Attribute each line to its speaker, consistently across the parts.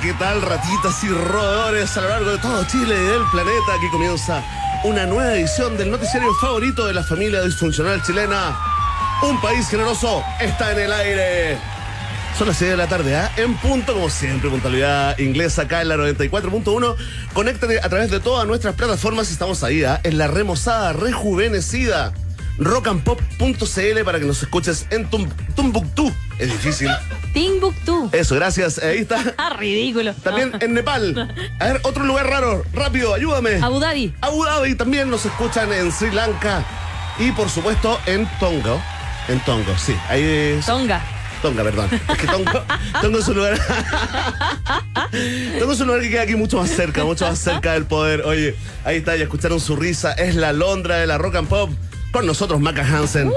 Speaker 1: ¿qué tal, ratitas y roedores a lo largo de todo Chile y del planeta? Aquí comienza una nueva edición del noticiario favorito de la familia disfuncional chilena. Un país generoso está en el aire. Son las 6 de la tarde, ¿ah? En punto, como siempre, puntualidad inglesa acá en la 94.1. Conéctate a través de todas nuestras plataformas. Estamos ahí, ¿ah? En la remozada, rejuvenecida. Rockandpop.cl para que nos escuches en Tum- Tumbuctú. Es difícil.
Speaker 2: Timbuktu.
Speaker 1: Eso, gracias. Ahí está.
Speaker 2: Ah, ridículo.
Speaker 1: También en Nepal. A ver, otro lugar raro. Rápido, ayúdame.
Speaker 2: Abu Dhabi.
Speaker 1: Abu Dhabi también nos escuchan en Sri Lanka. Y por supuesto en Tonga. En Tonga, sí. Ahí es.
Speaker 2: Tonga.
Speaker 1: Tonga, perdón. Es que Tonga, Tonga es un lugar. Tonga es un lugar que queda aquí mucho más cerca, mucho más cerca del poder. Oye, ahí está, ya escucharon su risa. Es la Londra de la rock and pop. Con nosotros, Maca Hansen.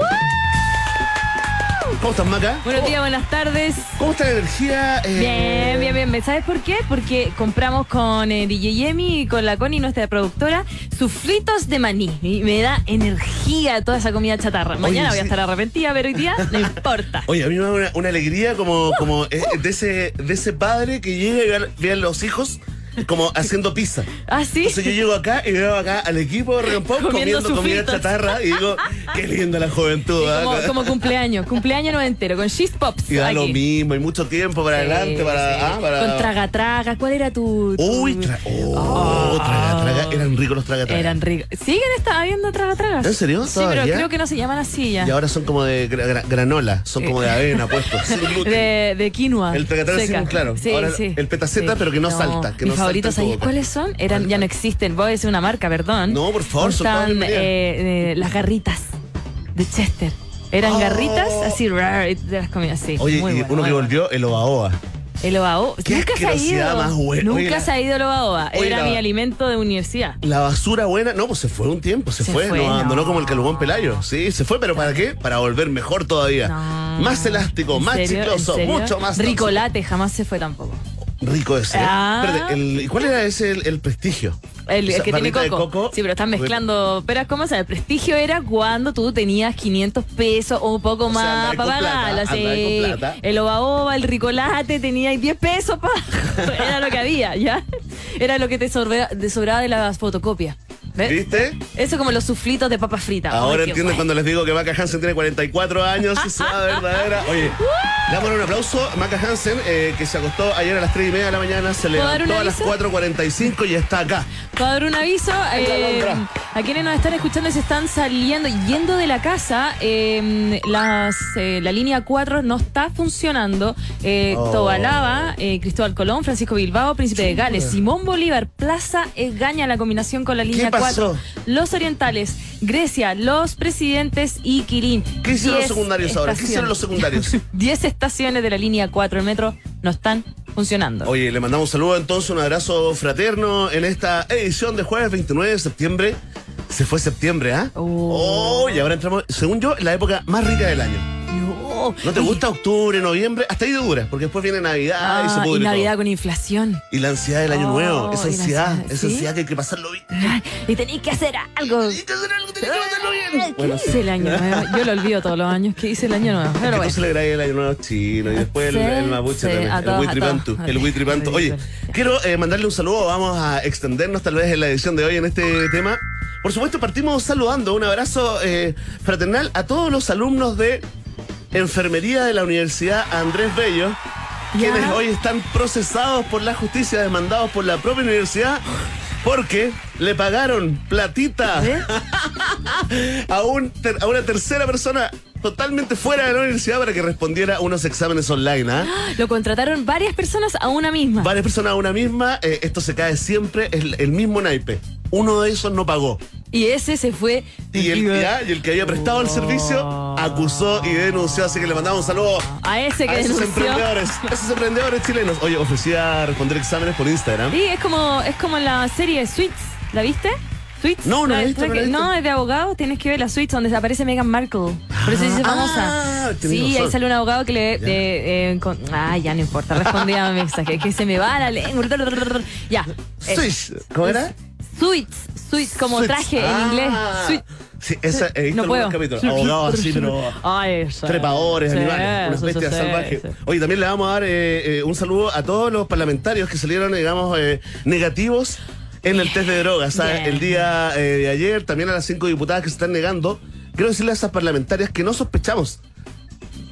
Speaker 1: ¿Cómo estás, Maca?
Speaker 2: Buenos
Speaker 1: ¿Cómo-
Speaker 2: días, buenas tardes.
Speaker 1: ¿Cómo está la energía? Eh,
Speaker 2: Bien, bien, bien. ¿Sabes por qué? Porque compramos con eh, DJ Yemi y con la Connie, nuestra productora, suflitos de maní. Y me da energía toda esa comida chatarra. Mañana voy
Speaker 1: sí.
Speaker 2: a estar arrepentida, pero hoy día no importa.
Speaker 1: Oye, a mí me da una, una alegría como, como eh, de, ese, de ese padre que llega y ve a los hijos como haciendo pizza.
Speaker 2: ¿Ah, sí?
Speaker 1: Entonces yo llego acá y veo acá al equipo de Rock Pop
Speaker 2: Comiendo
Speaker 1: comiendo comida chatarra y digo, qué linda la juventud. ¿ah?
Speaker 2: Como, como cumpleaños, cumpleaños no entero, con cheese pops.
Speaker 1: y da lo mismo, hay mucho tiempo para
Speaker 2: Sí,
Speaker 1: adelante, para,
Speaker 2: sí.
Speaker 1: ah, para-
Speaker 2: Con traga traga. ¿Cuál era tu.? tu-
Speaker 1: Uy, tra- oh, traga, traga. Eran ricos los traga, traga.
Speaker 2: Eran ricos. ¿Siguen está habiendo traga tragas?
Speaker 1: ¿En serio?
Speaker 2: Sí, pero creo que no se llaman así ya.
Speaker 1: Y ahora son como de gra- gra- granola, son como de avena puestos.
Speaker 2: De, de quinoa.
Speaker 1: El tragatraga
Speaker 2: seca.
Speaker 1: sí, claro.
Speaker 2: Sí,
Speaker 1: Ahora
Speaker 2: sí.
Speaker 1: el petaceta, pero que no salta, que no salta tu
Speaker 2: ¿sabéis cuáles son? Eran, ya no existen. Voy a decir una marca, perdón.
Speaker 1: No, por favor,
Speaker 2: Están eh, eh, las garritas de Chester. Eran
Speaker 1: Oh.
Speaker 2: garritas así, rar, y te las comía así.
Speaker 1: Oye,
Speaker 2: Muy
Speaker 1: y
Speaker 2: bueno,
Speaker 1: uno que
Speaker 2: bueno.
Speaker 1: volvió, el obaoa.
Speaker 2: El.
Speaker 1: Qué
Speaker 2: Nunca se ha ido.
Speaker 1: más buena.
Speaker 2: Nunca
Speaker 1: Oye,
Speaker 2: se ha ido el.
Speaker 1: Oye,
Speaker 2: Era
Speaker 1: la-
Speaker 2: mi alimento de universidad.
Speaker 1: La basura buena, no, pues se fue un tiempo, se,
Speaker 2: Se
Speaker 1: fue,
Speaker 2: fue,
Speaker 1: nos abandonó
Speaker 2: no.
Speaker 1: como el calugón pelayo. Sí, se fue, pero ¿para qué? Para volver mejor todavía.
Speaker 2: No.
Speaker 1: Más elástico,
Speaker 2: ¿En
Speaker 1: más chicloso, mucho más.
Speaker 2: Ricolate jamás se fue tampoco.
Speaker 1: Rico ese. ¿eh?
Speaker 2: Ah.
Speaker 1: Espérate, el- ¿y cuál era ese el, el prestigio?
Speaker 2: El,
Speaker 1: sea,
Speaker 2: que tiene
Speaker 1: barrita
Speaker 2: coco.
Speaker 1: de coco.
Speaker 2: Sí, pero están mezclando. Pero ¿cómo se El prestigio era cuando tú tenías 500 pesos o un poco
Speaker 1: O sea,
Speaker 2: más
Speaker 1: con
Speaker 2: para
Speaker 1: plata,
Speaker 2: pagarlo. sí.
Speaker 1: andabas con plata.
Speaker 2: El oba oba, el ricolate, tenías 10 pesos para. Era lo que había, ¿ya? Era lo que te sobraba, te sobraba de las fotocopias. ¿Ves?
Speaker 1: ¿Viste?
Speaker 2: Eso como los suflitos de papas fritas.
Speaker 1: Ahora
Speaker 2: Ay, bueno.
Speaker 1: cuando les digo que Maca Hansen tiene 44 años y se va verdadera. Oye, le damos un aplauso a Maca Hansen, eh, que se acostó ayer a las 3 y media de la mañana, se
Speaker 2: ¿Puedo
Speaker 1: levantó a las
Speaker 2: aviso?
Speaker 1: 4.45 y está acá.
Speaker 2: Para dar un aviso, eh. A quienes nos están escuchando y se están saliendo, yendo de la casa, eh, las, eh, la línea 4 no está funcionando. Eh,
Speaker 1: Oh.
Speaker 2: Tobalaba, eh, Cristóbal Colón, Francisco Bilbao, Príncipe de Gales, Simón Bolívar, Plaza Egaña, la combinación con la línea
Speaker 1: pasó?
Speaker 2: 4. Los Orientales, Grecia, Los Presidentes y Quilín.
Speaker 1: ¿Qué hicieron los secundarios ahora? ¿Qué hicieron los secundarios?
Speaker 2: 10 estaciones de la línea 4 del metro no están funcionando.
Speaker 1: Oye, le mandamos un saludo entonces, un abrazo fraterno en esta edición de jueves 29 de septiembre. Se fue septiembre, ¿ah?
Speaker 2: Oh.
Speaker 1: Oh, y ahora entramos, según yo, en la época más rica del año.
Speaker 2: No,
Speaker 1: ¿No te gusta octubre, noviembre? Hasta ahí dura, porque después viene Navidad y se
Speaker 2: Ah,
Speaker 1: pudre
Speaker 2: y
Speaker 1: todo.
Speaker 2: Navidad con inflación.
Speaker 1: Y la ansiedad del año
Speaker 2: Oh,
Speaker 1: nuevo, esa ansiedad,
Speaker 2: ansiedad,
Speaker 1: esa ansiedad que hay que pasarlo bien.
Speaker 2: Y tenéis que hacer algo.
Speaker 1: Tienes que hacer algo, tienes que pasarlo bien.
Speaker 2: ¿Qué
Speaker 1: Bueno,
Speaker 2: hice
Speaker 1: sí.
Speaker 2: el año nuevo? Yo lo olvido todos los años. ¿Qué hice el año nuevo? Pero bueno.
Speaker 1: celebráis el año nuevo chino y después el,
Speaker 2: Sí,
Speaker 1: el mapuche también, el huitripantu, el huitripantu. Oye, quiero eh, mandarle un saludo, vamos a extendernos tal vez en la edición de hoy en este tema. Por supuesto, partimos saludando, un abrazo eh, fraternal a todos los alumnos de Enfermería de la Universidad Andrés Bello, quienes hoy están procesados por la justicia, demandados por la propia universidad, porque le pagaron platita
Speaker 2: ¿Eh?
Speaker 1: a, un ter- a una tercera persona totalmente fuera de la universidad para que respondiera a unos exámenes online. ¿ah?
Speaker 2: Lo contrataron varias personas a una misma.
Speaker 1: Varias personas a una misma, eh, esto se cae siempre, es el mismo naipe. Uno de esos no pagó.
Speaker 2: Y ese se fue.
Speaker 1: Y el, ya, y el que había prestado el servicio acusó y denunció, así que le mandamos un saludo
Speaker 2: A ese que
Speaker 1: a esos
Speaker 2: denunció.
Speaker 1: emprendedores, a esos emprendedores chilenos. Oye, ofrecía responder exámenes por Instagram.
Speaker 2: Sí, es como, es como la serie Suits. ¿La viste? Suits.
Speaker 1: No, no he visto, no.
Speaker 2: No, es de abogado. Tienes que ver la Suits donde aparece Meghan Markle. Por eso se hizo
Speaker 1: Ah,
Speaker 2: famosa.
Speaker 1: tenés
Speaker 2: Sí, ahí sale un abogado que le.
Speaker 1: Ya.
Speaker 2: de- eh, con- ah, ya no importa. Respondía a mi mensaje. Que se me va la lengua. Ya. Eh,
Speaker 1: Swish, ¿Cómo era?
Speaker 2: Suits. Suits, como
Speaker 1: Suits.
Speaker 2: traje en
Speaker 1: Ah.
Speaker 2: inglés. Suits.
Speaker 1: Sí, esa, he visto
Speaker 2: no puedo.
Speaker 1: capítulos. Abogados así, pero
Speaker 2: Ay, eso.
Speaker 1: trepadores,
Speaker 2: Sí,
Speaker 1: animales, unas bestias
Speaker 2: sí,
Speaker 1: salvajes. Oye, también le vamos a dar eh, eh, un saludo a todos los parlamentarios que salieron, digamos, eh, negativos en el test de drogas.
Speaker 2: Bien.
Speaker 1: El día eh, de ayer, también a las cinco diputadas que se están negando. Quiero decirle a esas parlamentarias que no sospechamos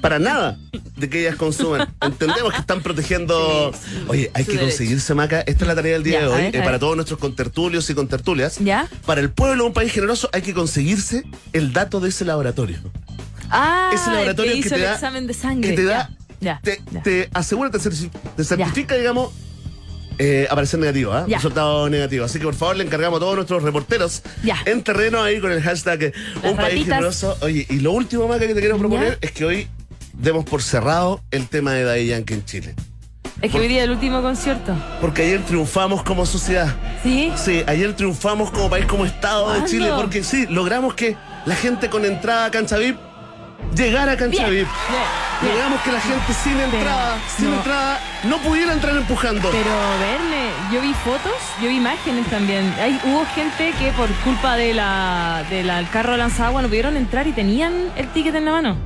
Speaker 1: para nada de que ellas consuman. Entendemos que están protegiendo.
Speaker 2: Sí, sí,
Speaker 1: Oye, hay que
Speaker 2: derecho.
Speaker 1: conseguirse, Maca. Esta es la tarea del día de hoy.
Speaker 2: ver,
Speaker 1: eh, para todos nuestros contertulios y contertulias.
Speaker 2: ¿Ya?
Speaker 1: Para el pueblo de un país generoso hay que conseguirse el dato de ese laboratorio.
Speaker 2: Ah,
Speaker 1: ese laboratorio
Speaker 2: que
Speaker 1: que
Speaker 2: hizo
Speaker 1: te
Speaker 2: el
Speaker 1: da.
Speaker 2: examen de sangre.
Speaker 1: Que te da.
Speaker 2: Ya, ya,
Speaker 1: te,
Speaker 2: ya.
Speaker 1: te asegura, te certifica, digamos. Eh, aparecer negativo, ¿ah?
Speaker 2: Ya.
Speaker 1: Resultado negativo. Así que por favor le encargamos a todos nuestros reporteros
Speaker 2: Ya.
Speaker 1: en terreno ahí con el hashtag eh,
Speaker 2: Las
Speaker 1: un país generoso. Oye, y lo último, Maca, que te quiero proponer
Speaker 2: Ya.
Speaker 1: es que hoy demos por cerrado el tema de Daddy Yankee en Chile.
Speaker 2: Es que hoy día el último concierto.
Speaker 1: Porque ayer triunfamos como sociedad.
Speaker 2: ¿Sí?
Speaker 1: Sí, ayer triunfamos como país, como Estado de. Chile, porque sí, logramos que la gente con entrada a Cancha VIP llegara a Cancha VIP. Logramos que la gente sin entrada, sin
Speaker 2: no.
Speaker 1: entrada, no pudiera entrar empujando.
Speaker 2: Pero verle, yo vi fotos, yo vi imágenes también. Hay, hubo gente que por culpa de la del carro lanzagua no pudieron entrar y tenían el ticket en la mano.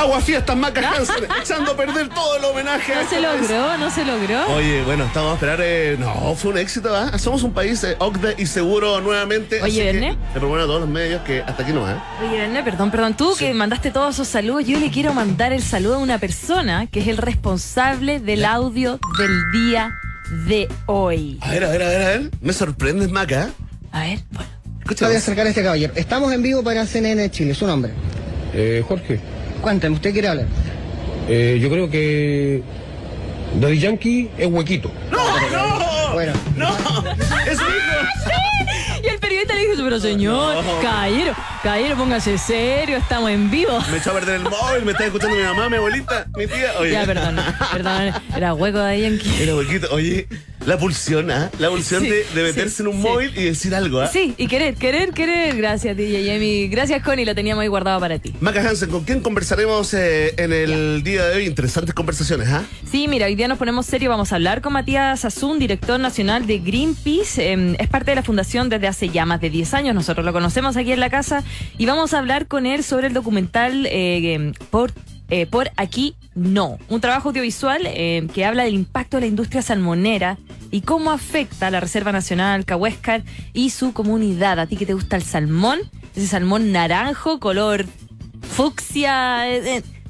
Speaker 1: Agua Fiestas Maca Hansen, echando a perder todo el homenaje.
Speaker 2: No se
Speaker 1: país.
Speaker 2: logró, no se logró.
Speaker 1: Oye, bueno, estamos a esperar. eh, no, fue un éxito, ¿ah? Somos un país eh, OCDE y seguro nuevamente.
Speaker 2: Oye, Verne.
Speaker 1: Le propongo a todos los medios que hasta aquí no va.
Speaker 2: Oye, Verne, perdón, perdón, tú
Speaker 1: Sí.
Speaker 2: que mandaste todos esos saludos, yo le quiero mandar el saludo a una persona que es el responsable del audio del día de hoy.
Speaker 1: A ver, a ver, a ver, a ver. Me sorprendes, Maca.
Speaker 2: A ver, bueno.
Speaker 3: Me
Speaker 1: Escucha.
Speaker 3: voy a acercar a este caballero. Estamos en vivo para CNN Chile. ¿Su nombre?
Speaker 4: Eh, Jorge,
Speaker 3: Cuénteme, ¿usted quiere hablar?
Speaker 4: eh, yo creo que Daddy Yankee es huequito.
Speaker 1: ¡No, no!
Speaker 3: Bueno.
Speaker 1: ¡No!
Speaker 2: Pero señor,
Speaker 1: No.
Speaker 2: caballero, caballero, póngase serio, estamos en vivo.
Speaker 1: Me echó a perder el móvil, me está escuchando mi mamá, mi abuelita, mi tía. Oye.
Speaker 2: Ya, perdón, perdón, era hueco de Yankee.
Speaker 1: Era huequito. Oye, la pulsión, ¿ah? La pulsión
Speaker 2: Sí,
Speaker 1: de, de meterse
Speaker 2: sí,
Speaker 1: en un
Speaker 2: sí.
Speaker 1: móvil y decir algo, ¿ah?
Speaker 2: Sí, y querer, querer, querer. Gracias, DJ Jamie. Gracias, Connie, lo teníamos ahí guardado para ti.
Speaker 1: Maca Hansen, ¿con quién conversaremos eh, en el día de hoy? Interesantes conversaciones, ¿ah?
Speaker 2: Sí, mira, hoy día nos ponemos serio. Vamos a hablar con Matías Azun, director nacional de Greenpeace. Eh, es parte de la fundación desde hace ya más de 10 años. Nosotros lo conocemos aquí en la casa. Y vamos a hablar con él sobre el documental eh, por, eh, por Aquí No. Un trabajo audiovisual eh, que habla del impacto de la industria salmonera y cómo afecta a la Reserva Nacional Cahuéscar y su comunidad. A ti que te gusta el salmón, ese salmón naranjo, color fucsia.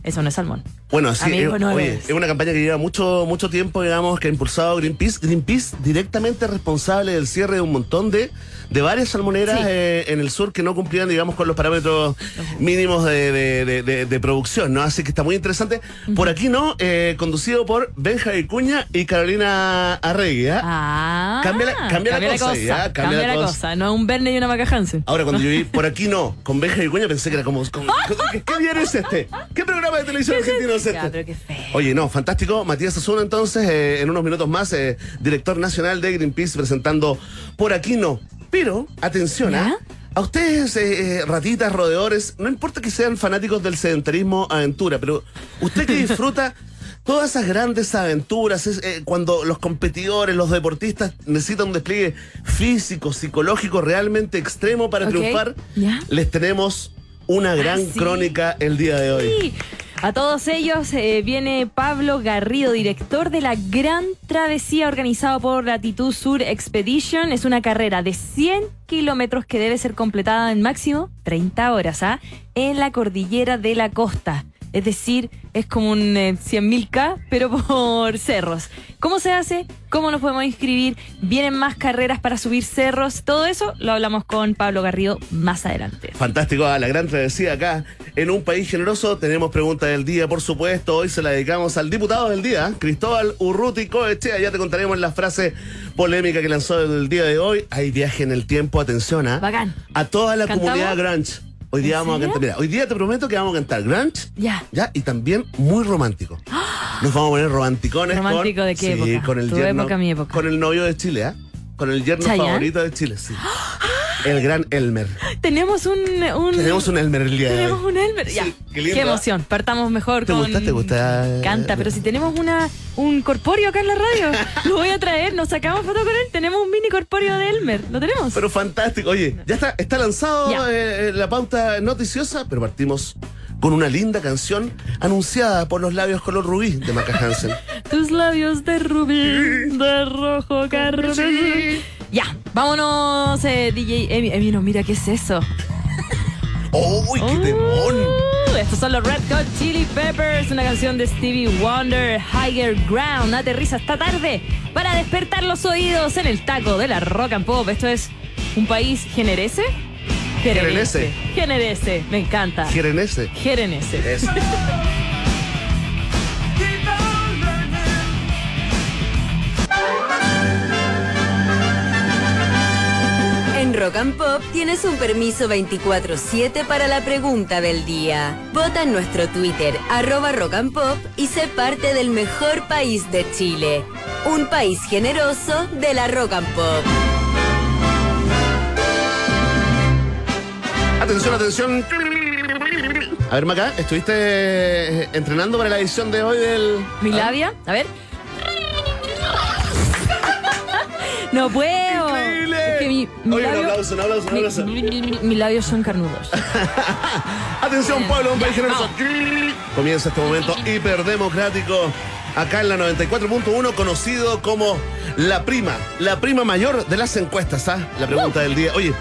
Speaker 2: eso no es salmón.
Speaker 1: Bueno, sí,
Speaker 2: Amigo,
Speaker 1: es, oye, es una campaña que lleva mucho, mucho tiempo, digamos, que ha impulsado Greenpeace. Greenpeace directamente responsable del cierre de un montón de, de varias salmoneras
Speaker 2: Sí.
Speaker 1: eh, en el sur que no cumplían, digamos, con los parámetros mínimos de, de- de- de- de producción, ¿no? Así que está muy interesante. Por aquí, ¿no? Eh, conducido por Benja Cuña y Carolina Arregui, ¿ah?
Speaker 2: Ah,
Speaker 1: Cambia la- cambia la cosa, ya, cambia la cosa.
Speaker 2: No un Verne y una Maca Hansen.
Speaker 1: Ahora, cuando yo vi por aquí no, con Benja y Cuña, pensé que era como. como- ¿Qué, qué diario es este? ¿Qué programa de televisión argentino es
Speaker 2: Ya, pero qué feo.
Speaker 1: Oye, no, fantástico. Matías Azuna, entonces, eh, en unos minutos más, eh, director nacional de Greenpeace, presentando por aquí no. Pero, atención. ¿ah? a ustedes, eh, ratitas, rodeadores, no importa que sean fanáticos del sedentarismo aventura, pero usted que disfruta todas esas grandes aventuras, es, eh, cuando los competidores, los deportistas necesitan un despliegue físico, psicológico realmente extremo para triunfar, les tenemos una gran
Speaker 2: sí.
Speaker 1: crónica el día de hoy.
Speaker 2: Sí. A todos ellos eh, viene Pablo Garrido, director de la gran travesía organizada por Latitud Sur Expedition. Es una carrera de 100 kilómetros que debe ser completada en máximo 30 horas, ¿ah? En la cordillera de la costa. Es decir, es como un eh, 100.000K, pero por cerros. ¿Cómo se hace? ¿Cómo nos podemos inscribir? ¿Vienen más carreras para subir cerros? Todo eso lo hablamos con Pablo Garrido más adelante.
Speaker 1: Fantástico, a la gran travesía acá en un país generoso. Tenemos pregunta del día, por supuesto. Hoy se la dedicamos al diputado del día, Cristóbal Urruti Coechea. Ya te contaremos la frase polémica que lanzó el día de hoy. Hay viaje en el tiempo, atención ¿ah?
Speaker 2: Bacán.
Speaker 1: a toda la
Speaker 2: ¿Cantamos?
Speaker 1: comunidad grunge. Hoy día
Speaker 2: ¿En
Speaker 1: vamos a cantar, mira, hoy día te prometo que vamos a cantar grunge.
Speaker 2: Ya.
Speaker 1: Ya, y también muy romántico. Nos vamos a poner romanticones
Speaker 2: ¿Romántico
Speaker 1: con,
Speaker 2: de qué
Speaker 1: sí,
Speaker 2: época?
Speaker 1: con el
Speaker 2: Tu
Speaker 1: yerno,
Speaker 2: época, mi época.
Speaker 1: Con el novio de Chile, ¿ah? Con el yerno
Speaker 2: ¿Chayanne?
Speaker 1: favorito de Chile, sí. El gran Elmer.
Speaker 2: Tenemos un, un
Speaker 1: Tenemos un Elmer el día de
Speaker 2: tenemos
Speaker 1: hoy.
Speaker 2: un Elmer. Ya.
Speaker 1: Sí, qué
Speaker 2: qué,
Speaker 1: lindo.
Speaker 2: emoción. Partamos mejor
Speaker 1: ¿Te
Speaker 2: con.
Speaker 1: gusta? ¿Te gusta?
Speaker 2: Me encanta, pero si tenemos una un corpóreo acá en la radio, lo voy a traer, nos sacamos foto con él, tenemos un mini corpóreo de Elmer. ¿Lo tenemos?
Speaker 1: Pero fantástico. Oye, ya está, está lanzado
Speaker 2: Ya.
Speaker 1: eh, la pauta noticiosa, pero partimos con una linda canción anunciada por los labios color rubí de Maca Hansen.
Speaker 2: Tus labios de rubí, de rojo carmesí. Ya, vámonos, eh, DJ Emi. Emi, no, mira, ¿qué es eso?
Speaker 1: ¡Uy, qué temón!
Speaker 2: Uh, estos son los Red Hot Chili Peppers, una canción de Stevie Wonder, Higher Ground. Aterriza esta tarde para despertar los oídos en el taco de la rock and pop. Esto es un país generese.
Speaker 1: Jerenese.
Speaker 2: Generese, me encanta.
Speaker 1: Jerenese.
Speaker 2: Jerenese.
Speaker 1: Eso.
Speaker 5: En Rock and Pop tienes un permiso 24-7 para la pregunta del día. Vota en nuestro Twitter, arroba Rock and Pop, y sé parte del mejor país de Chile. Un país generoso de la Rock and Pop.
Speaker 1: Atención, atención. A ver, Maca, ¿estuviste eh, entrenando para la edición de hoy del.
Speaker 2: Mi labia, a ver. No puedo.
Speaker 1: ¡Increíble!
Speaker 2: Es que mi, mi
Speaker 1: Oye, un aplauso, un aplauso, un aplauso.
Speaker 2: mi- mi- mis labios son carnudos.
Speaker 1: Atención, pueblo, un país generoso. Comienza este momento hiperdemocrático. Acá en la 94.1, conocido como la prima, la prima mayor de las encuestas, ¿ah? La pregunta del día. Oye,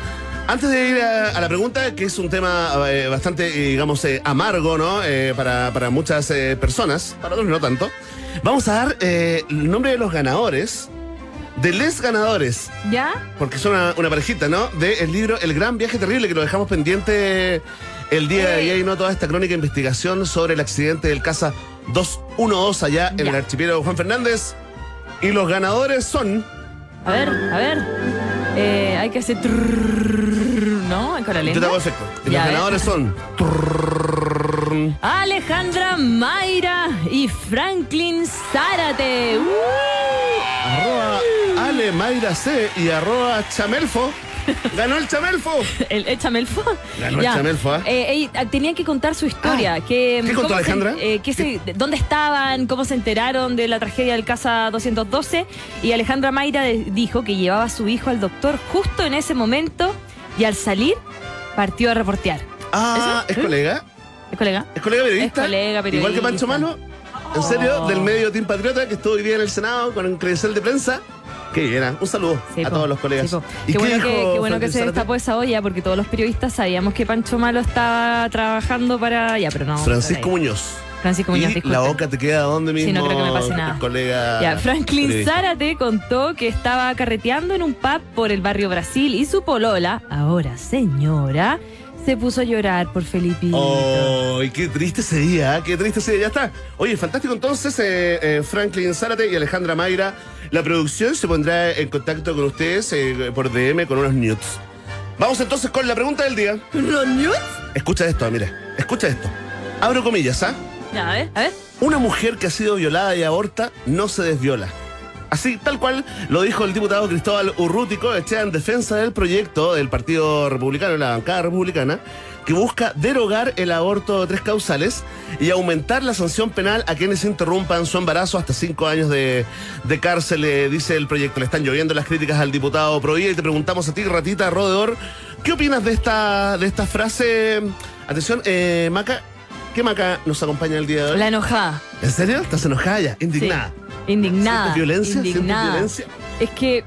Speaker 1: antes de ir a, a la pregunta, que es un tema eh, bastante, eh, digamos, eh, amargo, ¿no? Eh, para, para muchas personas, para otros no tanto. Vamos a dar el nombre de los ganadores, de les ganadores
Speaker 2: ¿Ya?
Speaker 1: porque son una, una parejita, ¿no? Del libro El Gran Viaje Terrible, que lo dejamos pendiente el día de ayer no toda esta crónica de investigación sobre el accidente del Casa 212 allá en
Speaker 2: Ya.
Speaker 1: el archipiélago Juan Fernández. Y los ganadores son.
Speaker 2: A ver, a ver. Eh, hay que hacer. trrrr, ¿No? La
Speaker 1: Yo te hago efecto. Y los ganadores son.
Speaker 2: Alejandra Mayra y Franklin Zárate. ¡Uh!
Speaker 1: Arroba Ale Mayra C y arroba Chamelfo. ¡Ganó el Chamelfo!
Speaker 2: El, échame el fo.
Speaker 1: Ganó el chamelfo, ¿ah?
Speaker 2: Eh, eh, tenían que contar su historia.
Speaker 1: Ah,
Speaker 2: que,
Speaker 1: ¿qué contó
Speaker 2: cómo se-
Speaker 1: Alejandra?
Speaker 2: eh, se- ¿Dónde estaban? ¿Cómo se enteraron de la tragedia del Casa 212? Y Alejandra Mayra de- dijo que llevaba a su hijo al doctor justo en ese momento y al salir partió a reportear.
Speaker 1: Ah. ¿es colega?
Speaker 2: ¿Es colega?
Speaker 1: ¿Es colega periodista?
Speaker 2: Es colega
Speaker 1: Igual que. Pancho Malo. ¿En serio?
Speaker 2: Oh.
Speaker 1: Del medio Team Patriota que estuvo hoy día en el Senado con un credencial de prensa. Qué bien, ¿ah? un saludo
Speaker 2: Sí,
Speaker 1: a
Speaker 2: po,
Speaker 1: todos los colegas.
Speaker 2: sí, po.
Speaker 1: ¿Y
Speaker 2: qué, bueno
Speaker 1: dijo
Speaker 2: que, qué bueno
Speaker 1: Franklin
Speaker 2: que se destapó esa olla porque todos los periodistas sabíamos que Pancho Malo estaba trabajando para. Ya, pero no.
Speaker 1: Francisco. Muñoz.
Speaker 2: Francisco Muñoz,
Speaker 1: y la boca te queda donde mismo.
Speaker 2: Sí, no creo que me pase nada.
Speaker 1: Colega
Speaker 2: Ya, Franklin
Speaker 1: periodista.
Speaker 2: Zárate contó que estaba carreteando en un pub por el barrio Brasil y su polola, ahora señora, se puso a llorar por Felipito.
Speaker 1: Oh, y qué triste ese día, ¿eh? qué triste ese día. Ya está. Oye, fantástico entonces, eh, eh, Franklin Zárate y Alejandra Mayra. La producción se pondrá en contacto con ustedes eh, por DM con unos nudes. Vamos entonces con la pregunta del día.
Speaker 2: ¿Los nudes?
Speaker 1: Escucha esto, mira. Escucha esto. Abro comillas, ¿ah?
Speaker 2: Ya, a ver, a ver.
Speaker 1: Una mujer que ha sido violada y aborta no se desviola. Así, tal cual lo dijo el diputado Cristóbal Urrútico, Echea en defensa del proyecto del Partido Republicano, la bancada republicana, que busca derogar el aborto de tres causales y aumentar la sanción penal a quienes interrumpan su embarazo hasta cinco años de, de cárcel, eh, dice el proyecto. Le están lloviendo las críticas al diputado Provida y te preguntamos a ti, ratita rodeador, ¿qué opinas de esta, de esta frase? Atención, eh, Maca, ¿qué Maca nos acompaña el día de hoy?
Speaker 2: La enojada.
Speaker 1: ¿En serio? ¿Estás enojada ya?
Speaker 2: Sí.
Speaker 1: Indignada.
Speaker 2: Indignada.
Speaker 1: ¿Sientes violencia? ¿Sientes
Speaker 2: Indignada.
Speaker 1: violencia?
Speaker 2: Es que.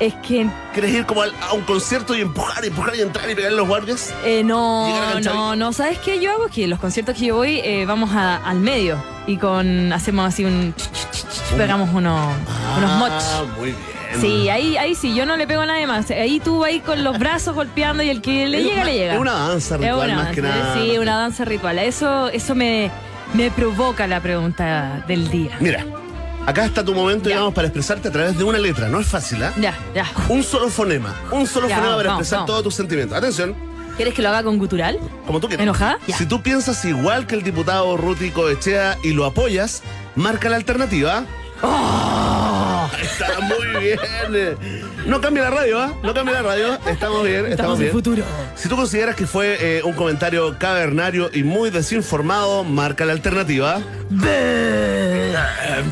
Speaker 2: Es que.
Speaker 1: ¿Quieres ir como al- a un concierto y empujar, empujar y entrar y pegarle a los guardias?
Speaker 2: eh, no, no, no. ¿Sabes qué yo hago? Que los conciertos que yo voy, eh, vamos a- al medio. Y con. Hacemos así un. Pegamos unos, unos
Speaker 1: Ah,
Speaker 2: moch.
Speaker 1: muy bien.
Speaker 2: Sí, ahí, ahí sí, yo no le pego a nadie más. Ahí tú vas ahí con los brazos golpeando y el que le
Speaker 1: Es
Speaker 2: llega,
Speaker 1: una-
Speaker 2: le llega.
Speaker 1: Es una danza ritual
Speaker 2: una
Speaker 1: más que nada.
Speaker 2: Sí, una danza ritual. Eso, eso me, me provoca la pregunta del día.
Speaker 1: Mira, acá está tu momento,
Speaker 2: Ya.
Speaker 1: digamos, para expresarte a través de una letra. No es fácil, ¿ah?
Speaker 2: Ya, ya.
Speaker 1: Un solo fonema. Un solo
Speaker 2: Ya,
Speaker 1: fonema para expresar todos tus sentimientos. Atención,
Speaker 2: ¿Quieres que lo haga con gutural?
Speaker 1: como tú quieras.
Speaker 2: ¿Enojada? Ya.
Speaker 1: Si tú piensas igual que el diputado Rútico Echea y lo apoyas, marca la alternativa.
Speaker 2: ¡Oh!
Speaker 1: Está muy bien. No cambia la radio, ¿ah? No cambia la radio. Estamos bien, estamos, bien.
Speaker 2: futuro.
Speaker 1: Si tú consideras que fue eh, un comentario cavernario y muy desinformado, marca la alternativa.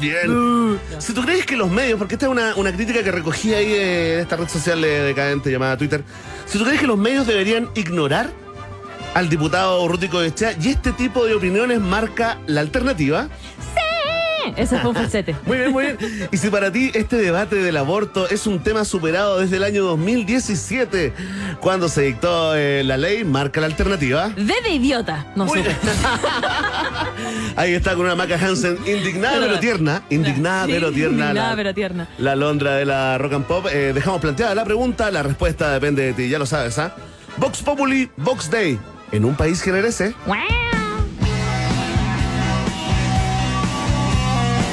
Speaker 1: Bien. Si tú crees que los medios, porque esta es una, una crítica que recogí ahí eh, en esta red social eh, decadente llamada Twitter, si tú crees que los medios deberían ignorar al diputado Rútico de Echea y este tipo de opiniones marca la alternativa.
Speaker 2: Ese fue un falsete.
Speaker 1: Muy bien, muy bien. Y si para ti este debate del aborto es un tema superado desde el año 2017, cuando se dictó eh, la ley, marca la alternativa.
Speaker 2: D de idiota. No
Speaker 1: Muy
Speaker 2: supe.
Speaker 1: Ahí está con una Maca Hansen indignada pero tierna. Indignada
Speaker 2: Sí,
Speaker 1: pero tierna.
Speaker 2: indignada,
Speaker 1: la-
Speaker 2: pero tierna.
Speaker 1: La Londra de la Rock and Pop. Eh, dejamos planteada la pregunta, la respuesta depende de ti, ya lo sabes, ¿ah? Vox Populi, Vox Day. En un país generese.
Speaker 2: Guau.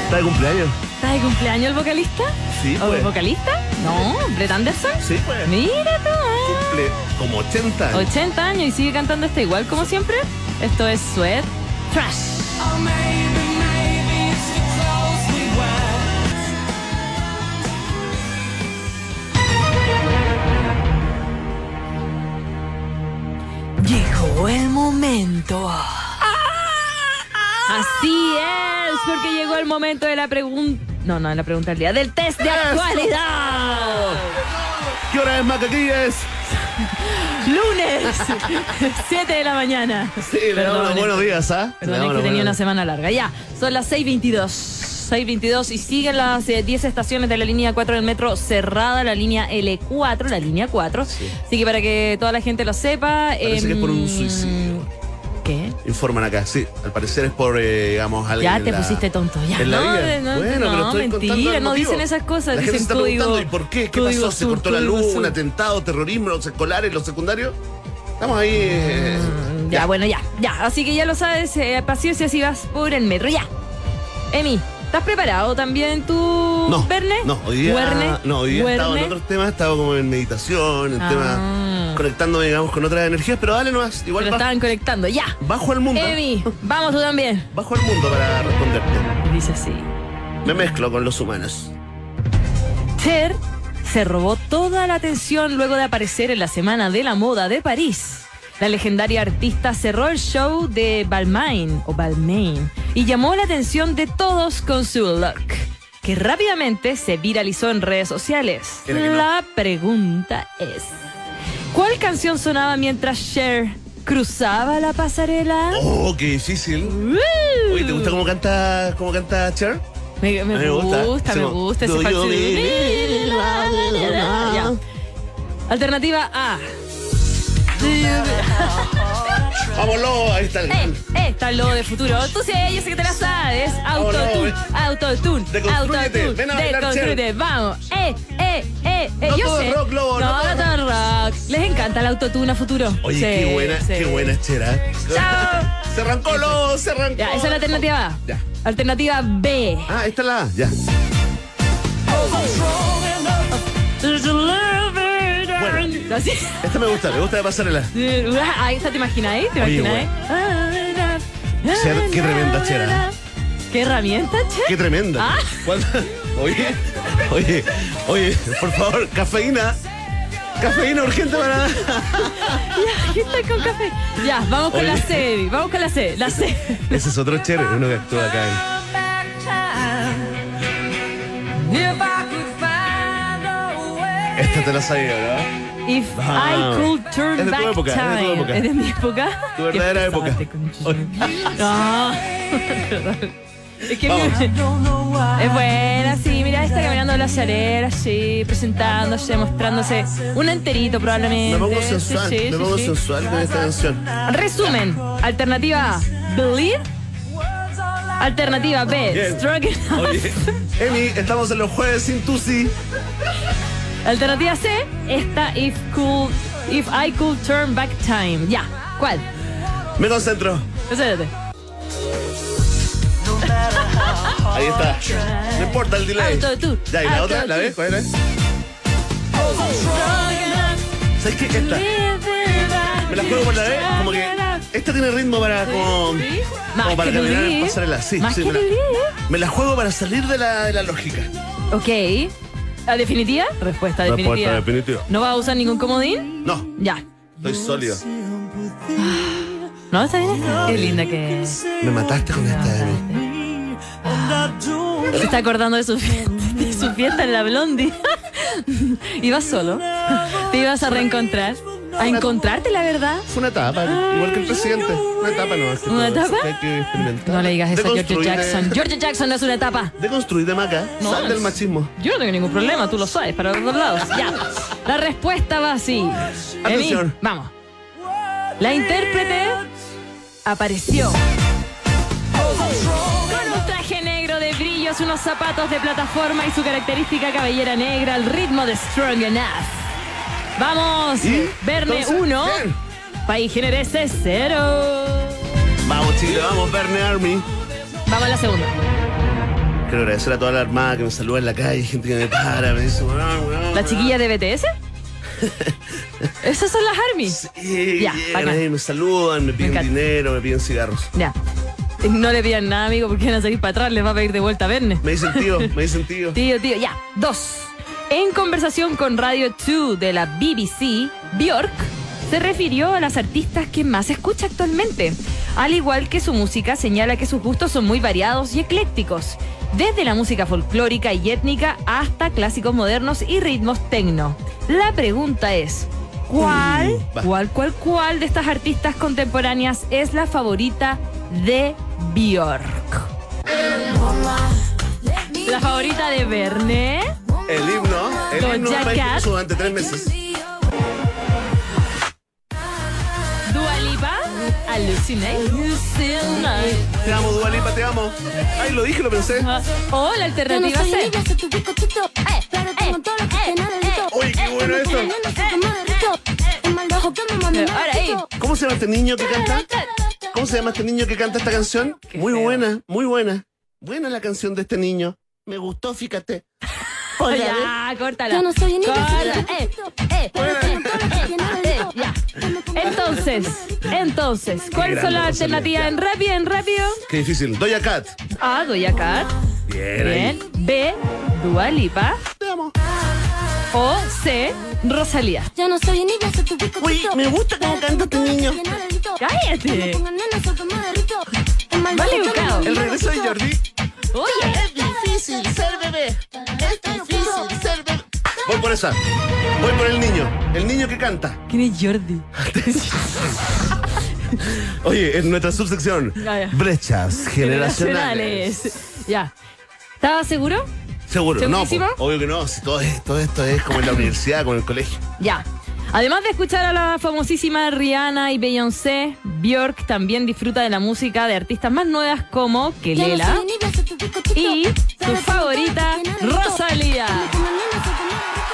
Speaker 1: ¿Está de cumpleaños?
Speaker 2: ¿Está de cumpleaños el vocalista?
Speaker 1: Sí,
Speaker 2: ¿O
Speaker 1: pues.
Speaker 2: el vocalista? No, Brett Anderson.
Speaker 1: Sí, pues.
Speaker 2: Mira tú, ah.
Speaker 1: Cumple como 80 años.
Speaker 2: 80 años y sigue cantando este igual como siempre. Esto es Sweat Trash. Llegó el momento. Así es, porque llegó el momento de la pregunta. No, no, la pregunta del día. Del test de actualidad.
Speaker 1: ¿Qué hora es, Maca? ¿Qué es?
Speaker 2: Lunes, 7 de la mañana.
Speaker 1: Sí, le damos los buenos días, ¿ah?
Speaker 2: Perdón, es que tenía una semana larga. Ya, son las 6.22. 6.22 y siguen las eh, 10 estaciones de la línea 4 del metro cerrada, la línea L4, la línea 4. Así que para que toda la gente lo sepa.
Speaker 1: Parece que es por un
Speaker 2: em,
Speaker 1: suicidio.
Speaker 2: ¿Qué?
Speaker 1: Informan acá, sí. Al parecer es por, eh, digamos, alguien.
Speaker 2: Ya
Speaker 1: en
Speaker 2: te
Speaker 1: la-
Speaker 2: pusiste tonto, ya.
Speaker 1: en la
Speaker 2: no,
Speaker 1: vida.
Speaker 2: no,
Speaker 1: bueno,
Speaker 2: no,
Speaker 1: pero estoy contando
Speaker 2: mentira,
Speaker 1: el
Speaker 2: no
Speaker 1: motivo.
Speaker 2: dicen esas cosas,
Speaker 1: La gente se
Speaker 2: dicen
Speaker 1: está preguntando, ¿y por qué? ¿Qué
Speaker 2: código
Speaker 1: pasó? ¿Se
Speaker 2: sur,
Speaker 1: cortó la
Speaker 2: código
Speaker 1: luz?
Speaker 2: sur.
Speaker 1: ¿Un atentado? ¿Terrorismo? ¿Los escolares? ¿Los secundarios? Estamos ahí. eh,
Speaker 2: Ya, bueno, ya, ya. Así que ya lo sabes, eh, paciencia si vas por el metro, ya. Emi, ¿estás preparado también tú,
Speaker 1: No,
Speaker 2: Verne?
Speaker 1: no, hoy día, no, hoy día he estado en otros temas, he estado como en meditación, en
Speaker 2: Ah.
Speaker 1: temas, conectándome, digamos, con otras energías, pero dale nomás, igual
Speaker 2: lo
Speaker 1: ba-
Speaker 2: estaban conectando, ya.
Speaker 1: bajo al mundo,
Speaker 2: Emi, vamos tú también.
Speaker 1: bajo al mundo para responderte.
Speaker 2: Dice así.
Speaker 1: Me mezclo con los humanos.
Speaker 2: Cher se robó toda la atención luego de aparecer en la Semana de la Moda de París. La legendaria artista cerró el show de Balmain o Balmain y llamó la atención de todos con su look, que rápidamente se viralizó en redes sociales.
Speaker 1: No.
Speaker 2: La pregunta es, ¿cuál canción sonaba mientras Cher cruzaba la pasarela?
Speaker 1: Oh, qué difícil.
Speaker 2: ¡Uh!
Speaker 1: Oye, ¿te gusta cómo canta, cómo canta Cher?
Speaker 2: Me, me
Speaker 1: me gusta.
Speaker 2: gusta, me
Speaker 1: Hacemos,
Speaker 2: gusta ese. Alternativa A.
Speaker 1: Vámonos, ahí está el
Speaker 2: Eh, eh, está lo de futuro. Tú sí, yo sé que te la sabes. Autotune, autotune, autotune.
Speaker 1: ven a bailar,
Speaker 2: Deconstrúyete, vamos. Eh, eh, eh, eh.
Speaker 1: No
Speaker 2: yo
Speaker 1: todo
Speaker 2: sé.
Speaker 1: rock, Lobo, no
Speaker 2: No,
Speaker 1: todo
Speaker 2: rock. Les encanta el autotune a futuro.
Speaker 1: Oye,
Speaker 2: Sí,
Speaker 1: qué buena,
Speaker 2: sí.
Speaker 1: qué buena Cher, ¿eh?
Speaker 2: Chao.
Speaker 1: Se arrancó, Lobo, se arrancó.
Speaker 2: Ya, esa es la alternativa A.
Speaker 1: Ya.
Speaker 2: Alternativa B.
Speaker 1: Ah, esta es la A, ya.
Speaker 2: Así.
Speaker 1: Esta me gusta, me gusta de pasarela.
Speaker 2: Ahí está, ¿te imaginas ahí? ¿Te
Speaker 1: Oye,
Speaker 2: ahí?
Speaker 1: Cher, qué tremenda Cher, ¿eh?
Speaker 2: ¿Qué herramienta, Cher?
Speaker 1: Qué tremenda.
Speaker 2: Ah.
Speaker 1: Oye, oye, oye, por favor, cafeína. Cafeína urgente para.
Speaker 2: Ya, aquí está con café. Ya, vamos con
Speaker 1: Oye.
Speaker 2: la C, vamos con la C. La C.
Speaker 1: Ese es otro Cher, uno que actúa acá en. Esta te la sabía, ¿verdad?
Speaker 2: If
Speaker 1: Vamos.
Speaker 2: I could turn
Speaker 1: Es de tu
Speaker 2: back
Speaker 1: época, es de tu
Speaker 2: time.
Speaker 1: época.
Speaker 2: ¿Es de mi época?
Speaker 1: Tu verdadera época.
Speaker 2: No. Es que
Speaker 1: Vamos.
Speaker 2: es buena, sí, mira, está caminando la charera, sí, presentándose, mostrándose un enterito probablemente.
Speaker 1: Me pongo sensual,
Speaker 2: sí,
Speaker 1: me
Speaker 2: sí,
Speaker 1: pongo
Speaker 2: sí.
Speaker 1: sensual con esta canción.
Speaker 2: Resumen, alternativa A, Believe. Alternativa B. Strong Enough.
Speaker 1: Emi, estamos en los jueves sin Tusi.
Speaker 2: Alternativa C, esta If could, If I Could Turn Back Time. Ya, ¿cuál?
Speaker 1: Me concentro.
Speaker 2: Concéntrate.
Speaker 1: Ahí está. No importa el delay.
Speaker 2: Autotune,
Speaker 1: Ya, ¿y la otra? ¿La ves? ¿Cuál es? ¿Sabes qué? Esta. Me la juego por la vez. Como que. Esta tiene ritmo para como.
Speaker 2: ¿Sí?
Speaker 1: Como para caminar en pasarela. Sí,
Speaker 2: Más
Speaker 1: sí.
Speaker 2: que
Speaker 1: Me la,
Speaker 2: Believe.
Speaker 1: me la juego para salir de la, de la lógica.
Speaker 2: Ok. ¿La definitiva? Respuesta definitiva.
Speaker 1: Respuesta definitiva.
Speaker 2: ¿No vas a usar ningún comodín?
Speaker 1: No,
Speaker 2: Ya.
Speaker 1: estoy sólido.
Speaker 2: ¿No? ¿Está bien? Qué linda que es.
Speaker 1: Me mataste con esta de mí.
Speaker 2: Se está acordando de su fiesta, de su fiesta en la Blondie. Ibas solo. Te ibas a reencontrar. A encontrarte, la verdad.
Speaker 1: Fue una etapa, igual que el presidente. Una etapa no. es que
Speaker 2: ¿Una etapa?
Speaker 1: eso que Hay que experimentar.
Speaker 2: No le digas eso a George
Speaker 1: de-
Speaker 2: Jackson. George Jackson no es una etapa.
Speaker 1: Deconstruir de maca.
Speaker 2: No,
Speaker 1: Sal del machismo.
Speaker 2: Yo no tengo ningún problema, tú lo sabes, para los dos lados. Ya. La respuesta va así. Emi,
Speaker 1: Atención.
Speaker 2: vamos. La intérprete apareció. Con un traje negro de brillos, unos zapatos de plataforma y su característica cabellera negra al ritmo de Strong Enough. Vamos,
Speaker 1: ¿Y?
Speaker 2: Verne
Speaker 1: Entonces,
Speaker 2: 1,
Speaker 1: bien.
Speaker 2: País Generese 0.
Speaker 1: Vamos, Chile, vamos, Verne Army.
Speaker 2: Vamos a la segunda.
Speaker 1: Quiero agradecer a toda la armada que me saluda en la calle, gente que me para, me dice, "Weón, weón,
Speaker 2: ¿La
Speaker 1: weón".
Speaker 2: chiquilla de BTS? Esas son las armies.
Speaker 1: Sí,
Speaker 2: Ya,
Speaker 1: me saludan, me piden dinero, me piden cigarros.
Speaker 2: Ya. No le pidan nada, amigo, porque van a seguir para atrás, les va a pedir de vuelta a Verne.
Speaker 1: Me dicen tío, me dicen tío.
Speaker 2: Tío, tío, ya. Dos. En conversación con Radio 2 de la BBC, Bjork se refirió a las artistas que más escucha actualmente. Al igual que su música, señala que sus gustos son muy variados y eclécticos. Desde la música folclórica y étnica hasta clásicos modernos y ritmos tecno. La pregunta es, ¿cuál,
Speaker 1: va.
Speaker 2: cuál, cuál, cuál de estas artistas contemporáneas es la favorita de Bjork? La favorita de Verne.
Speaker 1: El himno, el himno durante tres meses.
Speaker 2: Dua Lipa. Hallucinate.
Speaker 1: Te amo, Dualipa, te amo. Ay, lo dije, lo pensé.
Speaker 2: O la alternativa C.
Speaker 1: Uy, qué bueno eso.
Speaker 2: Ahora ahí.
Speaker 1: ¿Cómo se llama este niño que canta? ¿Cómo se llama este niño que canta esta canción? Muy buena, muy buena. Buena la canción de este niño. Me gustó, fíjate. Oye,
Speaker 2: Ya, córtala.
Speaker 6: Yo no soy que-
Speaker 2: Eh, eh, eh, ya. Entonces, entonces, ¿cuáles son las
Speaker 1: Rosalía.
Speaker 2: alternativas en rápido, en rápido?
Speaker 1: Qué difícil. Doya Cat.
Speaker 2: A, Doja Cat.
Speaker 1: Bien.
Speaker 2: Bien. B, Dua Lipa.
Speaker 1: Te amo.
Speaker 2: O C, Rosalía.
Speaker 6: Ya no soy niña, soy tu pico.
Speaker 1: Uy, me gusta cómo canta este niño.
Speaker 2: Cállate. Vale, educado.
Speaker 1: El regreso de Jordi.
Speaker 2: Oye,
Speaker 1: Es difícil ser bebé. Es difícil ser bebé. Voy por esa. Voy por el niño. El niño que canta.
Speaker 2: ¿quién es Jordi?
Speaker 1: Oye, en nuestra subsección.
Speaker 2: Ya, ya.
Speaker 1: Brechas generacionales.
Speaker 2: Generacionales. Ya. ¿Estabas seguro?
Speaker 1: Seguro, no, obvio que no. Si todo, es- todo esto es como en la universidad, como en el colegio.
Speaker 2: Ya. Además de escuchar a la famosísima Rihanna y Beyoncé, Björk también disfruta de la música de artistas más nuevas como Kelela y su favorita, Rosalía.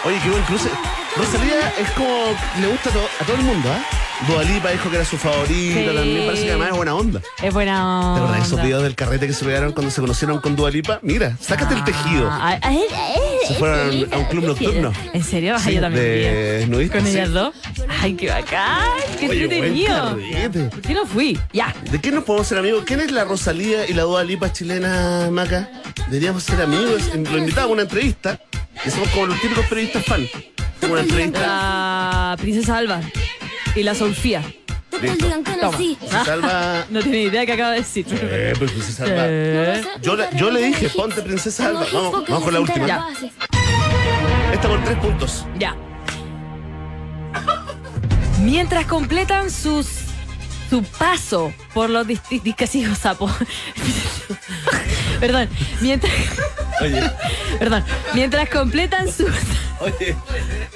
Speaker 1: Oye, qué buen cruce. Rosalía es como. Le gusta a, to- a todo el mundo, ¿ah? Dualipa dijo que era su favorita
Speaker 2: Sí.
Speaker 1: también. Parece que además es buena onda.
Speaker 2: Es buena
Speaker 1: ¿Te acordás de esos
Speaker 2: onda.
Speaker 1: videos del carrete que se pegaron cuando se conocieron con Dualipa? Mira, sácate el tejido.
Speaker 2: Ah, ah, eh, eh,
Speaker 1: Se fueron a un club nocturno.
Speaker 2: ¿En serio? Ay,
Speaker 1: Sí,
Speaker 2: yo también
Speaker 1: de
Speaker 2: ¿Con
Speaker 1: sí.
Speaker 2: ellas dos? Ay, qué bacán. Qué
Speaker 1: Oye,
Speaker 2: entretenido. ¿Por qué no fui? Ya.
Speaker 1: ¿De qué nos podemos ser amigos? ¿Quién es la Rosalía y la Dua Lipa chilena, Maca? Deberíamos ser amigos. Lo invitamos a una entrevista y somos como los típicos periodistas fan. Una entrevista.
Speaker 2: La princesa Alba y la Sofía.
Speaker 1: Listo.
Speaker 2: Toma.
Speaker 1: Se salva.
Speaker 2: No tiene idea qué acaba de decir.
Speaker 1: Eh, pues princesa Alba.
Speaker 2: Eh,
Speaker 1: Yo, la- yo le dije, ponte princesa Alba. Vamos, vamos con la última.
Speaker 2: Ya.
Speaker 1: Esta por tres puntos.
Speaker 2: Ya. Mientras completan sus su paso por los distintos casi digo sapo. Perdón, mientras
Speaker 1: Oye,
Speaker 2: perdón, mientras completan sus
Speaker 1: oye.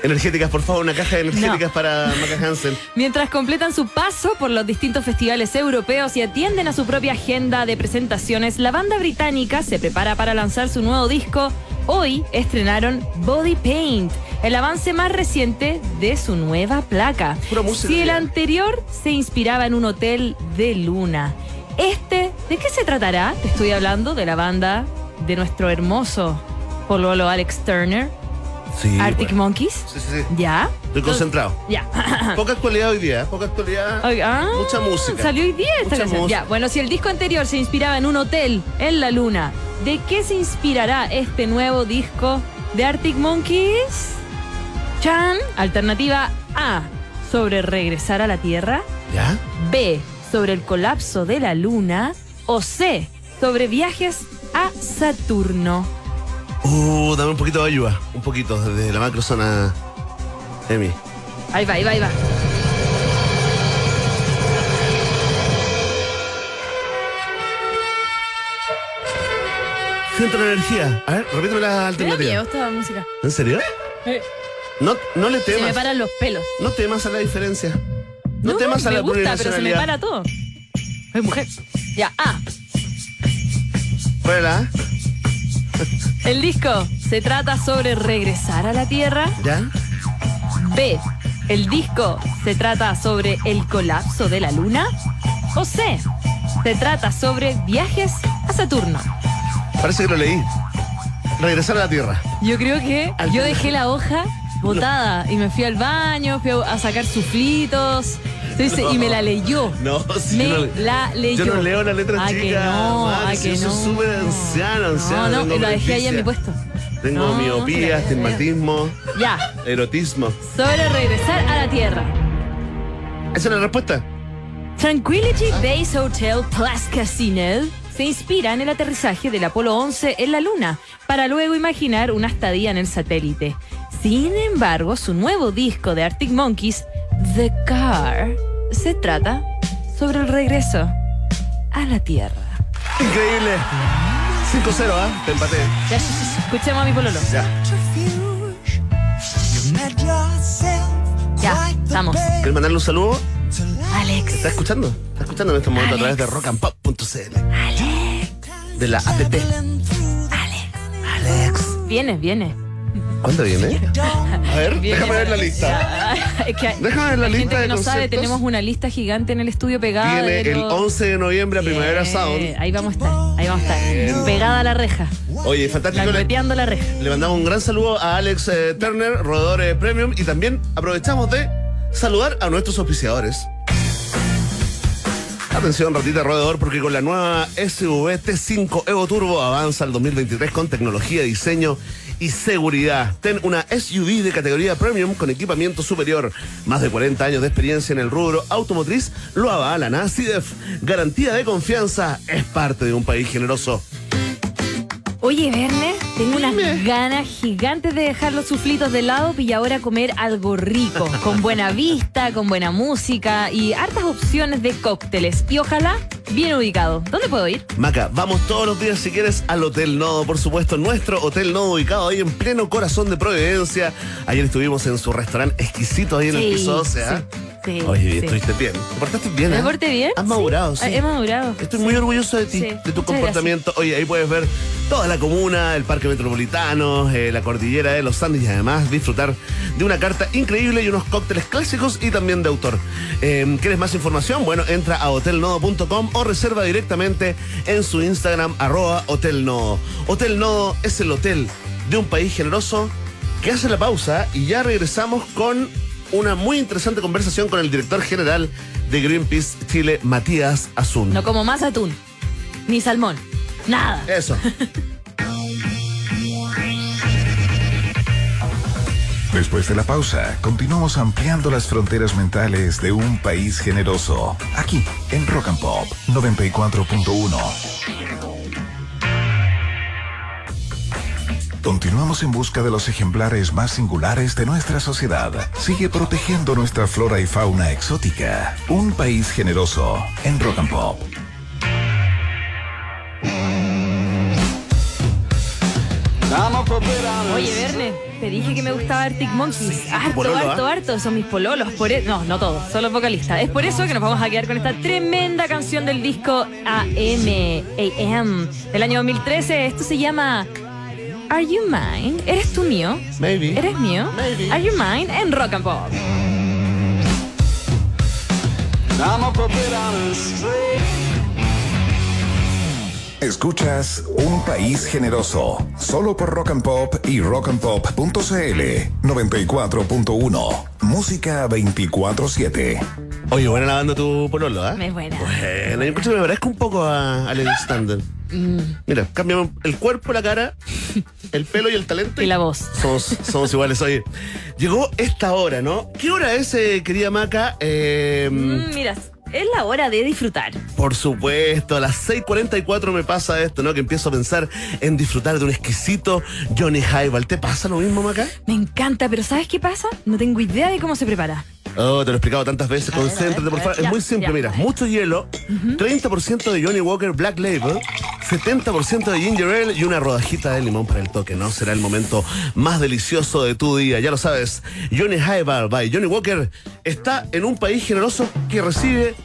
Speaker 1: Energéticas, por favor, una caja de energéticas
Speaker 2: No.
Speaker 1: para Maca Hansen.
Speaker 2: Mientras completan su paso por los distintos festivales europeos y atienden a su propia agenda de presentaciones, la banda británica se prepara para lanzar su nuevo disco. Hoy estrenaron Body Paint, el avance más reciente de su nueva placa. Si el anterior se inspiraba en un hotel de luna, este, ¿de qué se tratará? Te estoy hablando de la banda de nuestro hermoso pololo Alex Turner
Speaker 1: Sí,
Speaker 2: Arctic
Speaker 1: bueno.
Speaker 2: Monkeys.
Speaker 1: Sí, sí, sí.
Speaker 2: ¿Ya?
Speaker 1: Estoy concentrado.
Speaker 2: Ya.
Speaker 1: Poca actualidad hoy día, ¿eh? poca actualidad.
Speaker 2: Ah,
Speaker 1: mucha música.
Speaker 2: Salió hoy día esta canción.
Speaker 1: música.
Speaker 2: Ya, bueno, si el disco anterior se inspiraba en un hotel en la luna, ¿de qué se inspirará este nuevo disco de Arctic Monkeys? Chan, alternativa A, sobre regresar a la Tierra,
Speaker 1: ¿Ya?
Speaker 2: B, sobre el colapso de la luna, o C, sobre viajes a Saturno.
Speaker 1: Uh, dame un poquito de ayuda. Un poquito, desde la macrozona. Emi.
Speaker 2: Ahí va, ahí va, ahí va.
Speaker 1: Siento la energía. A ver, repíteme la
Speaker 2: Me da
Speaker 1: alternativa.
Speaker 2: miedo esta música.
Speaker 1: ¿En serio?
Speaker 2: Eh,
Speaker 1: No, no le
Speaker 2: se me
Speaker 1: temas.
Speaker 2: paran los pelos.
Speaker 1: No temas a la diferencia. No, temas a
Speaker 2: me
Speaker 1: la
Speaker 2: gusta, pero se me para todo. Soy mujer. Ya, A.
Speaker 1: ¿Cuál la A?
Speaker 2: El disco se trata sobre regresar a la Tierra.
Speaker 1: ¿Ya?
Speaker 2: B. El disco se trata sobre el colapso de la Luna. O C. Se trata sobre viajes a Saturno.
Speaker 1: Parece que lo leí. Regresar a la Tierra.
Speaker 2: Yo creo que
Speaker 1: Al-
Speaker 2: yo dejé la hoja botada y me fui al baño, fui a sacar suflitos. Entonces, Y me la leyó.
Speaker 1: No, sí,
Speaker 2: me
Speaker 1: no-
Speaker 2: la leyó.
Speaker 1: Yo no leo la letra chica.
Speaker 2: que no, ah,
Speaker 1: si
Speaker 2: que
Speaker 1: yo
Speaker 2: no.
Speaker 1: soy súper anciano, anciano.
Speaker 2: No, no,
Speaker 1: tengo
Speaker 2: lo dejé ahí en mi puesto.
Speaker 1: Tengo miopía,
Speaker 2: la-
Speaker 1: astigmatismo,
Speaker 2: Ya,
Speaker 1: erotismo.
Speaker 2: sobre regresar a la Tierra.
Speaker 1: ¿Esa es la respuesta?
Speaker 2: Tranquility Base Hotel Plus Casino se inspira en el aterrizaje del Apolo 11 en la Luna, para luego imaginar una estadía en el satélite. Sin embargo, su nuevo disco de Arctic Monkeys, The Car, se trata sobre el regreso a la Tierra.
Speaker 1: Increíble. 5-0, ¿ah? Te empaté.
Speaker 2: Ya, escuchemos a mi pololo.
Speaker 1: Ya.
Speaker 2: Ya, estamos.
Speaker 1: ¿Quieres mandarle un saludo?
Speaker 2: Alex.
Speaker 1: ¿Estás escuchando? ¿Estás escuchando en este momento a través de rockandpop.cl? De la app. Alex.
Speaker 2: Viene, viene.
Speaker 1: ¿Cuándo viene? A ver,
Speaker 2: Viene.
Speaker 1: déjame ver la lista.
Speaker 2: Ya, es que hay-
Speaker 1: Déjame ver la
Speaker 2: hay
Speaker 1: lista
Speaker 2: que
Speaker 1: de
Speaker 2: no sabe, tenemos una lista gigante en el estudio pegada.
Speaker 1: Viene
Speaker 2: de
Speaker 1: el
Speaker 2: los-
Speaker 1: 11 de noviembre a Primavera Sound.
Speaker 2: Ahí vamos a estar, ahí vamos a estar. Pegada a la reja,
Speaker 1: Oye, fantástico. Le,
Speaker 2: langueteando la reja.
Speaker 1: le mandamos un gran saludo a Alex eh, Turner, Rodador eh, Premium, y también aprovechamos de saludar a nuestros auspiciadores. Atención, ratita rodador, porque con la nueva SUV T5 Evo Turbo avanza el 2023 con tecnología, diseño y seguridad. Ten una SUV de categoría premium con equipamiento superior. Más de 40 años de experiencia en el rubro automotriz lo avala. Garantía de confianza es parte de un país generoso.
Speaker 2: Oye, Verne, tengo unas
Speaker 1: Dime.
Speaker 2: ganas gigantes de dejar los suflitos de lado y ahora comer algo rico, con buena vista, con buena música y hartas opciones de cócteles. Y ojalá bien ubicado. ¿Dónde puedo ir?
Speaker 1: Maca, vamos todos los días si quieres al Hotel Nodo, por supuesto, nuestro Hotel Nodo ubicado ahí en pleno corazón de Providencia. Ayer estuvimos en su restaurante exquisito ahí en el piso 12, ¿ah?
Speaker 2: sí, sí,
Speaker 1: Oye,
Speaker 2: sí.
Speaker 1: estuviste bien. ¿Te portaste bien?
Speaker 2: ¿Me
Speaker 1: ah?
Speaker 2: porté bien?
Speaker 1: Has madurado, sí.
Speaker 2: He madurado.
Speaker 1: Estoy muy orgulloso de ti, de tu comportamiento. Oye, ahí puedes ver toda la comuna, el parque metropolitano, eh, la cordillera de los Andes y además disfrutar de una carta increíble y unos cócteles clásicos y también de autor. Eh, ¿Quieres más información? Bueno, entra a hotelnodo.com o reserva directamente en su Instagram, arroba hotelnodo. Hotel Nodo es el hotel de un país generoso que hace la pausa y ya regresamos con una muy interesante conversación con el director general de Greenpeace Chile, Matías Azun.
Speaker 2: No como más atún, ni salmón, nada.
Speaker 1: Eso.
Speaker 6: Después de la pausa, continuamos ampliando las fronteras mentales de un país generoso. Aquí, en Rock and Pop 94.1. Continuamos en busca de los ejemplares más singulares de nuestra sociedad. Sigue protegiendo nuestra flora y fauna exótica. Un país generoso en Rock and Pop.
Speaker 2: Oye, Verne, te dije que me gustaba Arctic Monkeys. Harto,
Speaker 1: pololo,
Speaker 2: harto,
Speaker 1: ¿ah?
Speaker 2: harto. Son mis pololos. Por e- No, no todos, solo los vocalistas. Es por eso que nos vamos a quedar con esta tremenda canción del disco AM, AM, del año 2013. Esto se llama Are You Mine? ¿Eres tú mío?
Speaker 1: Maybe.
Speaker 2: ¿Eres mío?
Speaker 1: Maybe.
Speaker 2: Are You Mine? En Rock and Pop.
Speaker 6: Escuchas Un País Generoso, solo por Rock and Pop y rockandpop.cl 94.1, música 24-7.
Speaker 1: Oye, buena la banda tu pololo, ¿ah?
Speaker 2: Es buena.
Speaker 1: Bueno, yo creo que me parezco un poco a, a Lenny Standard.
Speaker 2: Mm.
Speaker 1: Mira, cambiamos el cuerpo, la cara, el pelo y el talento.
Speaker 2: Y la voz.
Speaker 1: Somos, somos iguales. Oye, llegó esta hora, ¿no? ¿Qué hora es, eh, querida Maca? Eh,
Speaker 2: Mm, mira, es la hora de disfrutar.
Speaker 1: Por supuesto, a las 6.44 me pasa esto, ¿no? Que empiezo a pensar en disfrutar de un exquisito Johnny Highball. ¿Te pasa lo mismo, Maca?
Speaker 2: Me encanta, pero ¿sabes qué pasa? No tengo idea de cómo se prepara.
Speaker 1: Oh, te lo he explicado tantas veces.
Speaker 2: A
Speaker 1: Concéntrate,
Speaker 2: ver,
Speaker 1: por favor. Es muy simple,
Speaker 2: ya,
Speaker 1: mira. Mucho hielo, 30% de Johnny Walker Black Label, 70% de ginger ale y una rodajita de limón para el toque, ¿no? Será el momento más delicioso de tu día. Ya lo sabes, Johnny Highball by Johnny Walker está en un país generoso que recibe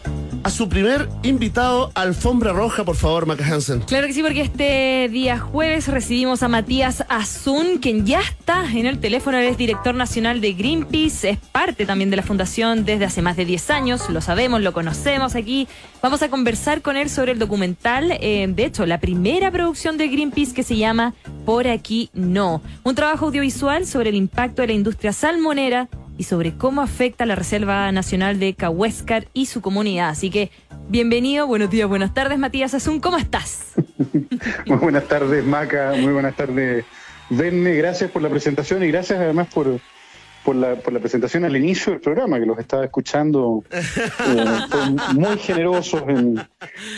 Speaker 1: a su primer invitado alfombra roja, por favor, Maca Hansen.
Speaker 2: Claro que sí, porque este día jueves recibimos a Matías Azun, quien ya está en el teléfono, es director nacional de Greenpeace, es parte también de la fundación desde hace más de 10 años, lo sabemos, lo conocemos aquí. Vamos a conversar con él sobre el documental, eh, de hecho, la primera producción de Greenpeace que se llama Por aquí no, un trabajo audiovisual sobre el impacto de la industria salmonera y sobre cómo afecta la Reserva Nacional de Cahuéscar y su comunidad. Así que, bienvenido, buenos días, buenas tardes, Matías Azun, ¿cómo estás?
Speaker 7: Muy buenas tardes, Maca. Muy buenas tardes, Verne. Gracias por la presentación y gracias además por, por, la, por la presentación al inicio del programa, que los estaba escuchando. Eh, muy generosos en,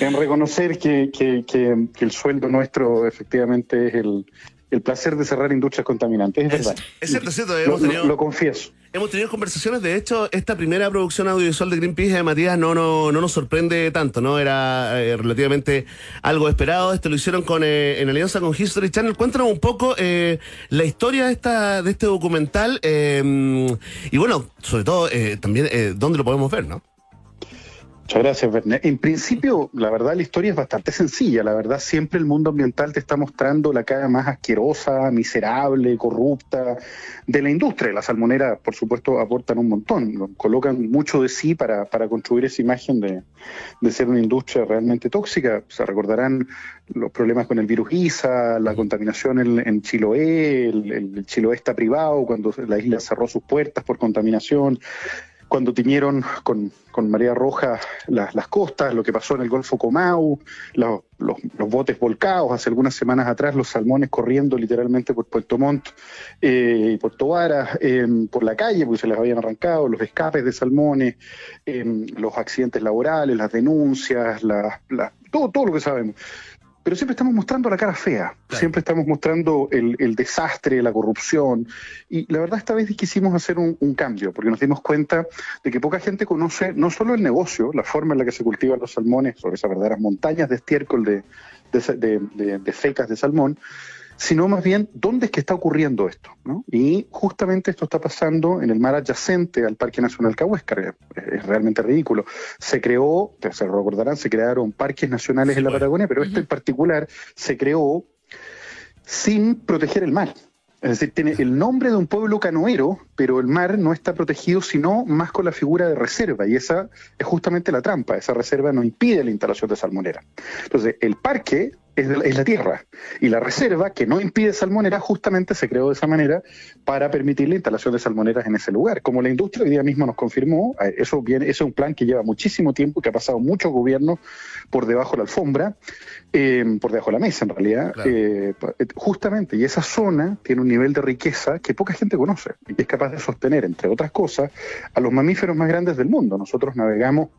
Speaker 7: en reconocer que, que- que- que el sueldo nuestro efectivamente es el, el placer de cerrar industrias contaminantes. Es,
Speaker 1: Es,
Speaker 7: verdad.
Speaker 1: es cierto, es cierto.
Speaker 7: Lo,
Speaker 1: Hemos
Speaker 7: lo-
Speaker 1: tenido,
Speaker 7: lo confieso.
Speaker 1: Hemos tenido conversaciones. De hecho, esta primera producción audiovisual de Greenpeace de Matías no, no, no nos sorprende tanto, ¿no? Era eh, relativamente algo esperado. Esto lo hicieron con, eh, en alianza con History Channel. Cuéntanos un poco eh, la historia de, esta, de este documental eh, y, bueno, sobre todo eh, también eh, dónde lo podemos ver, ¿no?
Speaker 7: Muchas gracias, Verne. En principio, la verdad, la historia es bastante sencilla. La verdad, siempre el mundo ambiental te está mostrando la cara más asquerosa, miserable, corrupta de la industria. La salmonera, por supuesto, aportan un montón. Colocan mucho de sí para, para construir esa imagen de, de ser una industria realmente tóxica. Se recordarán los problemas con el virus ISA, la contaminación en, en Chiloé, el, el Chiloé está privado cuando la isla cerró sus puertas por contaminación cuando tiñeron con, con marea roja las, las costas, lo que pasó en el Golfo Comau, los, los- los botes volcados, hace algunas semanas atrás los salmones corriendo literalmente por Puerto Montt eh, y Puerto Varas, eh, por la calle, porque se les habían arrancado, los escapes de salmones, eh, los accidentes laborales, las denuncias, las- todo, todo lo que sabemos. Pero siempre estamos mostrando la cara fea,
Speaker 1: Claro.
Speaker 7: siempre estamos mostrando el, el desastre, la corrupción, y la verdad esta vez quisimos hacer un, un cambio, porque nos dimos cuenta de que poca gente conoce no solo el negocio, la forma en la que se cultivan los salmones, sobre esas verdaderas montañas de estiércol de, de, de- de- de fecas de salmón, sino más bien dónde es que está ocurriendo esto. ¿no? Y justamente esto está pasando en el mar adyacente al Parque Nacional Cahuéscar. Es, es realmente ridículo. Se creó, se recordarán, se crearon parques nacionales
Speaker 1: Sí,
Speaker 7: en la. Patagonia, pero este en particular se creó sin proteger el mar. Es decir, tiene el nombre de un pueblo canoero, pero el mar no está protegido sino más con la figura de reserva, y esa es justamente la trampa. Esa reserva no impide la instalación de salmonera. Entonces, el parque es, de la- es la tierra, y la reserva, que no impide salmonera, justamente se creó de esa manera para permitir la instalación de salmoneras en ese lugar. Como la industria hoy día mismo nos confirmó, eso, viene, eso es un plan que lleva muchísimo tiempo, que ha pasado muchos gobiernos por debajo de la alfombra, eh, por debajo de la mesa en realidad,
Speaker 1: Claro.
Speaker 7: eh, eh, justamente, y esa zona tiene un nivel de riqueza que poca gente conoce y que es capaz de sostener, entre otras cosas, a los mamíferos más grandes del mundo. Nosotros navegamos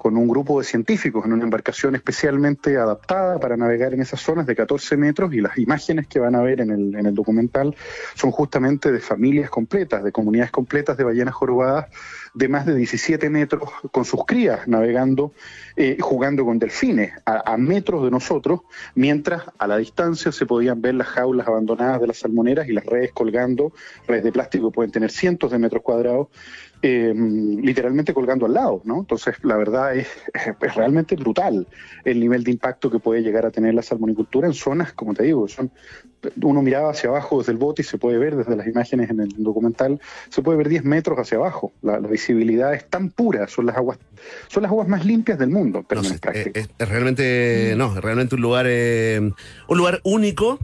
Speaker 7: con un grupo de científicos en una embarcación especialmente adaptada para navegar en esas zonas de 14 metros y las imágenes que van a ver en el, en el documental son justamente de familias completas, de comunidades completas de ballenas jorobadas de más de 17 metros con sus crías navegando, eh, jugando con delfines a, a metros de nosotros, mientras a la distancia se podían ver las jaulas abandonadas de las salmoneras y las redes colgando, redes de plástico que pueden tener cientos de metros cuadrados, eh, literalmente colgando al lado, ¿no? Entonces, la verdad es, es realmente brutal el nivel de impacto que puede llegar a tener la salmonicultura en zonas, como te digo, son uno miraba hacia abajo desde el bote y se puede ver desde las imágenes en el documental, se puede ver 10 metros hacia abajo. La, visibilidad es tan pura, son las aguas, son las aguas más limpias del mundo, pero no, es,
Speaker 1: es, realmente, no, es realmente un lugar, eh, un lugar único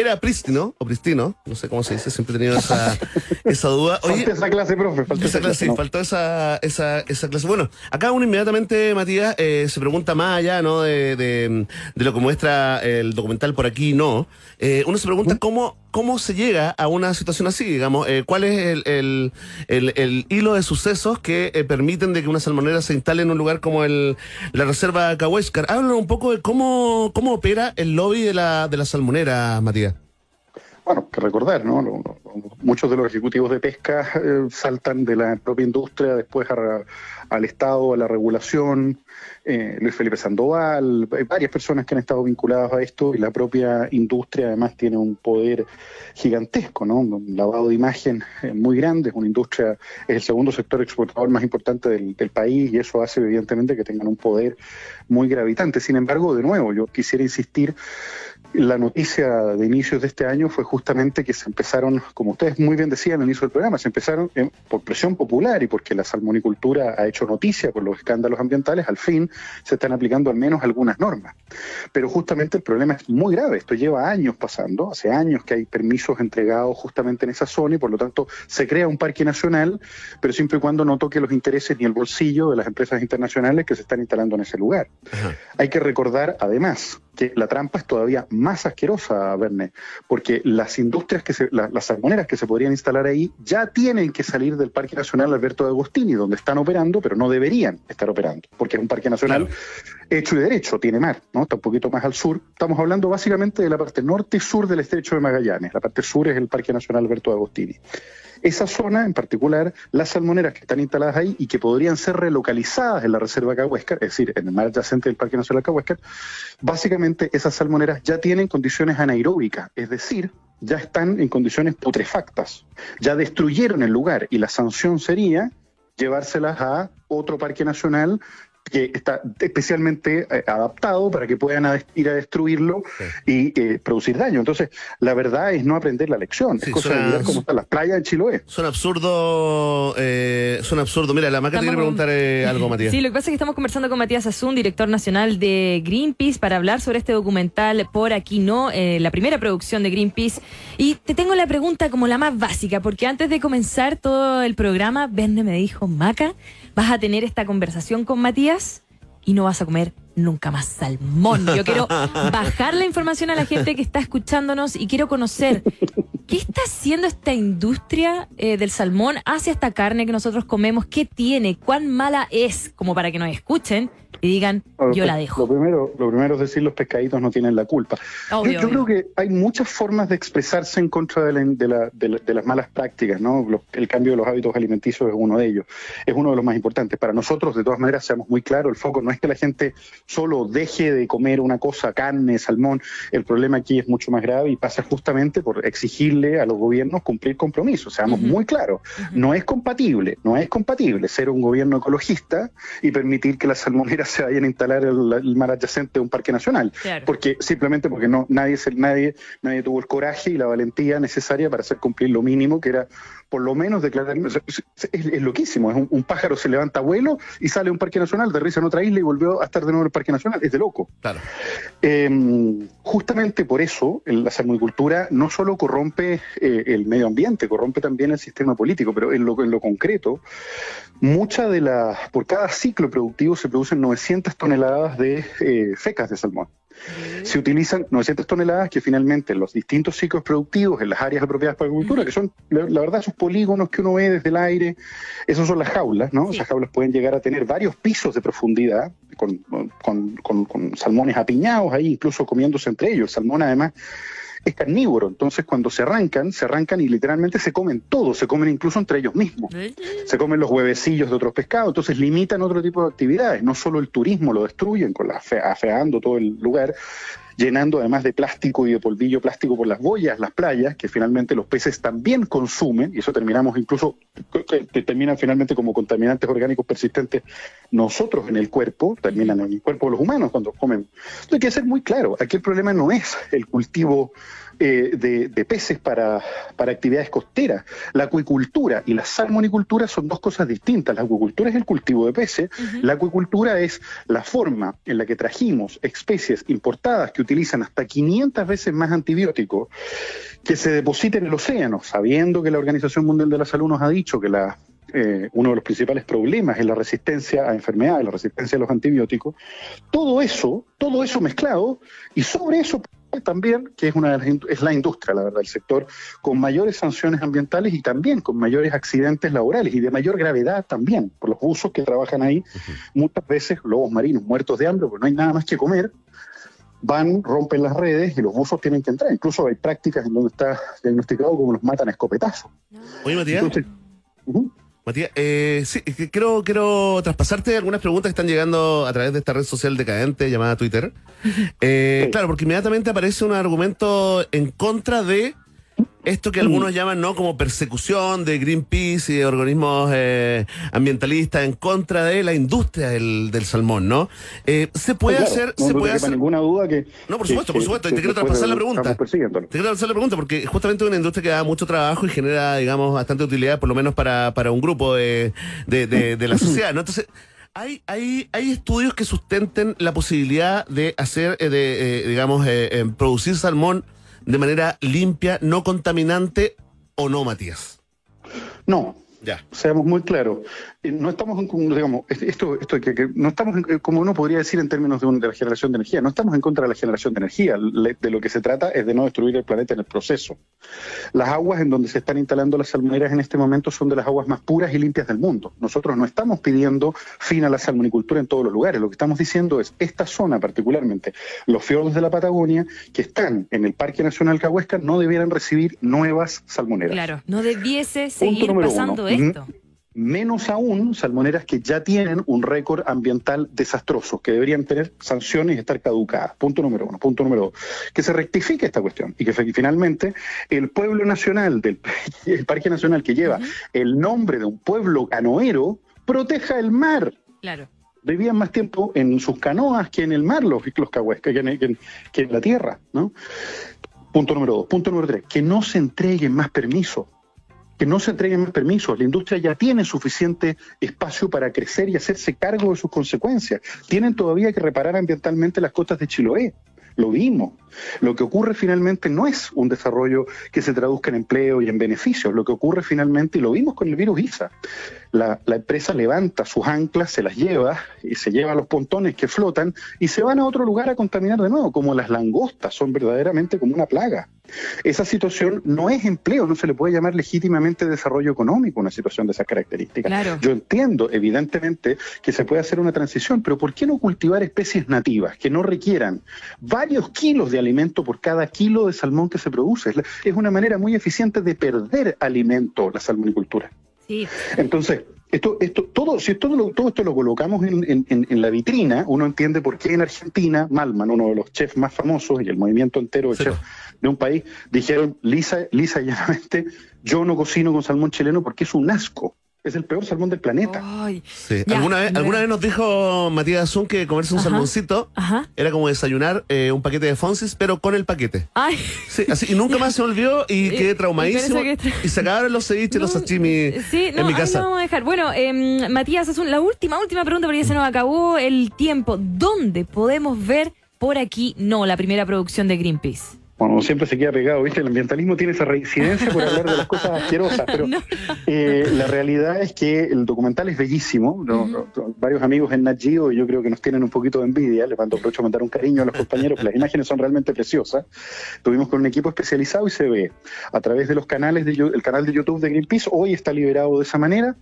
Speaker 1: era prístino o pristino, no sé cómo se dice, siempre he tenido esa, esa duda.
Speaker 7: Oye, falta esa clase, profe,
Speaker 1: falta esa, clase. Sí, faltó esa, esa, esa, clase. Bueno, acá uno inmediatamente, Matías, eh, se pregunta más allá, ¿no? De, de, de, lo que muestra el documental por aquí, no. Eh, uno se pregunta cómo, cómo se llega a una situación así, digamos, eh, cuál es el, el, el, hilo de sucesos que eh, permiten de que una salmonera se instale en un lugar como el, la reserva Cahuéscar. Háblanos un poco de cómo, cómo opera el lobby de la, de la salmonera, Matías
Speaker 7: bueno, que recordar, ¿no? Muchos de los ejecutivos de pesca eh, saltan de la propia industria después al Estado, a la regulación. Eh, Luis Felipe Sandoval, hay varias personas que han estado vinculadas a esto y la propia industria además tiene un poder gigantesco, ¿no? Un lavado de imagen eh, muy grande, es una industria, es el segundo sector exportador más importante del, del país y eso hace evidentemente que tengan un poder muy gravitante. Sin embargo, de nuevo, yo quisiera insistir la noticia de inicios de este año fue justamente que se empezaron, como ustedes muy bien decían al inicio del programa, se empezaron por presión popular y porque la salmonicultura ha hecho noticia por los escándalos ambientales, al fin se están aplicando al menos algunas normas. Pero justamente el problema es muy grave, esto lleva años pasando, hace años que hay permisos entregados justamente en esa zona y por lo tanto se crea un parque nacional, pero siempre y cuando no toque los intereses ni el bolsillo de las empresas internacionales que se están instalando en ese lugar. Hay que recordar además que la trampa es todavía más asquerosa, Verne, porque las industrias, que se, las salmoneras que se podrían instalar ahí ya tienen que salir del Parque Nacional Alberto de Agostini, donde están operando, pero no deberían estar operando, porque es un parque nacional hecho y derecho, tiene mar, ¿no? Está un poquito más al sur. Estamos hablando básicamente de la parte norte y sur del estrecho de Magallanes. La parte sur es el Parque Nacional Alberto de Agostini. Esa zona en particular, las salmoneras que están instaladas ahí y que podrían ser relocalizadas en la Reserva Cahuéscar, es decir, en el mar adyacente del Parque Nacional Cahuéscar, básicamente esas salmoneras ya tienen condiciones anaeróbicas, es decir, ya están en condiciones putrefactas, ya destruyeron el lugar y la sanción sería llevárselas a otro parque nacional que está especialmente eh, adaptado para que puedan ir a destruirlo y eh, producir daño. Entonces, la verdad es no aprender la lección. es cosa de mirar cómo están las playas en Chiloé.
Speaker 1: Son absurdos, eh, son absurdos. Mira, la Maca te quiere preguntar eh, algo, Matías.
Speaker 2: Sí, lo que pasa es que estamos conversando con Matías Azun, director nacional de Greenpeace, para hablar sobre este documental Por Aquí No, la primera producción de Greenpeace. Y te tengo la pregunta como la más básica, porque antes de comenzar todo el programa, Vende me dijo, Maca, vas a tener esta conversación con Matías y no vas a comer nunca más salmón. Yo quiero bajar la información a la gente que está escuchándonos y quiero conocer qué está haciendo esta industria eh, del salmón hacia esta carne que nosotros comemos, qué tiene, cuán mala es, como para que nos escuchen y digan, yo la dejo.
Speaker 7: Lo primero, lo primero es decir, los pescaditos no tienen la culpa. yo, creo que hay muchas formas de expresarse en contra de, de, las malas prácticas, ¿no? el cambio de los hábitos alimenticios es uno de ellos. Es uno de los más importantes. Para nosotros, de todas maneras, seamos muy claros, el foco no es que la gente solo deje de comer una cosa, carne, salmón. El problema aquí es mucho más grave y pasa justamente por exigirle a los gobiernos cumplir compromisos. Seamos muy claros. No es compatible, no es compatible ser un gobierno ecologista y permitir que las salmoneras se vayan a instalar el, el mar adyacente de un parque nacional. Porque simplemente porque no nadie, nadie, nadie tuvo el coraje y la valentía necesaria para hacer cumplir lo mínimo que era por lo menos declarar. Es, loquísimo. Es un, pájaro se levanta vuelo y sale a un parque nacional, de risa en otra isla y volvió a estar de nuevo en el parque nacional. Es de loco.
Speaker 1: Claro.
Speaker 7: Em, justamente por eso la salmonicultura no solo corrompe eh, el medio ambiente, corrompe también el sistema político, pero en lo, en lo concreto, mucha de la, por cada ciclo productivo se producen 900 toneladas de eh, fecas de salmón. Se utilizan 900 toneladas que finalmente en los distintos ciclos productivos, en las áreas apropiadas para la agricultura, que son, la, verdad, esos polígonos que uno ve desde el aire, esas son las jaulas, ¿no? Esas jaulas pueden llegar a tener varios pisos de profundidad, con, con, con, con salmones apiñados ahí, incluso comiéndose entre ellos. El salmón, además, es carnívoro, entonces cuando se arrancan, se arrancan y literalmente se comen todo, se comen incluso entre ellos mismos. Se comen los huevecillos de otros pescados, entonces limitan otro tipo de actividades, no solo el turismo lo destruyen, con la afeando todo el lugar, llenando además de plástico y de polvillo plástico por las boyas, las playas, que finalmente los peces también consumen, y eso terminamos incluso, que terminan finalmente como contaminantes orgánicos persistentes nosotros en el cuerpo, terminan en el cuerpo de los humanos cuando comen. Entonces hay que ser muy claro, aquí el problema no es el cultivo eh, de, de peces para, para actividades costeras. La acuicultura y la salmonicultura son dos cosas distintas. La acuicultura es el cultivo de peces, la acuicultura es la forma en la que trajimos especies importadas que utilizan hasta 500 veces más antibióticos que se depositen en el océano, sabiendo que la Organización Mundial de la Salud nos ha dicho que la eh, uno de los principales problemas es la resistencia a enfermedades, la resistencia a los antibióticos. Todo eso, todo eso mezclado, y sobre eso también, que es, una de las es la industria, la verdad, el sector con mayores sanciones ambientales y también con mayores accidentes laborales y de mayor gravedad también, por los buzos que trabajan ahí, muchas veces lobos marinos muertos de hambre, porque no hay nada más que comer, van, rompen las redes y los buzos tienen que entrar. Incluso hay prácticas en donde está diagnosticado como los matan a escopetazos.
Speaker 1: Oye, Matías.
Speaker 7: Entonces.
Speaker 1: Matías, eh, sí, quiero, quiero traspasarte algunas preguntas que están llegando a través de esta red social decadente llamada Twitter. Eh,
Speaker 7: Sí.
Speaker 1: Claro, porque inmediatamente aparece un argumento en contra de esto que algunos llaman no como persecución de Greenpeace y de organismos eh, ambientalistas en contra de la industria del, del salmón, ¿no? Eh, se puede
Speaker 7: Claro,
Speaker 1: hacer,
Speaker 7: no,
Speaker 1: se puede
Speaker 7: te
Speaker 1: hacer.
Speaker 7: ninguna duda que.
Speaker 1: No, por
Speaker 7: que-
Speaker 1: supuesto,
Speaker 7: que-
Speaker 1: por supuesto, y te
Speaker 7: que
Speaker 1: quiero traspasar la pregunta. Te quiero hacer la pregunta porque justamente es una industria que da mucho trabajo y genera, digamos, bastante utilidad, por lo menos para, para un grupo de, de, de- de la sociedad, ¿no? Entonces, hay, hay, hay estudios que sustenten la posibilidad de hacer, eh, de, eh, digamos, producir salmón de manera limpia, no contaminante o no, Matías.
Speaker 7: No,
Speaker 1: Ya.
Speaker 7: seamos muy claros. Eh, No estamos en, digamos, es- esto, esto que, que no estamos, en- eh, como uno podría decir en términos de, un- de la generación de energía, no estamos en contra de la generación de energía. Le- De lo que se trata es de no destruir el planeta en el proceso. Las aguas en donde se están instalando las salmoneras en este momento son de las aguas más puras y limpias del mundo. Nosotros no estamos pidiendo fin a la salmonicultura en todos los lugares. Lo que estamos diciendo es esta zona particularmente, los fiordos de la Patagonia, que están en el Parque Nacional Cahuesca, no debieran recibir nuevas salmoneras.
Speaker 2: Claro, no debiese seguir pasando
Speaker 7: uno.
Speaker 2: esto.
Speaker 7: Menos aún salmoneras que ya tienen un récord ambiental desastroso, que deberían tener sanciones y estar caducadas. Punto número uno. Punto número dos. Que se rectifique esta cuestión y que finalmente el pueblo nacional, del el Parque Nacional que lleva el nombre de un pueblo canoero, proteja el mar.
Speaker 2: Claro.
Speaker 7: Vivían más tiempo en sus canoas que en el mar los, los cahuescas, que en, que en- que en la tierra, ¿no? Punto número dos. Punto número tres. Que no se entreguen más permisos que no se entreguen más permisos. La industria ya tiene suficiente espacio para crecer y hacerse cargo de sus consecuencias. Tienen todavía que reparar ambientalmente las costas de Chiloé. Lo vimos. Lo que ocurre finalmente no es un desarrollo que se traduzca en empleo y en beneficios. Lo que ocurre finalmente, y lo vimos con el virus ISA, la, la empresa levanta sus anclas, se las lleva y se lleva los pontones que flotan y se van a otro lugar a contaminar de nuevo, como las langostas, son verdaderamente como una plaga. Esa situación no es empleo, no se le puede llamar legítimamente desarrollo económico una situación de esas características.
Speaker 2: Claro.
Speaker 7: Yo entiendo, evidentemente, que se puede hacer una transición, pero ¿por qué no cultivar especies nativas que no requieran varios kilos de alimento por cada kilo de salmón que se produce? Es una manera muy eficiente de perder alimento la salmonicultura.
Speaker 2: Sí.
Speaker 7: Entonces, esto, esto, todo, si todo, lo- todo esto lo colocamos en, en- en- en la vitrina, uno entiende por qué en Argentina, Malman, uno de los chefs más famosos y el movimiento entero de
Speaker 1: Sí,
Speaker 7: chefs de un país, dijeron lisa, lisa y llanamente, yo no cocino con salmón chileno porque es un asco. Es el peor salmón del planeta.
Speaker 2: Ay.
Speaker 1: Sí.
Speaker 2: Ya,
Speaker 1: ¿Alguna, vez, alguna vez nos dijo Matías Azun que comerse un
Speaker 2: Ajá.
Speaker 1: salmoncito
Speaker 2: Ajá.
Speaker 1: era como desayunar eh, un paquete de Fonsis, pero con el paquete.
Speaker 2: Ay.
Speaker 1: Sí, así, y nunca más se olvidó y
Speaker 2: Y-
Speaker 1: quedé
Speaker 2: y
Speaker 1: traumadísimo.
Speaker 2: parece que-
Speaker 1: Y se acabaron los ceviches, los
Speaker 2: No,
Speaker 1: sashimi
Speaker 2: Sí, no,
Speaker 1: en mi
Speaker 2: ahí
Speaker 1: casa.
Speaker 2: lo vamos a dejar. Bueno, eh, Matías, es un- la última, última pregunta porque ya se nos acabó el tiempo. ¿Dónde podemos ver por aquí, no, la primera producción de Greenpeace?
Speaker 7: Bueno, siempre se queda pegado, ¿viste? El ambientalismo tiene esa reincidencia por hablar de las cosas asquerosas, pero eh, la realidad es que el documental es bellísimo. ¿no? Varios amigos en Nat Geo, y yo creo que nos tienen un poquito de envidia. Les mando aprovecho a mandar un cariño a los compañeros, que las imágenes son realmente preciosas. Tuvimos con un equipo especializado y se ve a través de los canales de el canal de YouTube de Greenpeace. Hoy está liberado de esa manera.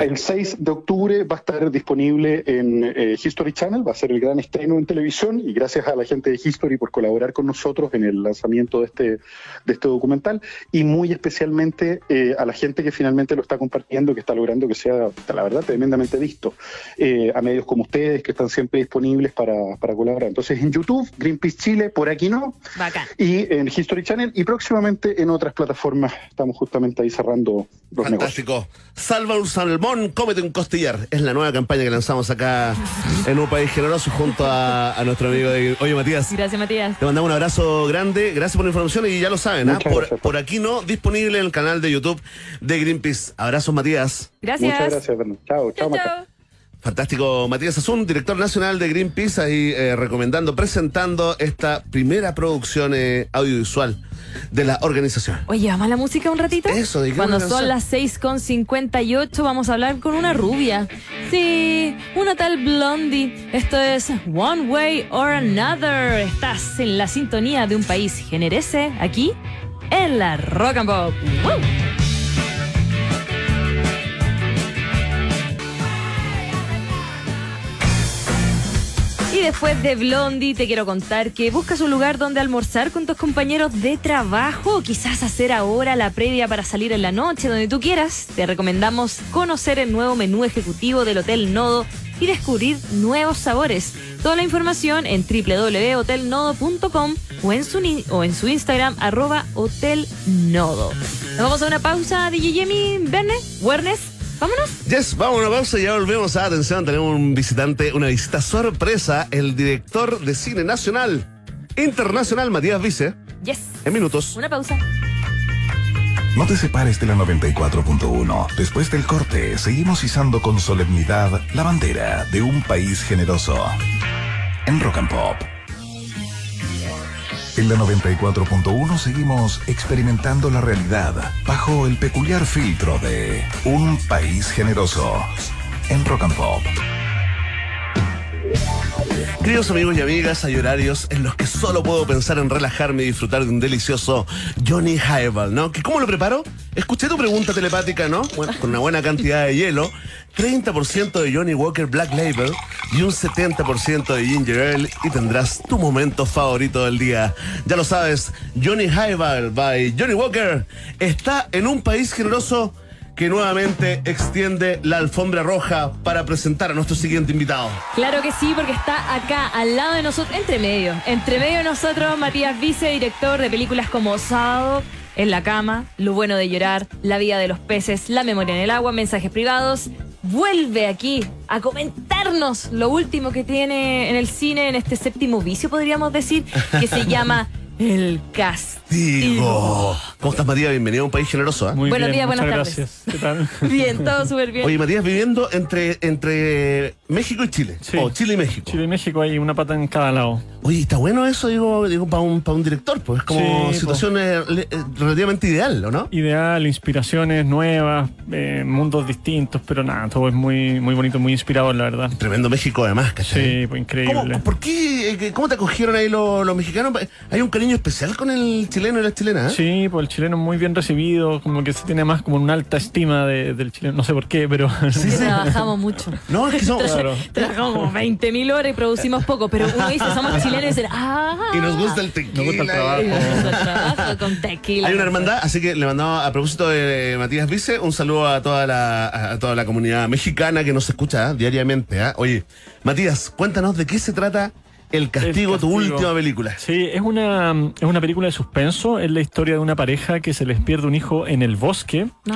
Speaker 7: El 6 de octubre va a estar disponible en eh, History Channel, va a ser el gran estreno en televisión y gracias a la gente de History por colaborar con nosotros en el lanzamiento de este, de este documental y muy especialmente eh, a la gente que finalmente lo está compartiendo, que está logrando que sea, la verdad, tremendamente visto, eh, a medios como ustedes que están siempre disponibles para, para colaborar. Entonces en YouTube, Greenpeace Chile, por aquí no,
Speaker 2: Bacán.
Speaker 7: y en History Channel y próximamente en otras plataformas. Estamos justamente ahí cerrando los negocios.
Speaker 1: Fantástico. Salva un salmón, cómete un costillar. Es la nueva campaña que lanzamos acá en un país generoso junto a, a nuestro amigo de... Oye, Matías,
Speaker 2: Gracias, Matías.
Speaker 1: te mandamos un abrazo grande Gracias por la información y ya lo saben, ¿ah? Por,
Speaker 7: gracias.
Speaker 1: por aquí no, disponible en el canal de YouTube de Greenpeace. Abrazos, Matías.
Speaker 2: Gracias.
Speaker 7: Muchas gracias, Fernando. Chao, chao,
Speaker 2: chao.
Speaker 1: Fantástico, Matías Azun, director nacional de Greenpeace, ahí eh, recomendando, presentando esta primera producción eh, audiovisual de la organización.
Speaker 2: Oye, vamos a la música un ratito.
Speaker 1: Eso, ¿de
Speaker 2: Cuando son las 6.58 vamos a hablar con una rubia. Sí, una tal Blondie. Esto es One Way or Another. Estás en la sintonía de un país generese aquí en la Rock and Pop. ¡Woo! Después de Blondie, te quiero contar que buscas un lugar donde almorzar con tus compañeros de trabajo, o quizás hacer ahora la previa para salir en la noche, donde tú quieras. Te recomendamos conocer el nuevo menú ejecutivo del Hotel Nodo y descubrir nuevos sabores. Toda la información en www.hotelnodo.com o en su, o en su Instagram, arroba Hotel Nodo. Nos vamos a una pausa, DJ Jimmy, Verne, Wernes. Vámonos.
Speaker 1: Yes, vamos a una pausa y ya volvemos. a Atención, tenemos un visitante, una visita sorpresa, el director de cine nacional, internacional, Matías Vice,
Speaker 2: Yes.
Speaker 1: en minutos.
Speaker 2: Una pausa.
Speaker 6: No te separes de la 94.1. Después del corte, seguimos izando con solemnidad la bandera de un país generoso. En Rock and Pop. En la 94.1 seguimos experimentando la realidad bajo el peculiar filtro de un país generoso. En Rock and Pop.
Speaker 1: Queridos amigos y amigas, hay horarios en los que solo puedo pensar en relajarme y disfrutar de un delicioso Johnny Highball, ¿no? ¿Que ¿Cómo lo preparo? Escuché tu pregunta telepática, ¿no? Bueno, con una buena cantidad de hielo, 30% de Johnny Walker Black Label y un 70% de Ginger Ale y tendrás tu momento favorito del día. Ya lo sabes, Johnny Highball by Johnny Walker está en un país generoso que nuevamente extiende la alfombra roja para presentar a nuestro siguiente invitado.
Speaker 2: Claro que sí, porque está acá al lado de nosotros, entre medio, entre medio de nosotros, Matías Vice, director de películas como Sábado, En la cama, Lo bueno de llorar, La vida de los peces, La memoria en el agua, Mensajes privados. Vuelve aquí a comentarnos lo último que tiene en el cine, en este séptimo vicio, podríamos decir, que se llama El Castigo.
Speaker 1: ¿Cómo estás, Matías? Bienvenido a un país generoso. ¿ah?
Speaker 8: Muy
Speaker 2: Buenos
Speaker 8: bien,
Speaker 2: días, buenas tardes.
Speaker 8: gracias. ¿Qué tal?
Speaker 2: Bien, todo súper bien.
Speaker 1: Oye, Matías, viviendo entre, entre México y Chile.
Speaker 8: Sí.
Speaker 1: O Chile y México.
Speaker 8: Chile y México hay una pata en cada lado.
Speaker 1: Oye, está bueno eso, digo, digo para un, para un director, pues es como
Speaker 8: Sí,
Speaker 1: situación eh, eh, relativamente ideal, ¿o no?
Speaker 8: Ideal, inspiraciones nuevas, eh, mundos distintos, pero nada, todo es muy, muy bonito, muy inspirador, la verdad.
Speaker 1: Tremendo México, además, ¿cachai?
Speaker 8: Sí, pues increíble.
Speaker 1: ¿Cómo, ¿Por qué? eh, ¿Cómo te acogieron ahí los, los mexicanos? ¿Hay un cariño especial con el chileno y la chilena? eh?
Speaker 8: Sí, pues el chileno es muy bien recibido, como que se tiene más como una alta estima de- del chileno, no sé por qué, pero
Speaker 1: Sí,
Speaker 2: Que
Speaker 1: sí.
Speaker 2: trabajamos mucho.
Speaker 1: No, es que somos...
Speaker 8: Claro.
Speaker 2: Trabajamos como 20.000 horas y producimos poco, pero uno dice, somos chilenos y dicen, ah.
Speaker 1: Y nos gusta el tequila.
Speaker 8: Nos gusta el trabajo.
Speaker 2: Y nos gusta el trabajo con tequila.
Speaker 1: Hay una hermandad, así que le mandamos a propósito de Matías Vice un saludo a toda la, a toda la comunidad mexicana que nos escucha ¿eh? diariamente. ¿eh? Oye, Matías, cuéntanos de qué se trata El Castigo,
Speaker 8: El
Speaker 1: tu última película.
Speaker 8: Sí, es una, es una película de suspenso, es la historia de una pareja que se les pierde un hijo en el bosque
Speaker 2: No.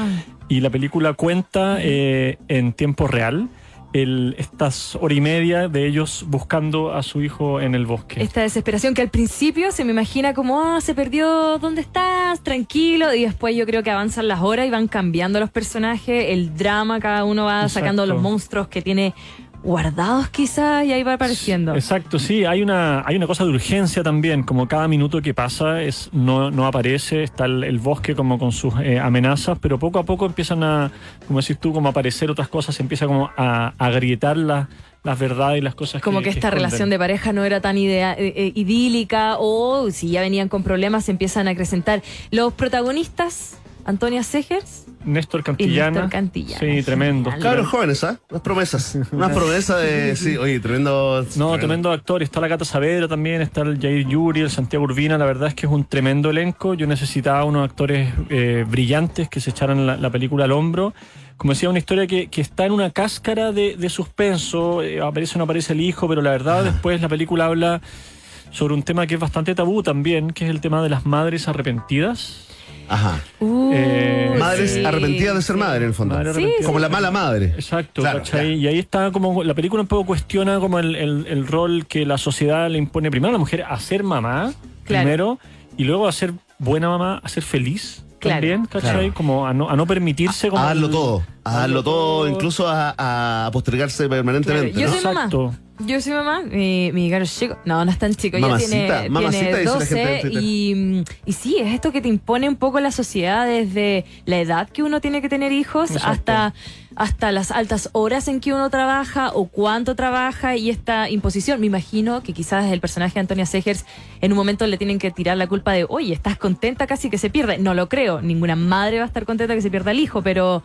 Speaker 8: y la película cuenta eh, en tiempo real el, estas hora y media de ellos buscando a su hijo en el bosque.
Speaker 2: Esta desesperación que al principio se me imagina como, ah, se perdió, ¿dónde estás? Tranquilo. Y después yo creo que avanzan las horas y van cambiando los personajes, el drama, cada uno va sacando
Speaker 8: Exacto.
Speaker 2: los monstruos que tiene guardados quizás y ahí va apareciendo.
Speaker 8: Exacto, sí, hay una, hay una cosa de urgencia también, como cada minuto que pasa es, no, no aparece, está el, el bosque como con sus eh, amenazas, pero poco a poco empiezan a, como decís tú, como a aparecer otras cosas, se empieza como a, agrietar la- las verdades y las cosas
Speaker 2: Como que, esta relación de pareja no era tan idea, eh, eh, idílica o si ya venían con problemas se empiezan a acrecentar. Los protagonistas, Antonia Segers,
Speaker 8: Néstor Cantillana.
Speaker 2: Néstor Cantillana,
Speaker 8: Sí, tremendo.
Speaker 2: genial.
Speaker 1: Cabros jóvenes, ¿ah? Unas promesas. Unas promesas de. Sí, oye, tremendo.
Speaker 8: No, tremendo actor. Está la Cata Saavedra también, está el Jair Yuri, el Santiago Urbina. La verdad es que es un tremendo elenco. Yo necesitaba unos actores eh, brillantes que se echaran la, la película al hombro. Como decía, una historia que, que está en una cáscara de, de suspenso. eh, aparece o no aparece el hijo, pero la verdad después la película habla sobre un tema que es bastante tabú también, que es el tema de las madres arrepentidas.
Speaker 1: Ajá.
Speaker 2: Uh,
Speaker 8: Eh,
Speaker 1: Madres
Speaker 2: sí,
Speaker 1: arrepentidas de ser madre, en el fondo.
Speaker 8: Madre
Speaker 2: Sí,
Speaker 8: arrepentida.
Speaker 1: Como la mala madre.
Speaker 8: Exacto,
Speaker 1: Claro,
Speaker 8: ¿cachai?
Speaker 1: ya.
Speaker 8: Y ahí está como la película un poco cuestiona como el, el- el rol que la sociedad le impone primero a la mujer a ser mamá,
Speaker 2: Claro.
Speaker 8: primero, y luego a ser buena mamá, a ser feliz
Speaker 2: Claro.
Speaker 8: también, ¿cachai?
Speaker 1: Claro.
Speaker 8: Como a no, a no permitirse como
Speaker 1: A hazlo
Speaker 8: el-
Speaker 1: todo, a hazlo todo,
Speaker 8: todo.
Speaker 1: incluso a, a postergarse permanentemente.
Speaker 2: Claro, yo
Speaker 1: ¿no?
Speaker 2: soy mamá.
Speaker 8: Exacto.
Speaker 2: Yo soy mamá, mi, mi caro es chico. No, no es tan chico.
Speaker 1: Mamacita,
Speaker 2: ya tiene,
Speaker 1: mamacita,
Speaker 2: tiene
Speaker 1: dice la
Speaker 2: 12
Speaker 1: gente en Twitter.
Speaker 2: y, y sí, es esto que te impone un poco la sociedad desde la edad que uno tiene que tener hijos
Speaker 8: Exacto.
Speaker 2: hasta, hasta las altas horas en que uno trabaja o cuánto trabaja y esta imposición. Me imagino que quizás el personaje de Antonia Segers en un momento le tienen que tirar la culpa de, oye, estás contenta casi que se pierde. No lo creo. Ninguna madre va a estar contenta que se pierda el hijo, pero...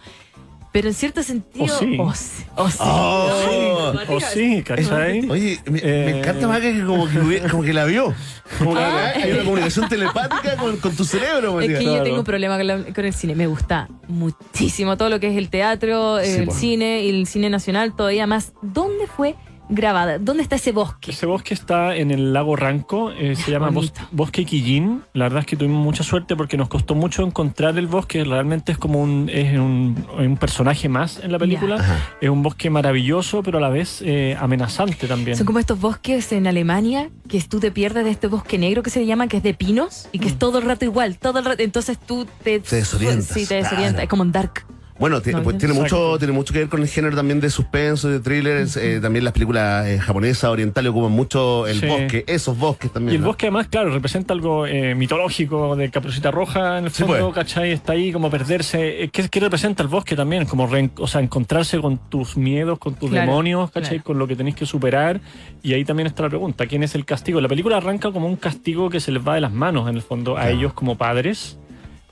Speaker 2: Pero en cierto sentido...
Speaker 8: O sí.
Speaker 2: o sí. o sí.
Speaker 1: Oh.
Speaker 8: O sí, ¿cachai?
Speaker 1: Oye, me,
Speaker 8: Eh,
Speaker 1: me encanta más que como que, hubiera- como que la vio. Como que
Speaker 2: Ah.
Speaker 1: hay una comunicación telepática con, con tu cerebro,
Speaker 2: Es
Speaker 1: Matías.
Speaker 2: que yo tengo un problema con, la- con el cine. Me gusta muchísimo todo lo que es el teatro,
Speaker 1: Sí,
Speaker 2: el
Speaker 1: po.
Speaker 2: cine y el cine nacional todavía más. ¿Dónde fue grabada? ¿Dónde está ese bosque?
Speaker 8: Ese bosque está en el lago Ranco, eh, se llama Bos-. Bosque Quillín. La verdad es que tuvimos mucha suerte porque nos costó mucho encontrar el bosque. Realmente es como un, es un, un personaje más en la película.
Speaker 1: Ajá.
Speaker 8: Es un bosque maravilloso, pero a la vez eh, amenazante también.
Speaker 2: Son como estos bosques en Alemania que tú te pierdes de este bosque negro que se llama, que es de pinos y que
Speaker 8: Mm.
Speaker 2: es todo el rato igual, todo el rato. Entonces tú te,
Speaker 1: Te desorientas,
Speaker 2: Sí, te desorientas.
Speaker 1: claro.
Speaker 2: Es como un dark.
Speaker 1: Bueno, ti-
Speaker 2: No,
Speaker 1: pues, tiene mucho, tiene mucho que ver con el género también de suspenso, de thrillers. eh, también las películas eh, japonesas, orientales ocupan mucho el
Speaker 8: Sí.
Speaker 1: bosque, esos bosques también.
Speaker 8: Y el
Speaker 1: ¿no?
Speaker 8: bosque además, claro, representa algo eh, mitológico de Caperucita Roja en el
Speaker 1: Sí,
Speaker 8: fondo,
Speaker 1: pues.
Speaker 8: ¿cachai? Está ahí como perderse. Eh, ¿Qué, qué representa el bosque también? Como reen- o sea, encontrarse con tus miedos, con tus
Speaker 2: Claro,
Speaker 8: demonios, ¿cachai?
Speaker 2: claro.
Speaker 8: Con lo que tenéis que superar. Y ahí también está la pregunta, ¿quién es el castigo? La película arranca como un castigo que se les va de las manos, en el fondo, a
Speaker 1: Claro.
Speaker 8: ellos como padres.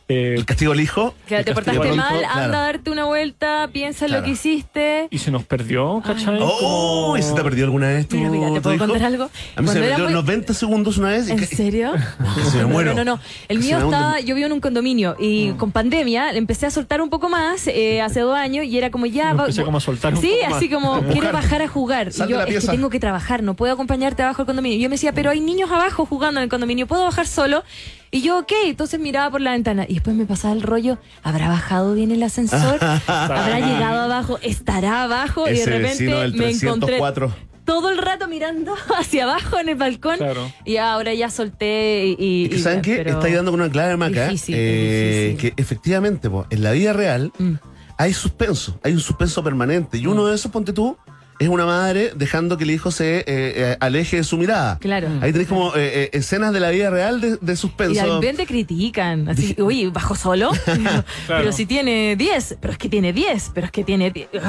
Speaker 8: Eh,
Speaker 1: El castigo al hijo.
Speaker 2: Que
Speaker 8: El
Speaker 2: te portaste mal,
Speaker 1: claro.
Speaker 2: anda a darte una vuelta, piensa en
Speaker 1: Claro.
Speaker 2: lo que hiciste.
Speaker 8: y se nos perdió, ¿cachai?
Speaker 1: ¡Oh! ¿Y se te perdió alguna vez tu,
Speaker 2: Mira, mira, ¿te
Speaker 1: tu
Speaker 2: puedo
Speaker 1: hijo?
Speaker 2: contar algo?
Speaker 1: A mí se
Speaker 2: Cuando
Speaker 1: me
Speaker 2: era
Speaker 1: perdió
Speaker 2: muy-
Speaker 1: 90 segundos una vez. y
Speaker 2: ¿En
Speaker 1: que-
Speaker 2: serio?
Speaker 1: Me muero.
Speaker 2: No, no, no. El mío
Speaker 1: me
Speaker 2: estaba, yo vivo en un condominio y con pandemia empecé a soltar un poco más eh, hace dos años y era como ya. Va-
Speaker 8: empecé como a soltar un
Speaker 2: Sí,
Speaker 8: poco más.
Speaker 2: así como quiero bajar a jugar.
Speaker 1: Sal
Speaker 2: y yo es que tengo que trabajar, no puedo acompañarte abajo del condominio. Y yo me decía, pero hay niños abajo jugando en el condominio, ¿puedo bajar solo? Y yo, ok, entonces miraba por la ventana y después me pasaba el rollo, ¿habrá bajado bien el ascensor? ¿Habrá llegado abajo? ¿Estará abajo? y de repente
Speaker 1: del
Speaker 2: me encontré
Speaker 1: 304.
Speaker 2: todo el rato mirando hacia abajo en el balcón.
Speaker 8: Claro.
Speaker 2: Y ahora ya solté y.
Speaker 1: Es que
Speaker 2: y-
Speaker 1: ¿saben qué? Estáis dando con una clave maca.
Speaker 2: Difícil,
Speaker 1: eh,
Speaker 2: difícil.
Speaker 1: Que efectivamente, po, en la vida real
Speaker 2: Mm.
Speaker 1: hay suspenso, hay un suspenso permanente. Y uno de esos, ponte tú, es una madre dejando que el hijo se eh, eh, aleje de su mirada.
Speaker 2: Claro.
Speaker 1: Ahí tenéis como eh, eh, escenas de la vida real de, de
Speaker 2: Y
Speaker 1: suspenso.
Speaker 2: de repente critican. Así, uy, bajó solo. Pero si tiene 10, pero es que tiene 10, pero es que tiene 10.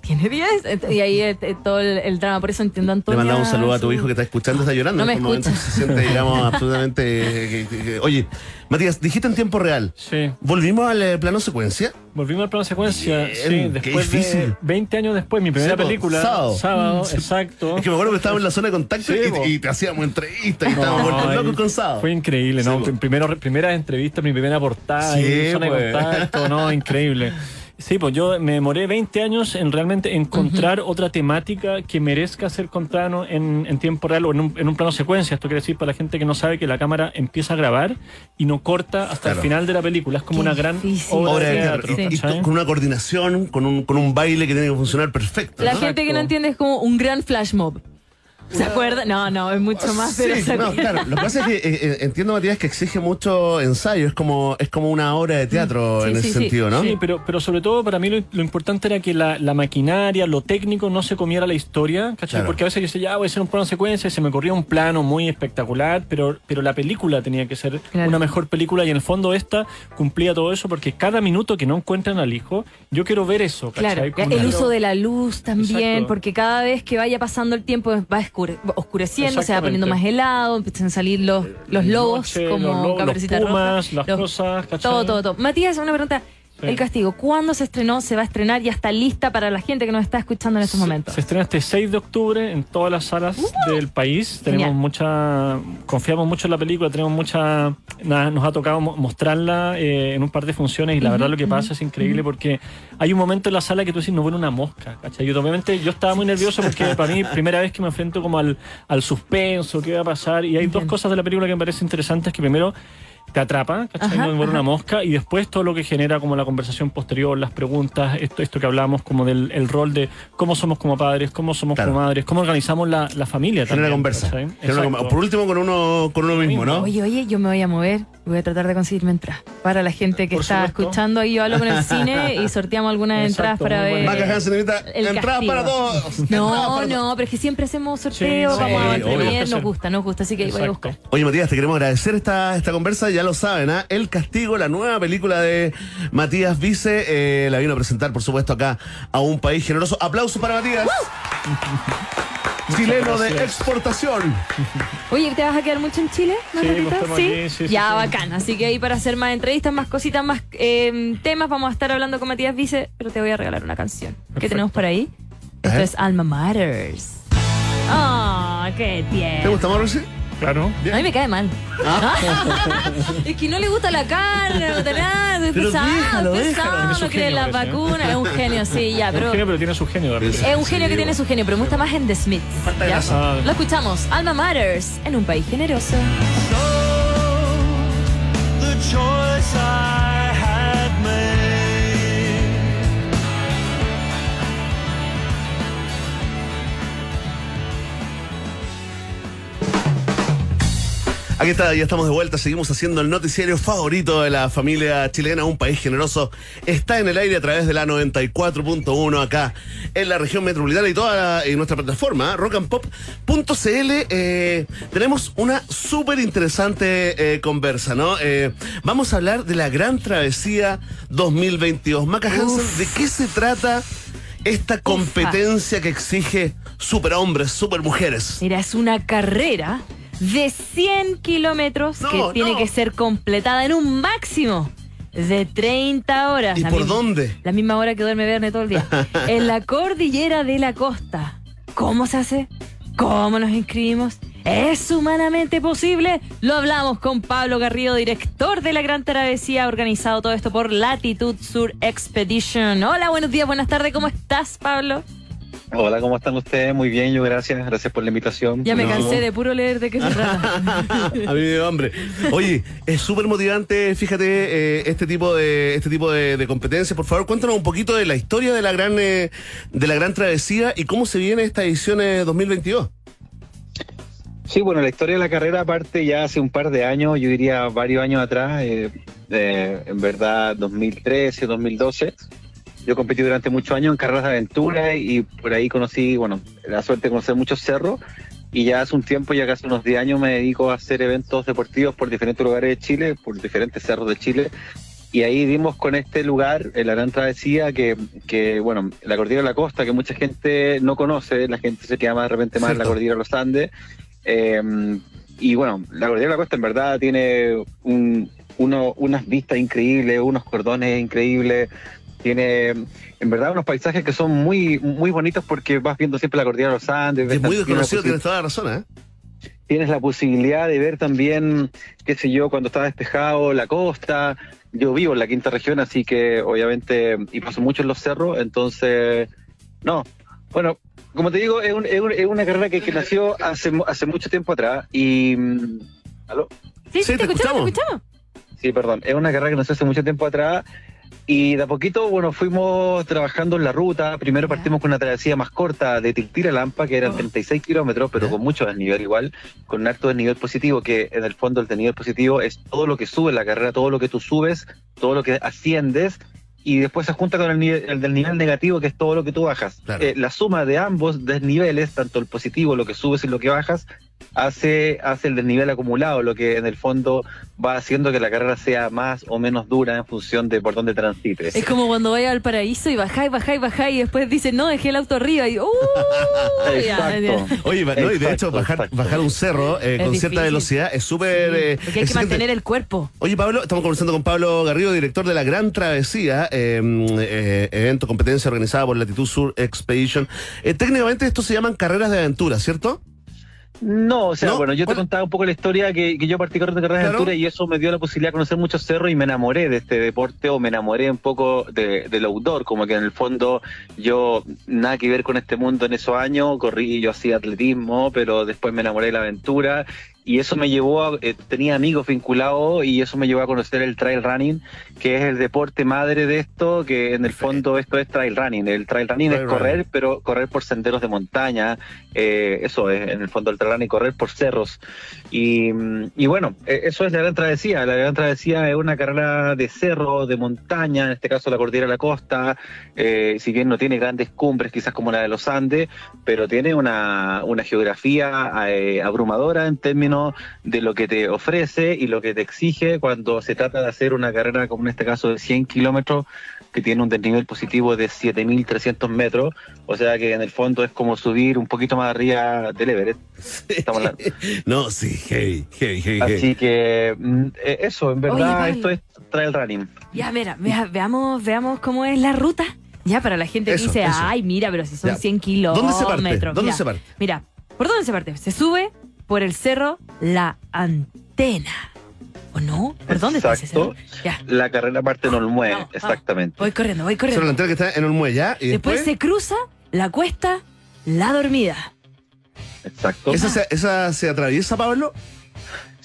Speaker 2: ¿Tiene 10? Y ahí eh, eh, todo el, el drama. Por eso entiendo,
Speaker 1: Le
Speaker 2: Antonio.
Speaker 1: mandamos un saludo a tu hijo que está escuchando, está llorando.
Speaker 2: No
Speaker 1: en
Speaker 2: me escucha.
Speaker 1: Se siente, digamos, absolutamente. eh, que- que- oye, Matías, dijiste en tiempo real.
Speaker 8: Sí.
Speaker 1: ¿Volvimos al eh, plano secuencia?
Speaker 8: Volvimos al plano secuencia,
Speaker 1: Bien,
Speaker 8: sí,
Speaker 1: qué
Speaker 8: después de
Speaker 1: difícil.
Speaker 8: 20 años después, mi primera película,
Speaker 1: sábado.
Speaker 8: sábado, exacto.
Speaker 1: Es que me acuerdo que estábamos en la zona de contacto
Speaker 8: Sí,
Speaker 1: y,
Speaker 8: po.
Speaker 1: y te hacíamos entrevistas y estábamos
Speaker 8: No,
Speaker 1: vueltos locos con sábado.
Speaker 8: Fue increíble, ¿no?
Speaker 1: Po.
Speaker 8: Primero, primera entrevista, mi primera portada,
Speaker 1: Sí,
Speaker 8: y zona
Speaker 1: pues.
Speaker 8: de contacto, ¿no? Increíble. Sí, pues yo me demoré 20 años en realmente encontrar otra temática que merezca ser contada en, en tiempo real o en un, en un plano secuencia. Esto quiere decir para la gente que no sabe que la cámara empieza a grabar y no corta hasta
Speaker 1: Claro.
Speaker 8: el final de la película. Es como
Speaker 2: Qué
Speaker 8: una gran
Speaker 2: difícil.
Speaker 8: obra,
Speaker 1: Obra
Speaker 8: de teatro.
Speaker 1: y,
Speaker 8: ¿cachai?
Speaker 1: con una coordinación, con un, con un baile que tiene que funcionar perfecto.
Speaker 2: La
Speaker 1: ¿no?
Speaker 2: gente que no entiende es como un gran flash mob. ¿Se acuerda? No, no, es mucho más de
Speaker 1: Sí,
Speaker 2: esa
Speaker 1: no, claro. Lo que pasa es que eh, eh, entiendo, Matías, que exige mucho ensayo. Es como, es como una obra de teatro
Speaker 2: Sí,
Speaker 1: en
Speaker 2: sí,
Speaker 1: ese
Speaker 2: sí.
Speaker 1: sentido, ¿no?
Speaker 8: Sí, pero, pero sobre todo para mí lo, lo importante era que la, la maquinaria, lo técnico no se comiera la historia, ¿cachai?
Speaker 1: Claro.
Speaker 8: Porque a veces yo decía, ya voy a hacer un plano secuencia y se me corría un plano muy espectacular, pero, pero la película tenía que ser
Speaker 2: Claro.
Speaker 8: una mejor película y en el fondo esta cumplía todo eso porque cada minuto que no encuentran al hijo, yo quiero ver eso, ¿cachai?
Speaker 2: Claro,
Speaker 8: Como
Speaker 2: el uso de la luz también,
Speaker 8: Exacto.
Speaker 2: porque cada vez que vaya pasando el tiempo va oscure- oscureciendo, se va poniendo más helado, empiezan a salir los, los lobos
Speaker 8: Noche,
Speaker 2: como
Speaker 8: los lobos, los pumas, las
Speaker 2: los-
Speaker 8: cosas, ¿cachai?
Speaker 2: todo, todo, todo. Matías, una pregunta.
Speaker 8: Sí.
Speaker 2: El castigo, ¿cuándo se estrenó? ¿Se va a estrenar? ¿Ya está lista para la gente que nos está escuchando en estos momentos?
Speaker 8: Se estrena este 6 de octubre en todas las salas del país. Tenemos
Speaker 2: Genial.
Speaker 8: mucha, confiamos mucho en la película, tenemos mucha, nada, nos ha tocado mo- mostrarla eh, en un par de funciones y la verdad lo que pasa es increíble porque hay un momento en la sala que tú decís no vuelve una mosca, ¿cachai? Yo obviamente yo estaba muy nervioso porque para mí primera vez que me enfrento como al, al suspenso, qué va a pasar y hay dos cosas de la película que me parecen interesantes que primero te atrapa, ¿cachai?
Speaker 2: Ajá,
Speaker 8: una mosca y después todo lo que genera como la conversación posterior, las preguntas, esto, esto que hablamos como del el rol de cómo somos como padres, cómo somos
Speaker 1: Claro.
Speaker 8: como madres, cómo organizamos la, la familia.
Speaker 1: Genera
Speaker 8: también,
Speaker 1: conversa. Genera Por último, con uno, con uno mismo, ¿no?
Speaker 2: Oye, oye, yo me voy a mover voy a tratar de conseguirme entradas para la gente que
Speaker 8: Por
Speaker 2: está
Speaker 8: supuesto.
Speaker 2: escuchando ahí. Yo hablo con el cine y sorteamos algunas
Speaker 8: Exacto,
Speaker 2: entradas para ver.
Speaker 8: bueno.
Speaker 1: Maca Hansen invita
Speaker 2: el
Speaker 1: entradas
Speaker 2: castigo.
Speaker 1: para todos.
Speaker 2: No,
Speaker 1: para todos.
Speaker 2: no, pero es que siempre hacemos sorteo,
Speaker 8: Sí,
Speaker 2: vamos
Speaker 1: sí,
Speaker 2: a entretener, nos gusta, nos gusta, así que voy a
Speaker 8: Exacto.
Speaker 2: buscar.
Speaker 1: Oye, Matías, te queremos agradecer esta, esta conversa. Ya lo saben, ¿ah? El Castigo, la nueva película de Matías Vice. eh, la vino a presentar, por supuesto, acá a un país generoso. Aplauso para Matías. Chileno de exportación.
Speaker 2: Oye, ¿te vas a quedar mucho en Chile? ¿No,
Speaker 8: Sí,
Speaker 2: ratito?
Speaker 8: pues, estamos aquí, sí, sí,
Speaker 2: ya,
Speaker 8: sí.
Speaker 2: bacán. Así que ahí para hacer más entrevistas, más cositas, más eh, temas, vamos a estar hablando con Matías Vice, pero te voy a regalar una canción. ¿Qué
Speaker 8: Perfecto.
Speaker 2: tenemos por ahí? Esto es Alma Matters. Ah, qué
Speaker 1: ¿Te
Speaker 2: tierno.
Speaker 1: gusta, Mauricio?
Speaker 8: Claro.
Speaker 2: A mí me cae mal. es que no le gusta la carne, no nada, es pesado,
Speaker 1: déjalo,
Speaker 2: es pesado, no cree en las
Speaker 8: ¿eh?
Speaker 2: vacunas, es un genio, sí, ya,
Speaker 8: Es
Speaker 2: pero...
Speaker 8: un genio, pero tiene su genio.
Speaker 2: Es un genio que tiene su genio, pero me gusta más en The Smiths.
Speaker 8: Ah,
Speaker 2: Lo escuchamos. Alma Matters en un país generoso.
Speaker 9: the choice I
Speaker 1: Aquí está, ya estamos de vuelta, seguimos haciendo el noticiario favorito de la familia chilena, un país generoso. Está en el aire a través de la 94.1 acá en la región metropolitana y toda la- en nuestra plataforma, rockandpop.cl. Eh, tenemos una súper interesante eh, conversa, ¿no? Eh, vamos a hablar de la gran travesía 2022. Maca Hansen, ¿de qué se trata esta competencia que exige superhombres, supermujeres?
Speaker 2: Mira, es una carrera de 100 kilómetros
Speaker 1: No,
Speaker 2: que tiene que ser completada en un máximo de 30 horas.
Speaker 1: ¿Y
Speaker 2: La
Speaker 1: por
Speaker 2: misma-
Speaker 1: dónde?
Speaker 2: La misma hora que duerme Verne todo el día. en la cordillera de la costa. ¿Cómo se hace? ¿Cómo nos inscribimos? ¿Es humanamente posible? Lo hablamos con Pablo Garrido, director de la Gran Travesía, organizado todo esto por Latitud Sur Expedition. Hola, buenos días, buenas tardes, ¿cómo estás, Pablo?
Speaker 10: Hola, ¿cómo están ustedes? Muy bien, yo gracias. Gracias por la invitación.
Speaker 2: Ya me
Speaker 1: No.
Speaker 2: cansé de puro leer de qué se trata.
Speaker 1: A mí me dio hambre. Oye, es súper motivante, fíjate, eh, este tipo de este tipo de, de competencias. Por favor, cuéntanos un poquito de la historia de la gran eh, de la gran travesía y cómo se viene esta edición eh, 2022.
Speaker 10: Sí, bueno, la historia de la carrera parte ya hace un par de años, yo diría varios años atrás, eh, eh, en verdad 2013, 2012. Yo competí durante muchos años en carreras de aventura y por ahí conocí, bueno, la suerte de conocer muchos cerros y ya hace un tiempo, ya casi unos 10 años me dedico a hacer eventos deportivos por diferentes lugares de Chile, por diferentes cerros de Chile y ahí dimos con este lugar, en la Gran Travesía, que, que, bueno, la Cordillera de la Costa, que mucha gente no conoce, la gente se queda más de repente más en la. Cordillera de los Andes. Eh, y bueno, la Cordillera de la Costa en verdad tiene un- uno- unas vistas increíbles, unos cordones increíbles, tiene en verdad unos paisajes que son muy muy bonitos porque vas viendo siempre la Cordillera de los Andes.
Speaker 1: Es muy desconocido, tienes toda la razón, ¿eh?
Speaker 10: tienes la posibilidad de ver también, qué sé yo, cuando está despejado la costa. Yo vivo en la quinta región, así que obviamente, y paso mucho en los cerros, entonces, no. Bueno, como te digo, es, un- es un- es una carrera que, que nació hace, mu- hace mucho tiempo atrás y... ¿Aló?
Speaker 2: Sí, sí,
Speaker 1: Sí,
Speaker 2: te,
Speaker 1: te
Speaker 2: escuchamos, te
Speaker 1: escuchamos.
Speaker 2: escuchamos.
Speaker 10: Sí, perdón. Es una carrera que nació hace mucho tiempo atrás y de a poquito, bueno, fuimos trabajando en la ruta. Primero partimos con una travesía más corta de Tiltira a Lampa, que eran
Speaker 2: Oh.
Speaker 10: 36 kilómetros, pero con mucho desnivel igual, con un alto desnivel positivo, que en el fondo el desnivel positivo es todo lo que sube en la carrera, todo lo que tú subes, todo lo que asciendes. Y después se junta con el, nivel, el del nivel negativo, que es todo lo que tú bajas.
Speaker 1: Claro.
Speaker 10: Eh, la suma de ambos desniveles, tanto el positivo, lo que subes y lo que bajas, hace, hace el desnivel acumulado, lo que en el fondo va haciendo que la carrera sea más o menos dura en función de por dónde transites.
Speaker 2: Es como cuando vayas al paraíso y bajáis, bajáis, bajáis y después dices, no, dejé el auto arriba y ¡uh! ya, ya.
Speaker 10: Exacto.
Speaker 1: Oye, va- no, y de hecho, bajar,
Speaker 10: exacto.
Speaker 1: bajar un cerro eh, con cierta velocidad es súper.
Speaker 2: Sí,
Speaker 1: eh,
Speaker 2: porque hay que mantener el cuerpo.
Speaker 1: Oye, Pablo, estamos conversando con Pablo Garrido, director de la Gran Travesía, eh, eh, evento, competencia organizada por Latitud Sur Expedition. Eh, técnicamente esto se llaman carreras de aventura, ¿cierto?
Speaker 10: No, o sea,
Speaker 1: ¿No?
Speaker 10: bueno, yo te contaba un poco la historia que, que yo partí corriendo carreras de
Speaker 1: Claro.
Speaker 10: aventura y eso me dio la posibilidad de conocer muchos cerros y me enamoré de este deporte o me enamoré un poco de, del outdoor, como que en el fondo yo nada que ver con este mundo en esos años, corrí, yo hacía atletismo, pero después me enamoré de la aventura y eso me llevó a, eh, tenía amigos vinculados y eso me llevó a conocer el trail running, que es el deporte madre de esto, que en el fondo esto es trail running. El trail running
Speaker 1: Trail
Speaker 10: es correr,
Speaker 1: running.
Speaker 10: pero correr por senderos de montaña, eh, eso es en el fondo el trail running, correr por cerros. Y, y bueno, eh, eso es la gran travesía. La gran travesía es una carrera de cerro, de montaña, en este caso la cordillera de la costa, eh, si bien no tiene grandes cumbres, quizás como la de los Andes, pero tiene una, una geografía abrumadora en términos de lo que te ofrece y lo que te exige cuando se trata de hacer una carrera como en este caso de 100 kilómetros que tiene un desnivel positivo de 7.300 metros, o sea que en el fondo es como subir un poquito más arriba del Everest. Estamos hablando.
Speaker 1: No, sí, hey, hey, hey, hey.
Speaker 10: Así que mm, eh, eso, en verdad,
Speaker 2: Pablo.
Speaker 10: esto es trail running.
Speaker 2: Ya, mira, vea- veamos, veamos cómo es la ruta. Ya, para la gente que
Speaker 1: Eso,
Speaker 2: dice,
Speaker 1: eso.
Speaker 2: ay, mira, pero si son
Speaker 1: Ya.
Speaker 2: 100 kilómetros.
Speaker 1: ¿Dónde se parte? ¿Dónde
Speaker 2: mira,
Speaker 1: se parte?
Speaker 2: Mira, ¿por dónde se parte? Se sube por el cerro La Antena. ¿O no? ¿Por dónde está ese
Speaker 10: Exacto.
Speaker 2: cerro? Ya,
Speaker 10: La carrera parte en Olmué,
Speaker 2: Vamos, vamos.
Speaker 10: exactamente.
Speaker 2: voy corriendo, voy
Speaker 1: Sobre la
Speaker 2: corriendo.
Speaker 1: entrada que está en Olmué, ¿ya? Y
Speaker 2: Después
Speaker 1: después,
Speaker 2: se cruza la cuesta La Dormida.
Speaker 10: Exacto.
Speaker 1: ¿esa, se, ¿esa se atraviesa, Pablo?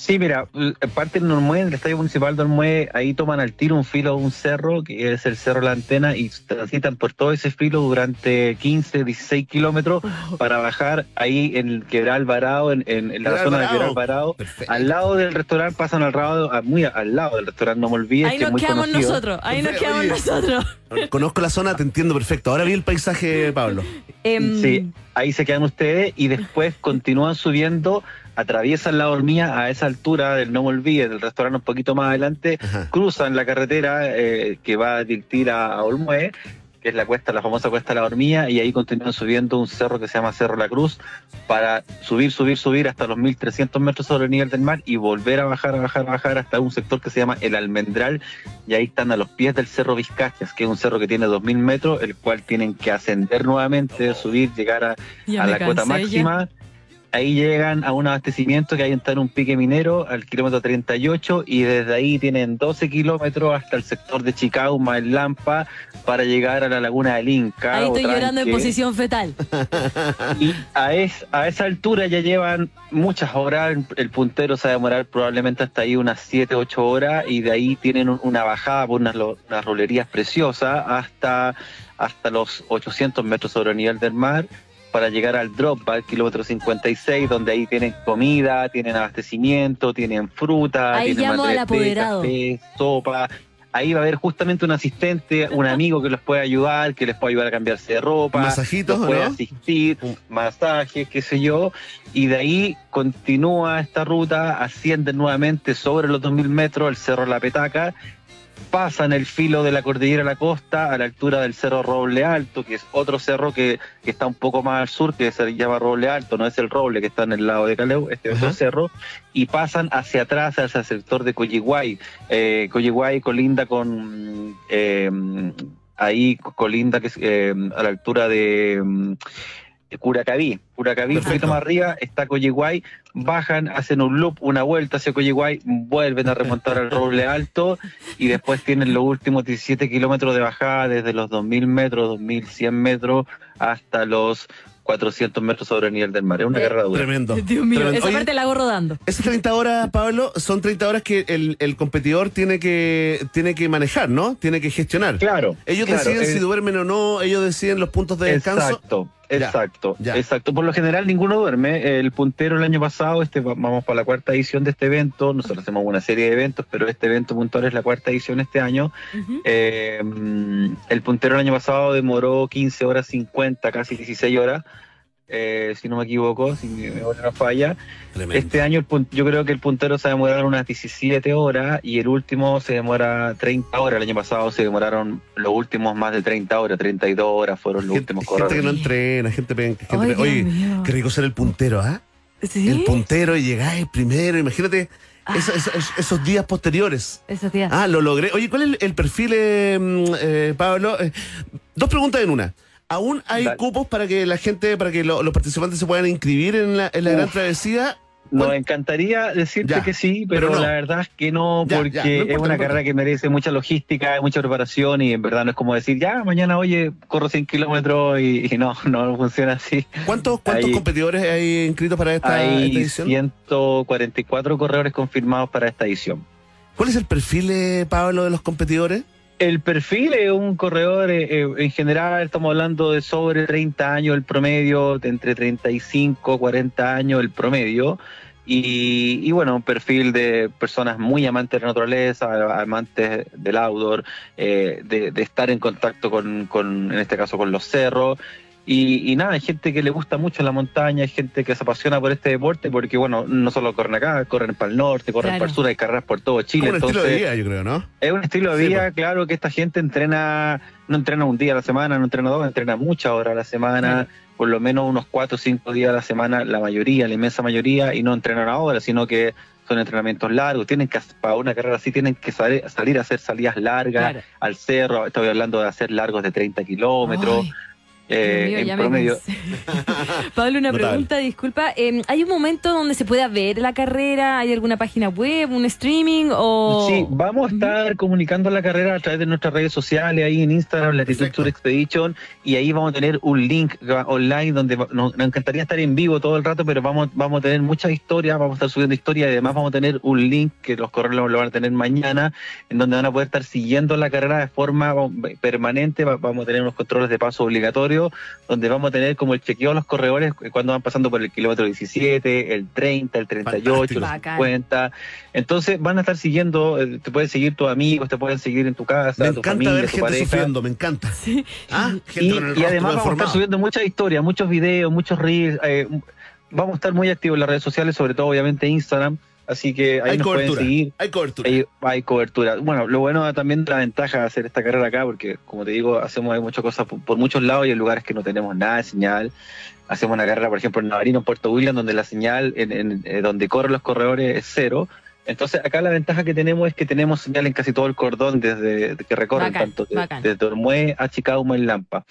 Speaker 10: Sí, mira, parte en Olmué, en el Estadio Municipal de Olmué, ahí toman al tiro un filo de un cerro, que es el Cerro La Antena, y transitan por todo ese filo durante 15, 16 kilómetros para bajar ahí en el Quebral Alvarado, en, en- en la zona de. Quebral Alvarado.
Speaker 1: Perfecto.
Speaker 10: Al lado del restaurante, pasan al lado, a- muy al lado del restaurante, no me olvides,
Speaker 2: Ahí
Speaker 10: que es
Speaker 2: nos
Speaker 10: muy
Speaker 2: quedamos
Speaker 10: conocido.
Speaker 2: nosotros, ahí nos
Speaker 1: Oye.
Speaker 2: quedamos nosotros.
Speaker 1: Conozco la zona, te entiendo perfecto. Ahora vi el paisaje, Pablo.
Speaker 2: Em,
Speaker 10: Sí, ahí se quedan ustedes y después continúan subiendo, atraviesan la hormilla a esa altura del No Me Olvides, del restaurante un poquito más adelante,
Speaker 1: Ajá.
Speaker 10: cruzan la carretera eh, que va a Tiltir a, a Olmué, que es la cuesta, la famosa cuesta La Hormilla, y ahí continúan subiendo un cerro que se llama Cerro La Cruz, para subir, subir, subir hasta los 1300 metros sobre el nivel del mar y volver a bajar, a bajar, a bajar hasta un sector que se llama El Almendral, y ahí están a los pies del Cerro Vizcachas, que es un cerro que tiene 2000 metros, el cual tienen que ascender nuevamente, subir, llegar a, la cuota
Speaker 2: ya.
Speaker 10: Ahí llegan a un abastecimiento que hay está en un pique minero al kilómetro 38 y desde ahí tienen 12 kilómetros hasta el sector de Chicauma en Lampa para llegar a la laguna del Inca.
Speaker 2: Ahí estoy llorando en posición fetal.
Speaker 10: Y a, es- a esa altura ya llevan muchas horas, el, puntero se va a demorar probablemente hasta ahí unas 7, 8 horas y de ahí tienen un- una bajada por unas rolerías preciosas hasta, hasta los 800 metros sobre el nivel del mar para llegar al drop, al kilómetro 56, donde ahí tienen comida, tienen abastecimiento, tienen fruta,
Speaker 2: Ahí
Speaker 10: tienen
Speaker 2: llamo al apoderado.
Speaker 10: café, sopa. Ahí va a haber justamente un asistente, un amigo que los puede ayudar, que les puede ayudar a cambiarse de ropa,
Speaker 1: Masajitos,
Speaker 10: los puede
Speaker 1: ¿no?
Speaker 10: asistir, masajes, qué sé yo, y de ahí continúa esta ruta, ascienden nuevamente sobre los 2000 metros el Cerro La Petaca, pasan el filo de la cordillera a la costa a la altura del Cerro Roble Alto, que es otro cerro que, que está un poco más al sur, que se llama Roble Alto, no es el Roble que está en el lado de Caleu, este es otro
Speaker 1: Ajá.
Speaker 10: cerro, y pasan hacia atrás, hacia el sector de Coyiguay. Eh, Coyiguay colinda con... eh, ahí colinda que es, eh, a la altura de... Curacaví, Curacaví, un poquito más arriba está Coyiguay, bajan, hacen un loop, una vuelta hacia Coyiguay, vuelven a remontar al Roble Alto y después tienen los últimos 17 kilómetros de bajada desde los 2000 metros, 2100 metros hasta los 400 metros sobre el nivel del mar. Es una
Speaker 2: Eh,
Speaker 10: carrera dura.
Speaker 1: Tremendo.
Speaker 2: Dios mío,
Speaker 1: Tremendo.
Speaker 2: esa
Speaker 1: Oye,
Speaker 2: parte la hago rodando.
Speaker 1: Esas 30 horas, Pablo, son 30 horas que el, el competidor tiene que, tiene que manejar, ¿no? Tiene que gestionar.
Speaker 10: Claro.
Speaker 1: Ellos
Speaker 10: claro,
Speaker 1: deciden
Speaker 10: eh,
Speaker 1: si duermen o no, ellos deciden los puntos de descanso.
Speaker 10: Exacto, exacto,
Speaker 1: ya.
Speaker 10: exacto. Por lo general ninguno duerme. El puntero el año pasado, este va- vamos para la cuarta edición de este evento. Nosotros hacemos una serie de eventos, pero este evento puntual es la cuarta edición este año. Eh, mm, el puntero el año pasado demoró 15 horas 50, casi 16 horas. Eh, si no me equivoco, si mi memoria no falla.
Speaker 1: Tremendo.
Speaker 10: Este año el yo creo que el puntero se va a demorar unas 17 horas y el último se demora 30 horas. El año pasado se demoraron los últimos más de 30 horas, 32 horas fueron los
Speaker 1: gente,
Speaker 10: últimos
Speaker 1: gente que
Speaker 10: corredores.
Speaker 1: no entrena, gente gente
Speaker 2: Ay.
Speaker 1: Oye,
Speaker 2: mío.
Speaker 1: qué rico ser el puntero, ¿ah?
Speaker 2: ¿Sí?
Speaker 1: El puntero y llegáis primero, imagínate
Speaker 2: Ah.
Speaker 1: esos, esos- esos días posteriores.
Speaker 2: Esos días.
Speaker 1: Ah, lo logré. Oye, ¿cuál es el, el perfil, eh, mm, eh, Pablo? Eh, dos preguntas en una. ¿Aún hay
Speaker 10: Dale.
Speaker 1: cupos para que la gente, para que lo- los participantes se puedan inscribir en la, en la gran travesía?
Speaker 10: Nos encantaría decirte
Speaker 1: Ya,
Speaker 10: que sí,
Speaker 1: pero
Speaker 10: pero,
Speaker 1: no.
Speaker 10: la verdad es que no,
Speaker 1: Ya,
Speaker 10: porque
Speaker 1: ya, no
Speaker 10: es una
Speaker 1: no
Speaker 10: carrera que merece mucha logística, mucha preparación y en verdad no es como decir, ya, mañana, oye, corro 100 kilómetros y, y no, no funciona así.
Speaker 1: ¿Cuántos, competidores hay inscritos para esta, esta
Speaker 10: Hay
Speaker 1: edición?
Speaker 10: 144 corredores confirmados para esta edición.
Speaker 1: ¿Cuál es el perfil, Pablo, de los competidores?
Speaker 10: El perfil es un corredor, eh, eh, en general estamos hablando de sobre 30 años el promedio, de entre 35 40 años el promedio. Y, y bueno, un perfil de personas muy amantes de la naturaleza, amantes del outdoor, eh, de, de estar en contacto con, con, en este caso, con los cerros. Y, y nada, hay gente que le gusta mucho la montaña, hay gente que se apasiona por este deporte, porque bueno, no solo corren acá, corren para el norte, corren
Speaker 2: Claro.
Speaker 10: para el sur, hay carreras por todo Chile.
Speaker 1: Como un estilo
Speaker 10: entonces-
Speaker 1: de vida, yo creo, ¿no?
Speaker 10: es un estilo de
Speaker 1: Sí,
Speaker 10: vida,
Speaker 1: pues.
Speaker 10: claro, que esta gente entrena, no entrena un día a la semana, no entrena dos, entrena muchas horas a la semana, por lo menos unos cuatro o cinco días a la semana, la mayoría, la inmensa mayoría, y no entrenan ahora, sino que son entrenamientos largos, tienen que, hacer- para una carrera así, tienen que salir, salir a hacer salidas largas
Speaker 2: Claro.
Speaker 10: al cerro, estoy hablando de hacer largos de 30 kilómetros,
Speaker 2: Ay,
Speaker 10: eh,
Speaker 2: Dios mío,
Speaker 10: en
Speaker 2: ya me
Speaker 10: promedio.
Speaker 2: cansé. Pablo, una
Speaker 1: Notable.
Speaker 2: pregunta, disculpa. eh, ¿Hay un momento donde se pueda ver la carrera? ¿Hay alguna página web, un streaming o...?
Speaker 10: Sí, vamos a estar comunicando la carrera a través de nuestras redes sociales, ahí en Instagram, Latitud. Tour Expedition, y ahí vamos a tener un link online donde nos, nos encantaría estar en vivo todo el rato, pero vamos, vamos a tener muchas historias, vamos a estar subiendo historias y además vamos a tener un link que los corredores lo van a tener mañana, en donde van a poder estar siguiendo la carrera de forma permanente, Va- vamos a tener unos controles de paso obligatorios, donde vamos a tener como el chequeo de los corredores cuando van pasando por el kilómetro 17, el 30, el 38,
Speaker 1: Fantástico.
Speaker 10: los
Speaker 2: Bacán.
Speaker 10: 50. Entonces van a estar siguiendo, eh, te pueden seguir tus amigos, te pueden seguir en tu casa,
Speaker 1: Me
Speaker 10: tu
Speaker 1: encanta
Speaker 10: familia,
Speaker 1: ver
Speaker 10: tu
Speaker 1: gente
Speaker 10: pareja.
Speaker 1: sufriendo, me encanta. Ah, gente
Speaker 10: Y,
Speaker 1: con el
Speaker 10: y
Speaker 1: rostro
Speaker 10: además vamos a estar subiendo muchas historias, muchos videos, muchos reels. eh, vamos a estar muy activos en las redes sociales, sobre todo obviamente Instagram. Así que ahí
Speaker 1: Hay
Speaker 10: nos
Speaker 1: cobertura.
Speaker 10: pueden seguir.
Speaker 1: Hay cobertura.
Speaker 10: Hay, hay cobertura. Bueno, lo bueno también la ventaja de hacer esta carrera acá, porque como te digo, hacemos hay muchas cosas por, por muchos lados y en lugares que no tenemos nada de señal. Hacemos una carrera, por ejemplo, en Navarino, en Puerto William, donde la señal, en, en- eh, donde corren los corredores, es cero. Entonces, acá la ventaja que tenemos es que tenemos señal en casi todo el cordón, desde que recorren
Speaker 2: Bacán,
Speaker 10: tanto de- desde Ormue a Chicago en Lampa.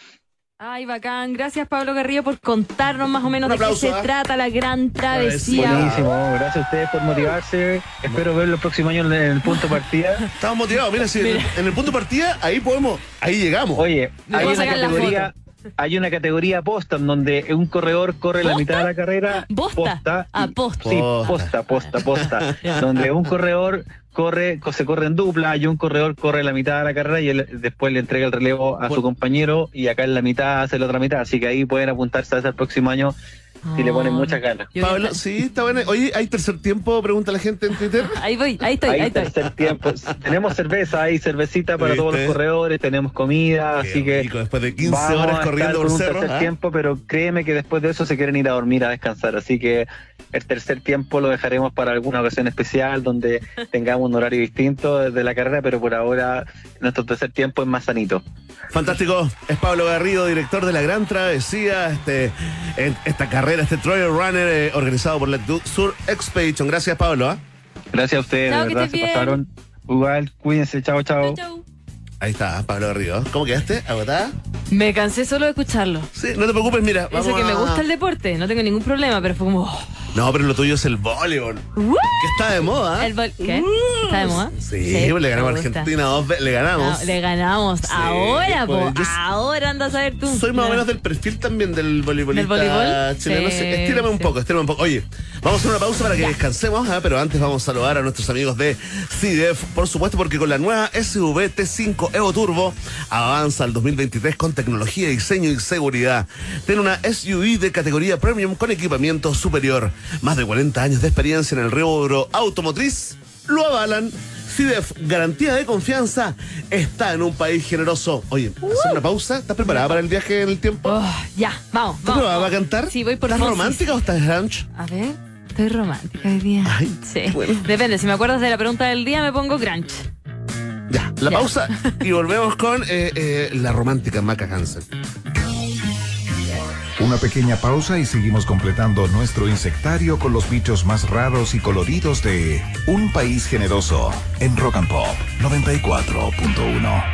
Speaker 2: Ay, bacán. Gracias, Pablo Garrido, por contarnos más o menos
Speaker 1: Un
Speaker 2: de qué se
Speaker 1: ¿ah?
Speaker 2: trata la gran travesía.
Speaker 1: Buenísimo.
Speaker 10: Gracias a ustedes por motivarse. Espero verlo el próximo año en el punto partida.
Speaker 1: Estamos motivados. Mira, si en el- en el punto de partida, ahí podemos, ahí llegamos.
Speaker 10: Oye,
Speaker 2: Le
Speaker 10: hay
Speaker 2: puedo
Speaker 10: una
Speaker 2: sacar la
Speaker 10: categoría, hay una categoría posta en donde un corredor corre la mitad de la carrera.
Speaker 2: ¿Posta? Ah, posta.
Speaker 10: Sí,
Speaker 1: Posta.
Speaker 10: posta, posta, donde un corredor corre, co- se corre en dupla y un corredor corre la mitad de la carrera y él después le entrega el relevo a su compañero y acá en la mitad hace la otra mitad. Así que ahí pueden apuntarse a ese el próximo año si le ponen
Speaker 2: Ah.
Speaker 10: muchas ganas.
Speaker 1: Pablo, sí, está bueno. Oye, ¿hay tercer tiempo? Pregunta la gente en Twitter.
Speaker 2: Ahí voy, ahí estoy, ahí
Speaker 10: Hay
Speaker 2: estoy.
Speaker 10: tercer tiempo. Tenemos cerveza, hay cervecita para todos los
Speaker 1: ¿Viste?
Speaker 10: corredores, tenemos comida, así
Speaker 1: Qué
Speaker 10: que
Speaker 1: rico, después de 15
Speaker 10: vamos
Speaker 1: horas corriendo por
Speaker 10: un
Speaker 1: cerro.
Speaker 10: tercer
Speaker 1: ¿ah?
Speaker 10: tiempo, pero créeme que después de eso se quieren ir a dormir a descansar, así que el tercer tiempo lo dejaremos para alguna ocasión especial donde tengamos un horario distinto de la carrera, pero por ahora nuestro tercer tiempo es más sanito.
Speaker 1: Fantástico. Es Pablo Garrido, director de la Gran Travesía, este, en- esta carrera, este Trail Runner eh, organizado por la Sur Expedition. Gracias, Pablo. ¿ah?
Speaker 10: Gracias a ustedes,
Speaker 2: Chao,
Speaker 10: de
Speaker 2: que
Speaker 10: verdad se pasaron. Igual, cuídense, chao, chao.
Speaker 2: Chau, chau.
Speaker 1: Ahí está, Pablo Garrido. ¿Cómo quedaste? ¿Agotada?
Speaker 2: Me cansé solo de escucharlo.
Speaker 1: Sí, no te preocupes, mira.
Speaker 2: Eso
Speaker 1: vamos
Speaker 2: que me gusta el deporte, no tengo ningún problema, pero fue como.
Speaker 1: No, pero lo tuyo es el voleibol.
Speaker 2: ¡uh!
Speaker 1: Que está de moda.
Speaker 2: El ¿Qué? ¿Está de moda?
Speaker 1: Sí, pues le ganamos a. Argentina dos veces. Le ganamos.
Speaker 2: No, le ganamos. ahora,
Speaker 1: pues,
Speaker 2: po.
Speaker 1: yo s-
Speaker 2: Ahora andas a ver tú.
Speaker 1: Soy más o
Speaker 2: No.
Speaker 1: menos del perfil también del voleibolista
Speaker 2: ¿Del voleibol?
Speaker 1: chileno.
Speaker 2: Sí,
Speaker 1: estírame un poco, estírame un poco. Oye, vamos a hacer una pausa para que
Speaker 2: Ya.
Speaker 1: descansemos, ¿ah? pero antes vamos a saludar a nuestros amigos de CDF, por supuesto, porque con la nueva SUV T5 Evo Turbo avanza al 2023 con tecnología, diseño y seguridad. Tiene una SUV de categoría premium con equipamiento superior. Más de 40 años de experiencia en el rubro automotriz lo avalan. CIDEF, garantía de confianza, está en un país generoso. Oye, ¿hacer una pausa? ¿Estás preparada para el viaje en el tiempo?
Speaker 2: Oh, ya, vamos.
Speaker 1: ¿Estás
Speaker 2: vamos,
Speaker 1: preparada para cantar?
Speaker 2: Sí, voy por
Speaker 1: ¿Estás
Speaker 2: Fonsis.
Speaker 1: romántica o estás ranch?
Speaker 2: A ver, estoy romántica hoy día.
Speaker 1: Ay,
Speaker 2: sí.
Speaker 1: bueno.
Speaker 2: Depende, si me acuerdas de la pregunta del día, me pongo crunch.
Speaker 1: Ya, la
Speaker 2: Ya.
Speaker 1: pausa y volvemos con eh, eh, la romántica Maca Hansen.
Speaker 6: Una pequeña pausa y seguimos completando nuestro insectario con los bichos más raros y coloridos de Un País Generoso en Rock and Pop 94.1.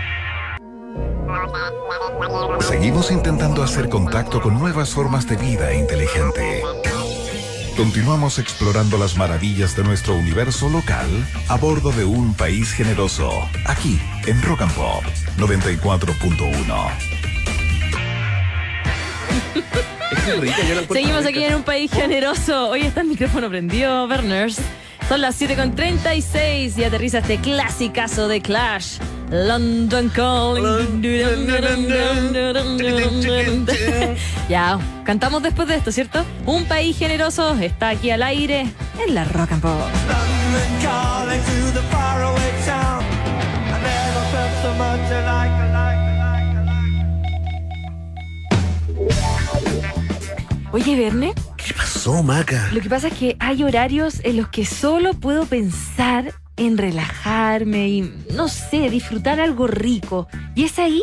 Speaker 6: Seguimos intentando hacer contacto con nuevas formas de vida inteligente. Continuamos explorando las maravillas de nuestro universo local a bordo de un país generoso, aquí en Rock and Pop 94.1.
Speaker 1: Es que rica, yo la encuentro
Speaker 2: Seguimos
Speaker 1: rica.
Speaker 2: aquí en un país generoso. Hoy está el micrófono prendido, Berners. Son las 7.36 y aterriza este clasicazo de Clash. London Calling. ya, cantamos después de esto, ¿cierto? Un país generoso está aquí al aire en la Rock and Pop. Oye, Verne,
Speaker 1: ¿Qué pasó, Maca?
Speaker 2: lo que pasa es que hay horarios en los que solo puedo pensar en relajarme y, no sé, disfrutar algo rico. Y es ahí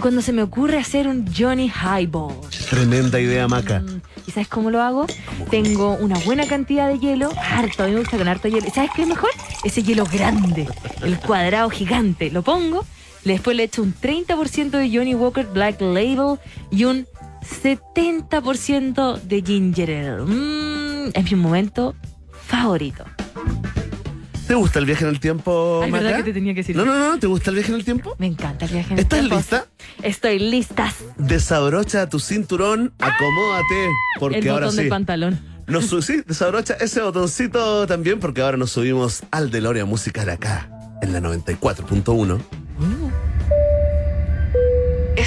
Speaker 2: cuando se me ocurre hacer un Johnny Highball.
Speaker 1: Tremenda idea, Maca.
Speaker 2: Mm, ¿Y sabes cómo lo hago? Tengo una buena cantidad de hielo, harto, a mí me gusta con harto hielo. ¿Y ¿Sabes qué es mejor? Ese hielo grande, el cuadrado gigante. Lo pongo, después le echo un 30% de Johnny Walker Black Label y un 70% de Ginger Ale. Mm, es mi momento favorito.
Speaker 1: ¿Te gusta el viaje en el tiempo,
Speaker 2: Ay,
Speaker 1: Maca?
Speaker 2: ¿verdad que te tenía que decir?
Speaker 1: No, no, no, ¿te gusta el viaje en el tiempo?
Speaker 2: Me encanta el viaje en el
Speaker 1: ¿Estás
Speaker 2: tiempo.
Speaker 1: lista?
Speaker 2: Estoy lista.
Speaker 1: Desabrocha tu cinturón, acomódate, porque
Speaker 2: el
Speaker 1: ahora
Speaker 2: botón
Speaker 1: sí.
Speaker 2: del pantalón.
Speaker 1: Nos sí, desabrocha ese botoncito también, porque ahora nos subimos al DeLorean musical acá, en la 94.1.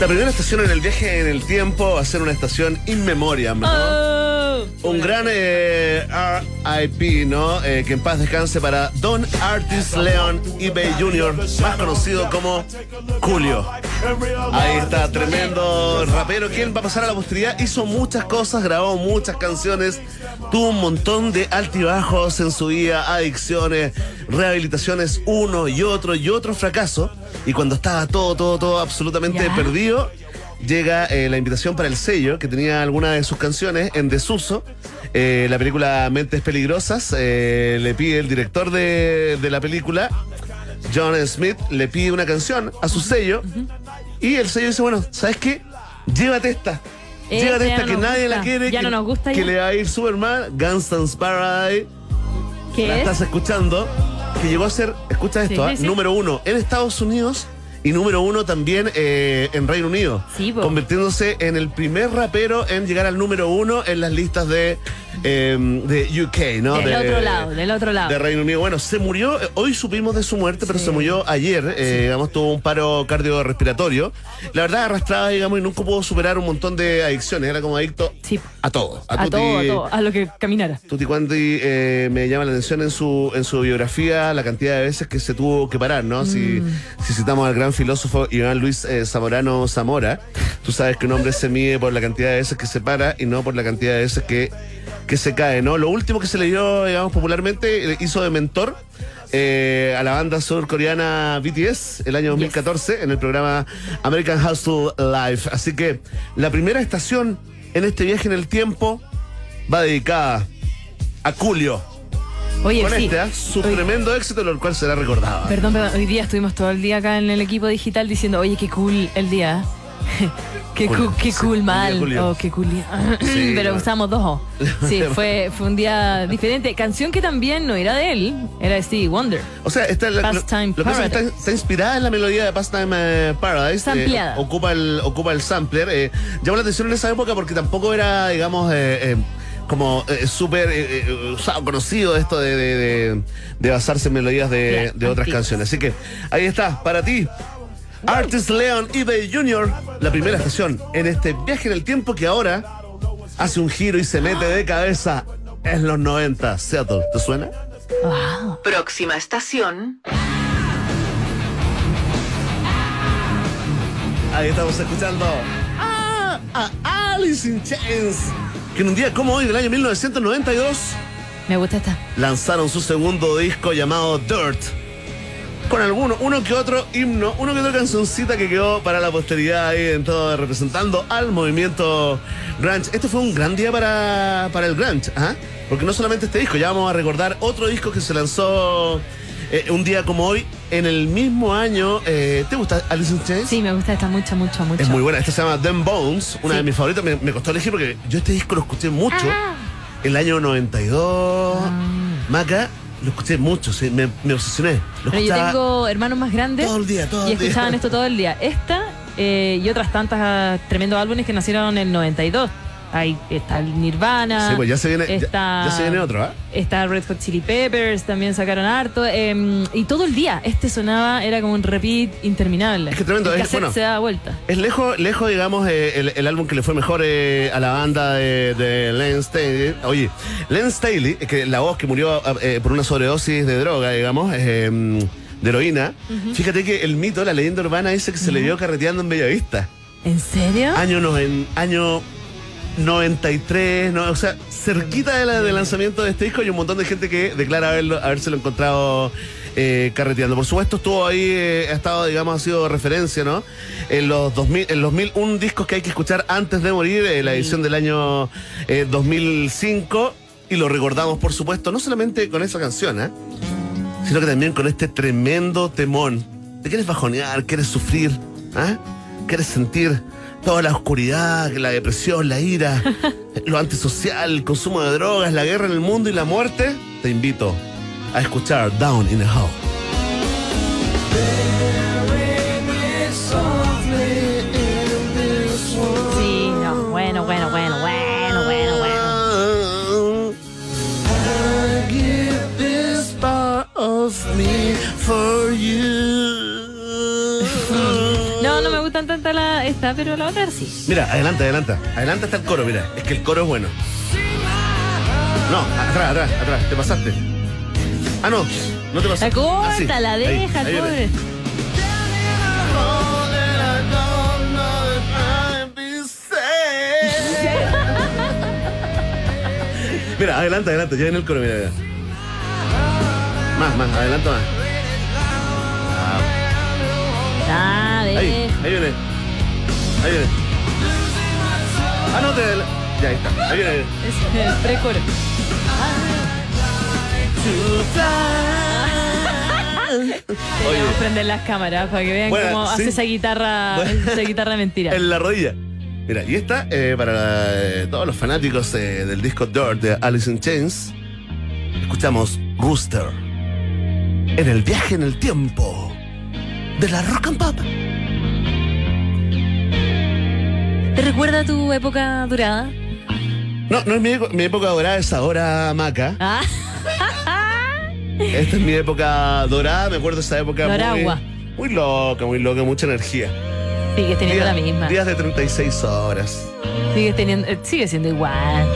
Speaker 1: La primera estación en el viaje en el tiempo va a ser una estación in memoriam, ¿no?
Speaker 2: Oh.
Speaker 1: Un gran eh, RIP, ¿no? Eh, que en paz descanse para Don Artis Leon eBay Jr., más conocido como Julio. Ahí está, tremendo rapero. ¿Quién va a pasar a la posteridad? Hizo muchas cosas, grabó muchas canciones, tuvo un montón de altibajos en su vida, adicciones, rehabilitaciones, uno y otro y otro fracaso. Y cuando estaba todo, todo, todo absolutamente perdido, llega eh, la invitación para el sello, que tenía algunas de sus canciones en desuso. Eh, la película Mentes Peligrosas eh, le pide el director de, de la película, John Smith, le pide una canción a su sello. Y el sello dice, bueno, ¿sabes qué? Llévate esta. Llévate esta que nadie la quiere.
Speaker 2: Ya
Speaker 1: que,
Speaker 2: no nos gusta
Speaker 1: Que
Speaker 2: ya.
Speaker 1: le va a ir Superman, Gunston's Paradise.
Speaker 2: ¿Qué
Speaker 1: la
Speaker 2: es?
Speaker 1: estás escuchando. Que llegó a ser, escucha esto,
Speaker 2: Sí,
Speaker 1: ¿ah?
Speaker 2: sí.
Speaker 1: número uno en Estados Unidos y número uno también eh, en Reino Unido.
Speaker 2: Sí,
Speaker 1: convirtiéndose en el primer rapero en llegar al número uno en las listas de, eh, de UK, ¿no?
Speaker 2: Del
Speaker 1: de,
Speaker 2: otro lado, del otro lado.
Speaker 1: de Reino Unido. Bueno, se murió, hoy supimos de su muerte, pero
Speaker 2: Sí.
Speaker 1: se murió ayer, eh, digamos, tuvo un paro cardiorrespiratorio. La verdad, arrastraba, digamos, y nunca pudo superar un montón de adicciones, era como adicto
Speaker 2: Sí.
Speaker 1: a todo.
Speaker 2: A todo, a todo, a lo que caminara.
Speaker 1: Tutti Quanti eh, me llama la atención en su, en su biografía la cantidad de veces que se tuvo que parar, ¿no? Si, si citamos al gran filósofo Iván Luis eh, Zamorano Zamora, tú sabes que un hombre se mide por la cantidad de veces que se para y no por la cantidad de veces que, que se cae, ¿no? Lo último que se le dio, digamos, popularmente, eh, hizo de mentor. eh, a la banda surcoreana BTS el año 2014 en el programa American Hustle Live. Así que la primera estación en este viaje en el tiempo va dedicada a Julio.
Speaker 2: Oye,
Speaker 1: Con
Speaker 2: sí.
Speaker 1: este, ¿ah? su
Speaker 2: Oye,
Speaker 1: tremendo éxito, lo cual será recordado.
Speaker 2: Perdón, perdón, hoy día estuvimos todo el día acá en el equipo digital diciendo, oye, qué cool el día. qué cool, qué
Speaker 1: sí,
Speaker 2: cool
Speaker 1: un
Speaker 2: mal. Oh, qué cool.
Speaker 1: Sí,
Speaker 2: Pero usamos dos O. Sí, fue, fue un día diferente. Canción que también no era de él, era de Stevie Wonder.
Speaker 1: O sea, esta, la- lo,
Speaker 2: Pastime
Speaker 1: lo que pasa es que está, está inspirada en la melodía de Pastime eh, Paradise. Eh, ocupa, el, ocupa el sampler. eh, llamó la atención en esa época porque tampoco era, digamos, eh, eh, como eh, súper eh, eh, conocido esto de, de- de- de basarse en melodías de, otras canciones. Así que ahí está, para ti. Artist Leon eBay Jr., la primera estación en este viaje en el tiempo que ahora hace un giro y se mete de cabeza en los 90. Seattle, ¿te suena?
Speaker 2: Wow.
Speaker 11: Próxima estación.
Speaker 1: Ahí estamos escuchando a, a Alice in Chains, que en un día como hoy del año 1992
Speaker 2: Me gusta esta.
Speaker 1: lanzaron su segundo disco llamado Dirt. Con alguno, uno que otro himno, uno que otra cancioncita que quedó para la posteridad ahí en todo, representando al movimiento grunge. Este fue un gran día para, para el grunge, ¿ah? Porque no solamente este disco, ya vamos a recordar otro disco que se lanzó eh, un día como hoy, en el mismo año. eh, ¿Te gusta Alice in Chains?
Speaker 2: Sí, me gusta esta mucho, mucho, mucho.
Speaker 1: Es muy buena. Esta se llama Them Bones, una
Speaker 2: Sí.
Speaker 1: de mis favoritas. Me, me costó elegir porque yo este disco lo escuché mucho.
Speaker 2: Ah.
Speaker 1: El año 92. Maca, lo escuché mucho. sí, me, me obsesioné. Lo
Speaker 2: Pero yo tengo hermanos más grandes
Speaker 1: todo el día, todo
Speaker 2: y
Speaker 1: día.
Speaker 2: escuchaban esto todo el día. Esta eh, y otras tantas ah, tremendos álbumes que nacieron en el 92. Ahí está el Nirvana.
Speaker 1: Sí, pues ya se viene,
Speaker 2: está,
Speaker 1: ya, se viene otro, ¿ah?
Speaker 2: Está Red Hot Chili Peppers, también sacaron harto. eh, y todo el día, este sonaba, era como un repeat interminable.
Speaker 1: Es que tremendo,
Speaker 2: El
Speaker 1: es- bueno.
Speaker 2: se daba vuelta.
Speaker 1: Es lejos, lejos digamos, eh, el, el álbum que le fue mejor eh, a la banda de, de Len Staley. Oye, Len Staley, es que la voz que murió eh, por una sobredosis de droga, digamos, eh, de heroína. Fíjate que el mito, la leyenda urbana dice que se le vio carreteando en Bellavista.
Speaker 2: ¿En serio?
Speaker 1: Año, noven- año 93, no, o sea, cerquita de la- del lanzamiento de este disco hay un montón de gente que declara haberlo, habérselo encontrado eh, carreteando. Por supuesto estuvo ahí, eh, ha estado, digamos, ha sido referencia, ¿no? En los 2000, en los 1001 discos que hay que escuchar antes de morir, eh, la edición del año eh, 2005, y lo recordamos, por supuesto, no solamente con esa canción, ¿eh? sino que también con este tremendo temón. ¿Te quieres bajonear? ¿Quieres sufrir? ¿Ah? ¿Quieres sentir toda la oscuridad, la depresión, la ira, lo antisocial, el consumo de drogas, la guerra en el mundo y la muerte? Te invito a escuchar Down in the Hole.
Speaker 2: Tanto la esta, pero la otra sí.
Speaker 1: Mira, adelante, adelante. Adelante está el coro, mira. Es que el coro es bueno. No, atrás, atrás, atrás. Te pasaste. Ah, no. No te pasaste.
Speaker 2: La corta,
Speaker 1: Ah, sí.
Speaker 2: la deja,
Speaker 1: ahí
Speaker 2: pobre.
Speaker 1: Mira, adelante, adelante, ya viene el coro, mira, mira. Más, más, adelanta más.
Speaker 2: Ah,
Speaker 1: Ahí, viene. Ahí viene. Ah, no, te. Ya ahí está. Ahí viene.
Speaker 2: Es el precoro. Deberíamos prender las cámaras para que vean cómo
Speaker 1: sí.
Speaker 2: hace esa guitarra, esa guitarra mentira.
Speaker 1: En la rodilla. Mira, y esta, eh, para eh, todos los fanáticos eh, del disco Dirt de Alice in Chains, escuchamos Rooster. En el viaje en el tiempo de la rock and pop.
Speaker 2: ¿Te recuerda tu época dorada?
Speaker 1: No, no es mi, mi época dorada, es ahora Maca.
Speaker 2: Ah,
Speaker 1: Esta es mi época dorada, me acuerdo de esa época muy,
Speaker 2: Doragua.
Speaker 1: muy loca, muy loca, mucha energía.
Speaker 2: sigues teniendo la misma.
Speaker 1: días de 36 horas.
Speaker 2: Sigues teniendo, eh, sigue siendo igual.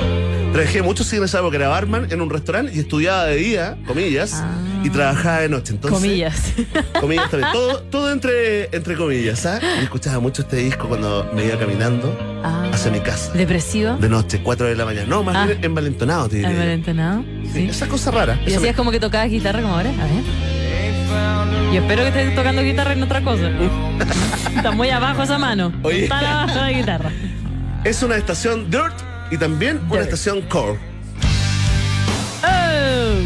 Speaker 1: Trabajé mucho sí en esa época, era barman en un restaurante y estudiaba de día, comillas, y trabajaba de noche. Entonces,
Speaker 2: Ah. Comillas.
Speaker 1: Comillas también. Todo, todo entre, entre comillas, ¿sabes? Y escuchaba mucho este disco cuando me iba caminando
Speaker 2: Ah,
Speaker 1: hacia mi casa.
Speaker 2: depresivo.
Speaker 1: De noche, 4 de la mañana. No, más
Speaker 2: Ah.
Speaker 1: bien envalentonado, te diría.
Speaker 2: Al malentonado.
Speaker 1: Sí, Esa cosa rara.
Speaker 2: Y
Speaker 1: Esa
Speaker 2: decías como que tocabas guitarra como ahora. A ver. Yo espero que estés tocando guitarra en otra cosa. Está muy abajo esa mano.
Speaker 1: Oye.
Speaker 2: Está abajo la guitarra.
Speaker 1: Es una estación Dirt y también una estación Core.
Speaker 2: Oh.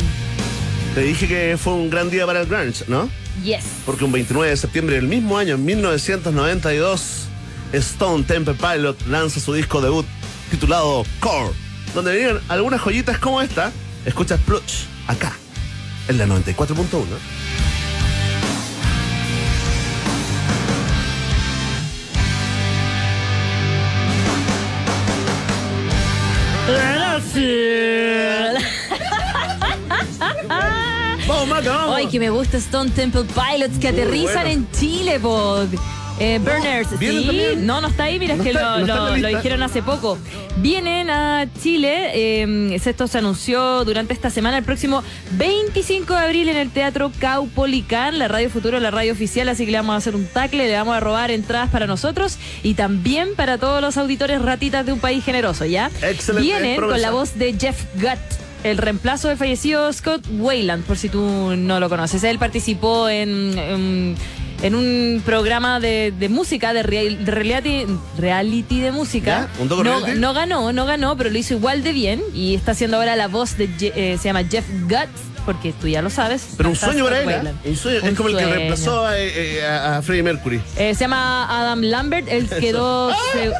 Speaker 1: Te dije que fue un gran día para el grunge, ¿no?
Speaker 2: Yes.
Speaker 1: Porque un 29 de septiembre del mismo año, en 1992, Stone Temple Pilot lanza su disco debut titulado Core, donde venían algunas joyitas como esta. Escucha Splutch acá, en la 94.1. Vamos, Maca, vamos.
Speaker 2: Ay, que me gusta Stone Temple Pilots que
Speaker 1: Muy
Speaker 2: aterrizan
Speaker 1: bueno.
Speaker 2: en Chile, pod. Eh, Burners,
Speaker 1: ¿vienen
Speaker 2: sí. No, no está ahí, mira,
Speaker 1: No
Speaker 2: es que
Speaker 1: está-
Speaker 2: lo,
Speaker 1: no
Speaker 2: dijeron hace poco. Vienen a Chile, eh, esto se anunció durante esta semana, el próximo 25 de abril en el Teatro Caupolicán, la Radio Futuro, la radio oficial, así que le vamos a hacer un tacle, le vamos a robar entradas para nosotros y también para todos los auditores ratitas de un país generoso, ¿ya?
Speaker 1: Excelente
Speaker 2: Vienen con la voz de Jeff Gutt. El reemplazo del fallecido Scott Wayland, por si tú no lo conoces. Él participó en, en, en un programa de, de música, de, real- de reality, reality de música.
Speaker 1: ¿Un
Speaker 2: no,
Speaker 1: reality?
Speaker 2: no ganó, no ganó, pero lo hizo igual de bien y está haciendo ahora la voz de, eh, se llama Jeff Guts, porque tú ya lo sabes.
Speaker 1: Pero un sueño para él, ¿eh?
Speaker 2: Weiland.
Speaker 1: Un sueño.
Speaker 2: Un
Speaker 1: es como el que reemplazó a, eh, a- a Freddie Mercury.
Speaker 2: Eh, se llama Adam Lambert, él quedó, se-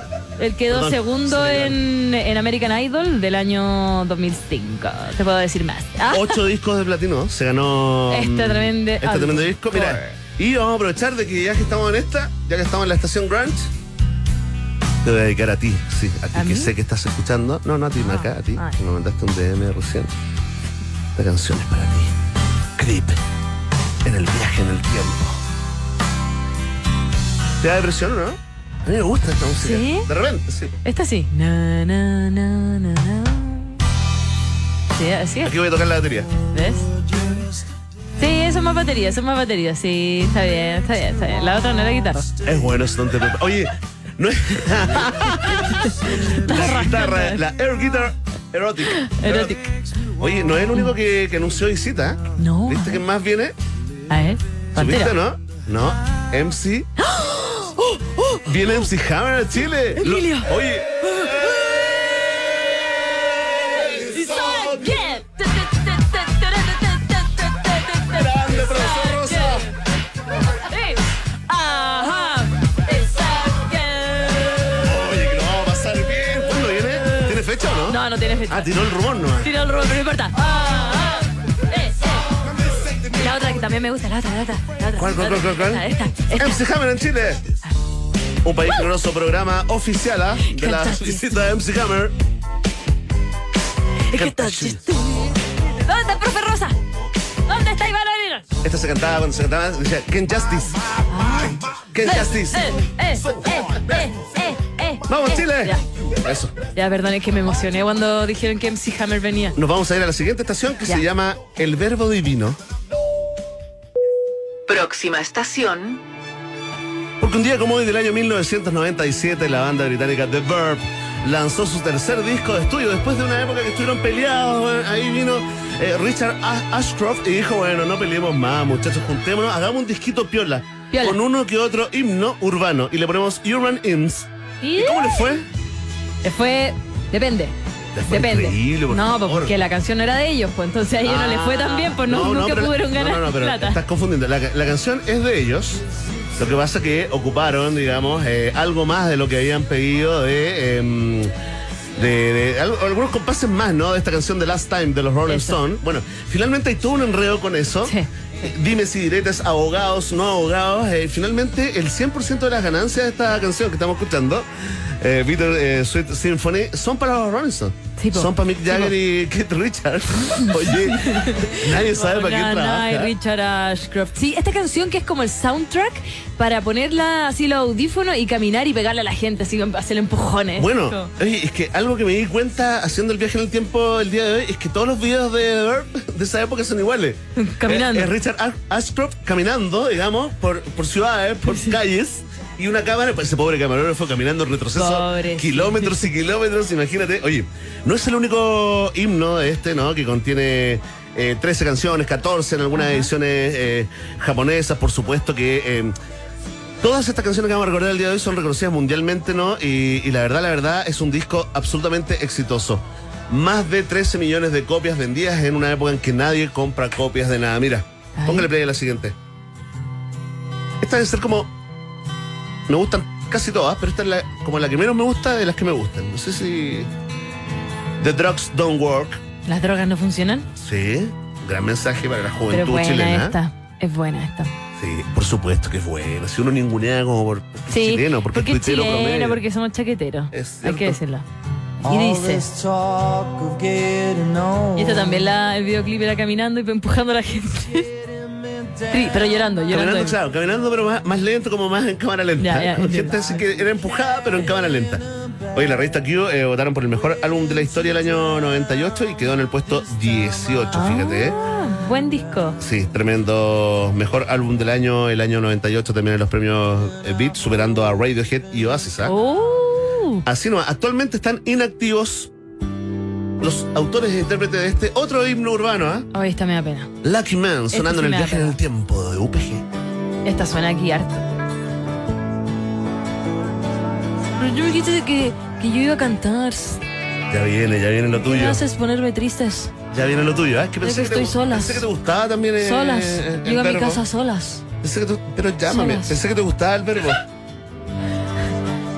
Speaker 2: él quedó
Speaker 1: Perdón,
Speaker 2: segundo en, en American Idol del año 2005. Te puedo decir más. Ah,
Speaker 1: Ocho discos de platino. Se ganó.
Speaker 2: Este
Speaker 1: mm,
Speaker 2: tremendo
Speaker 1: Este tremendo disco. Mira. Y vamos a aprovechar de que ya que estamos en esta, ya que estamos en la estación Grunge, te voy a dedicar a ti, sí, a ti
Speaker 2: ¿A
Speaker 1: que
Speaker 2: mí?
Speaker 1: sé que estás escuchando. No, no a ti, Maca, a ti.
Speaker 2: ay.
Speaker 1: que me mandaste un DM recién. Esta canción es para ti. Creep. En el viaje en el tiempo. ¿Te da depresión o no? A mí me gusta esta música.
Speaker 2: ¿Sí?
Speaker 1: De repente, sí.
Speaker 2: esta sí. Na, na, na, na, na. Sí, así es.
Speaker 1: Aquí voy a tocar la batería.
Speaker 2: ¿Ves? Sí, es más batería, eso es más batería. Sí, está bien, está bien, está bien. La otra no era guitarra.
Speaker 1: Es bueno eso, no te preocupes. Oye, no es. la guitarra, la air guitar erotic.
Speaker 2: Erotic.
Speaker 1: Oye, no es el único que, que anunció visita. ¿eh?
Speaker 2: No.
Speaker 1: ¿Viste quién más viene?
Speaker 2: A ver,
Speaker 1: ¿Supiste, no? No. MC. Viene MC Hammer a Chile. Lo-
Speaker 2: Emilio.
Speaker 1: oye. Ah, tiró el rumor nomás.
Speaker 2: Tira el rol, pero no importa. Ah, ah. Eh, eh. La otra que también me gusta, la otra, la otra. La otra
Speaker 1: ¿Cuál,
Speaker 2: la
Speaker 1: cuál,
Speaker 2: otra.
Speaker 1: cuál, cuál?
Speaker 2: Esta, esta, esta.
Speaker 1: MC Hammer en Chile. Un país generoso programa oficial ¿ah? de la visita de MC Hammer.
Speaker 2: Es que está ¿Dónde está el profe Rosa? ¿Dónde está Iván Arena?
Speaker 1: Esta se cantaba cuando se cantaba, decía Ken Justice. Ken Justice.
Speaker 2: Eh, eh, eh, eh, eh, eh,
Speaker 1: ¡Vamos. Chile!
Speaker 2: Ya,
Speaker 1: Eso.
Speaker 2: ya, perdón, es que me emocioné cuando dijeron que MC Hammer venía.
Speaker 1: Nos vamos a ir a la siguiente estación que
Speaker 2: Ya.
Speaker 1: se llama El Verbo Divino.
Speaker 11: Próxima estación,
Speaker 1: Porque un día como hoy del año 1997 la banda británica The Verb lanzó su tercer disco de estudio después de una época que estuvieron peleados. Ahí vino eh, Richard Ashcroft y dijo, bueno, no peleemos más muchachos, juntémonos, hagamos un disquito piola,
Speaker 2: Piola.
Speaker 1: con uno que otro himno urbano y le ponemos Urban Hymns. ¿Y cómo le fue?
Speaker 2: Le fue. Depende.
Speaker 1: Fue
Speaker 2: Depende.
Speaker 1: por
Speaker 2: no,
Speaker 1: favor.
Speaker 2: porque la canción no era de ellos, pues entonces a ellos no les fue tan bien, pues no, nunca
Speaker 1: pero-
Speaker 2: pudieron ganar
Speaker 1: No, no, no, pero
Speaker 2: plata.
Speaker 1: estás confundiendo. La, la canción es de ellos. Lo que pasa que ocuparon, digamos, eh, algo más de lo que habían pedido de. em, de, de al- algunos compases más, ¿no? De esta canción de Last Time de los Rolling. Stones. Bueno, finalmente hay todo un enredo con eso.
Speaker 2: Sí.
Speaker 1: Dime si diretes, abogados, no abogados. Eh, finalmente, el 100% de las ganancias de esta canción que estamos escuchando, eh, Peter eh, Sweet Symphony, son para los Rolling Son para Mick Jagger y Keith Richards. Oye, nadie sabe para
Speaker 2: Hola,
Speaker 1: trabaja.
Speaker 2: Nye, Richard Ashcroft. Sí, esta canción que es como el soundtrack para ponerla así los audífonos y caminar y pegarle a la gente, así hacerle empujones.
Speaker 1: Bueno, oye, es que algo que me di cuenta haciendo el viaje en el tiempo el día de hoy es que todos los videos de The Verb de esa época son iguales.
Speaker 2: Caminando.
Speaker 1: Es, Richard Ash- Ashcroft caminando, digamos, por, por ciudades, por calles. Y una cámara, pues ese pobre camarógrafo caminando en retroceso kilómetros y kilómetros, imagínate. Oye, no es el único himno de este, ¿no? Que contiene eh, 13 canciones, 14 en algunas ediciones eh, japonesas, por supuesto que... eh, Todas estas canciones que vamos a recordar el día de hoy son reconocidas mundialmente, ¿no? Y, y la verdad, la verdad, es un disco absolutamente exitoso. Más de 13 millones de copias vendidas en una época en que nadie compra copias de nada. Mira,
Speaker 2: Ay.
Speaker 1: póngale play a la siguiente. Esta debe ser como. Me gustan casi todas, pero esta es la- como la que menos me gusta de las que me gustan. No sé si. The Drugs Don't Work.
Speaker 2: ¿Las drogas no funcionan?
Speaker 1: Sí, gran mensaje para la juventud
Speaker 2: buena
Speaker 1: chilena.
Speaker 2: esta. Es buena esta.
Speaker 1: Sí, por supuesto que es bueno. Si uno ningunea como por,
Speaker 2: Sí,
Speaker 1: chileno, porque,
Speaker 2: porque
Speaker 1: es
Speaker 2: chileno,
Speaker 1: promedio.
Speaker 2: porque somos chaqueteros. Hay que decirlo. Y dice. Y esta también la, el videoclip era caminando y empujando a la gente. Tri- pero llorando, llorando.
Speaker 1: Caminando, claro, caminando, pero más, más lento, como más en cámara lenta.
Speaker 2: Ya, ya,
Speaker 1: gente así que era empujada, pero en cámara lenta. Oye, la revista Q eh, votaron por el mejor álbum de la historia del año 98 y quedó en el puesto 18, fíjate. ¿eh?
Speaker 2: Ah, buen disco.
Speaker 1: Sí, tremendo. Mejor álbum del año, el año 98 también en los premios eh, Beat, superando a Radiohead y Oasis. ¿ah?
Speaker 2: Oh.
Speaker 1: Así no, actualmente están inactivos los autores e intérpretes de este otro himno urbano, ¿ah?
Speaker 2: Hoy esta me da pena.
Speaker 1: Lucky Man, sonando
Speaker 2: sí
Speaker 1: en el viaje en
Speaker 2: pena.
Speaker 1: el tiempo de UPG.
Speaker 2: Esta suena aquí harto. Pero yo me dijiste que, que yo iba a cantar.
Speaker 1: Ya viene, ya viene lo
Speaker 2: ¿Qué
Speaker 1: tuyo.
Speaker 2: me haces ponerme tristes?
Speaker 1: Ya viene lo tuyo, ¿eh? Es que pensé
Speaker 2: que
Speaker 1: que, te,
Speaker 2: estoy solas.
Speaker 1: pensé que te gustaba también eh,
Speaker 2: solas.
Speaker 1: el
Speaker 2: Llego a mi casa solas.
Speaker 1: Pensé que tú- pero llámame,
Speaker 2: Solas.
Speaker 1: pensé que te gustaba el verbo.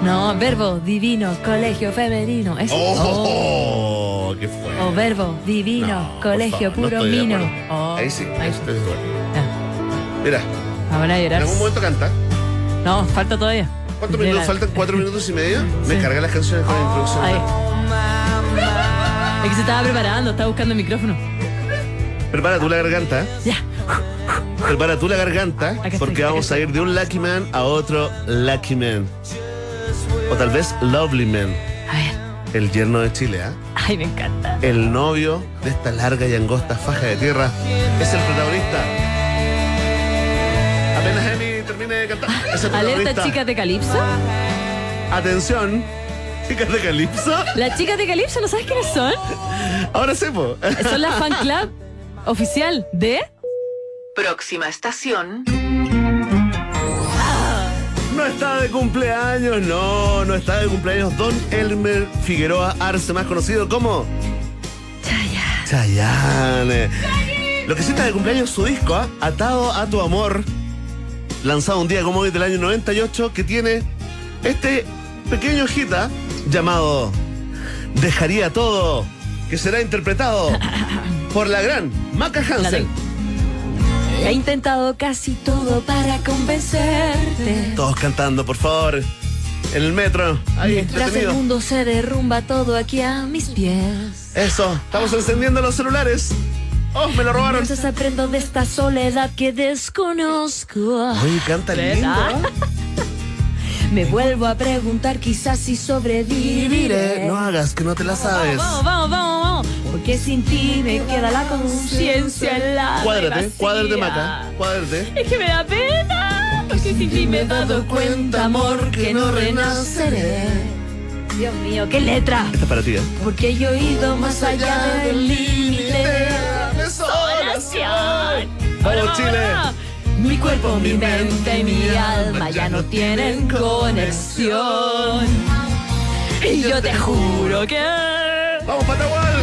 Speaker 2: No, verbo divino, colegio femenino. ¿Eso?
Speaker 1: ¡Oh! ¿Qué fue?
Speaker 2: O verbo divino,
Speaker 1: No,
Speaker 2: colegio
Speaker 1: favor, no
Speaker 2: puro
Speaker 1: de
Speaker 2: mino. Oh,
Speaker 1: Ahí sí,
Speaker 2: ahí
Speaker 1: estoy de acuerdo.
Speaker 2: Ya.
Speaker 1: Mira,
Speaker 2: Ahora a
Speaker 1: en
Speaker 2: llorar.
Speaker 1: algún momento canta.
Speaker 2: No, falta todavía.
Speaker 1: ¿Cuántos minutos faltan? ¿Cuatro minutos y medio? Me carga las canciones con la introducción.
Speaker 2: Ahí. Es que se estaba preparando, estaba buscando el micrófono.
Speaker 1: Prepara tú la garganta.
Speaker 2: Ya.
Speaker 1: Prepara tú la garganta.
Speaker 2: Acá
Speaker 1: porque vamos a ir de un Lucky Man a otro Lucky Man. O tal vez Lovely Man.
Speaker 2: A ver.
Speaker 1: El yerno de Chile, ¿ah?
Speaker 2: Ay, me encanta.
Speaker 1: El novio de esta larga y angosta faja de tierra es el protagonista. Apenas Emi termine de cantar. Es el
Speaker 2: Alerta chicas de Calipso.
Speaker 1: Atención, chicas de Calipso.
Speaker 2: Las chicas de Calipso, ¿no sabes quiénes son?
Speaker 1: Ahora sepo.
Speaker 2: Son la fan club oficial de.
Speaker 11: Próxima estación.
Speaker 1: No está de cumpleaños, no, no está de cumpleaños Don Elmer Figueroa Arce, más conocido como Chayanne. Lo que sí está de cumpleaños es su disco, ¿ah? Atado a tu amor, lanzado un día como hoy del año 98, que tiene este pequeño hit ¿ah? llamado Dejaría todo, que será interpretado por la gran Maca Hansen.
Speaker 2: He intentado casi todo para convencerte.
Speaker 1: Todos cantando, por favor. En el metro, ahí,
Speaker 2: Mientras el mundo se derrumba todo aquí a mis pies.
Speaker 1: Eso, estamos encendiendo los celulares. Oh, me lo robaron.
Speaker 2: Entonces aprendo de esta soledad que desconozco.
Speaker 1: Oye, canta lindo. ¿ah?
Speaker 2: Me vuelvo a preguntar quizás si sobreviviré.
Speaker 1: No hagas que no te la sabes.
Speaker 2: Vamos, vamos, vamos, vamos. Porque sin ti me queda la conciencia en la
Speaker 1: Cuádrate, cuádrate, Maca. Cuádrate.
Speaker 2: Es que me da pena. Porque sin ti me he dado cuenta, amor, que no renaceré. Dios mío, qué letra.
Speaker 1: Esta es para ti, ¿eh?
Speaker 2: Porque yo he ido más allá del límite de la desolación.
Speaker 1: ¡Vamos, Chile!
Speaker 2: Mi cuerpo, mi mente y mi alma ya no tienen conexión. Y yo te juro que
Speaker 1: ¡Vamos, Patagual!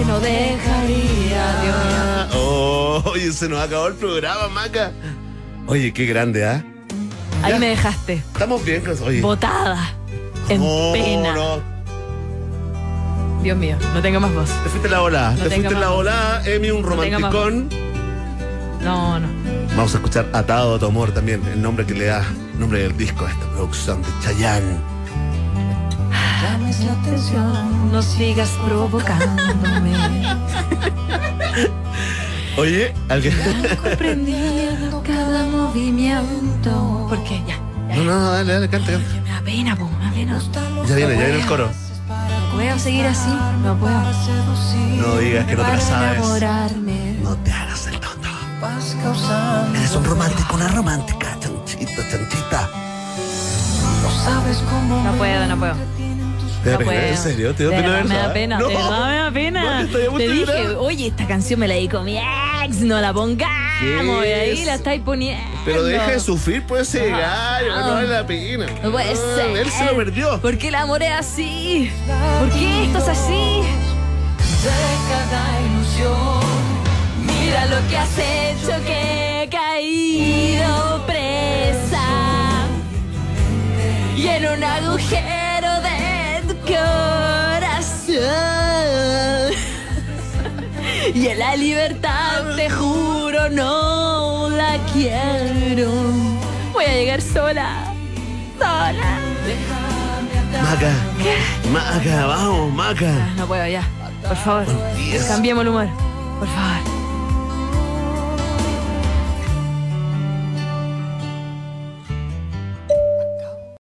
Speaker 2: Que no dejaría, mío.
Speaker 1: Ah, oh, oye, se nos acabó el programa, Maca. Oye, qué grande, ¿ah?
Speaker 2: Ahí me dejaste,
Speaker 1: Estamos bien, oye.
Speaker 2: botada, en pena.
Speaker 1: no.
Speaker 2: Dios mío, no tengo más voz.
Speaker 1: Te fuiste la volada.
Speaker 2: No
Speaker 1: te fuiste la volada, Emi, un romanticón.
Speaker 2: No, no.
Speaker 1: Vamos a escuchar Atado a tu amor también, el nombre que le da, el nombre del disco a esta producción de Chayanne.
Speaker 2: Llames la atención, no sigas provocándome.
Speaker 1: Oye, alguien.
Speaker 2: Comprendiendo cada movimiento. ¿Por qué? Ya.
Speaker 1: No, no, dale, dale, canta, canta.
Speaker 2: Me da pena, po, me da pena.
Speaker 1: Ya viene, ya viene el coro.
Speaker 2: No puedo seguir así, no puedo.
Speaker 1: No digas que no te la sabes. No te hagas el tonto. Eres un romántico, una romántica, chanchita, chanchita.
Speaker 2: No puedo, no puedo.
Speaker 1: ¿Te
Speaker 2: No.
Speaker 1: ¿En serio? ¿Te
Speaker 2: De
Speaker 1: pena
Speaker 2: verdad Me da pena,
Speaker 1: No.
Speaker 2: de verdad me da pena. Te dije,
Speaker 1: llorar.
Speaker 2: oye, esta canción me la dedico a mi ex, no la pongamos. Y ahí la estáis poniendo.
Speaker 1: Pero deja de sufrir por ese gallo, no vale la pena.
Speaker 2: No puede
Speaker 1: Ah,
Speaker 2: ser.
Speaker 1: Él se lo perdió.
Speaker 2: ¿Por qué el amor es así? ¿Por qué esto es así? De cada ilusión. Mira lo que has hecho que he caído presa. Y en un agujero corazón. Y en la libertad te juro no la quiero. Voy a llegar sola. Sola.
Speaker 1: Maca. Maca, vamos, Maca.
Speaker 2: No puedo ya. Por favor, cambiemos el humor. Por favor.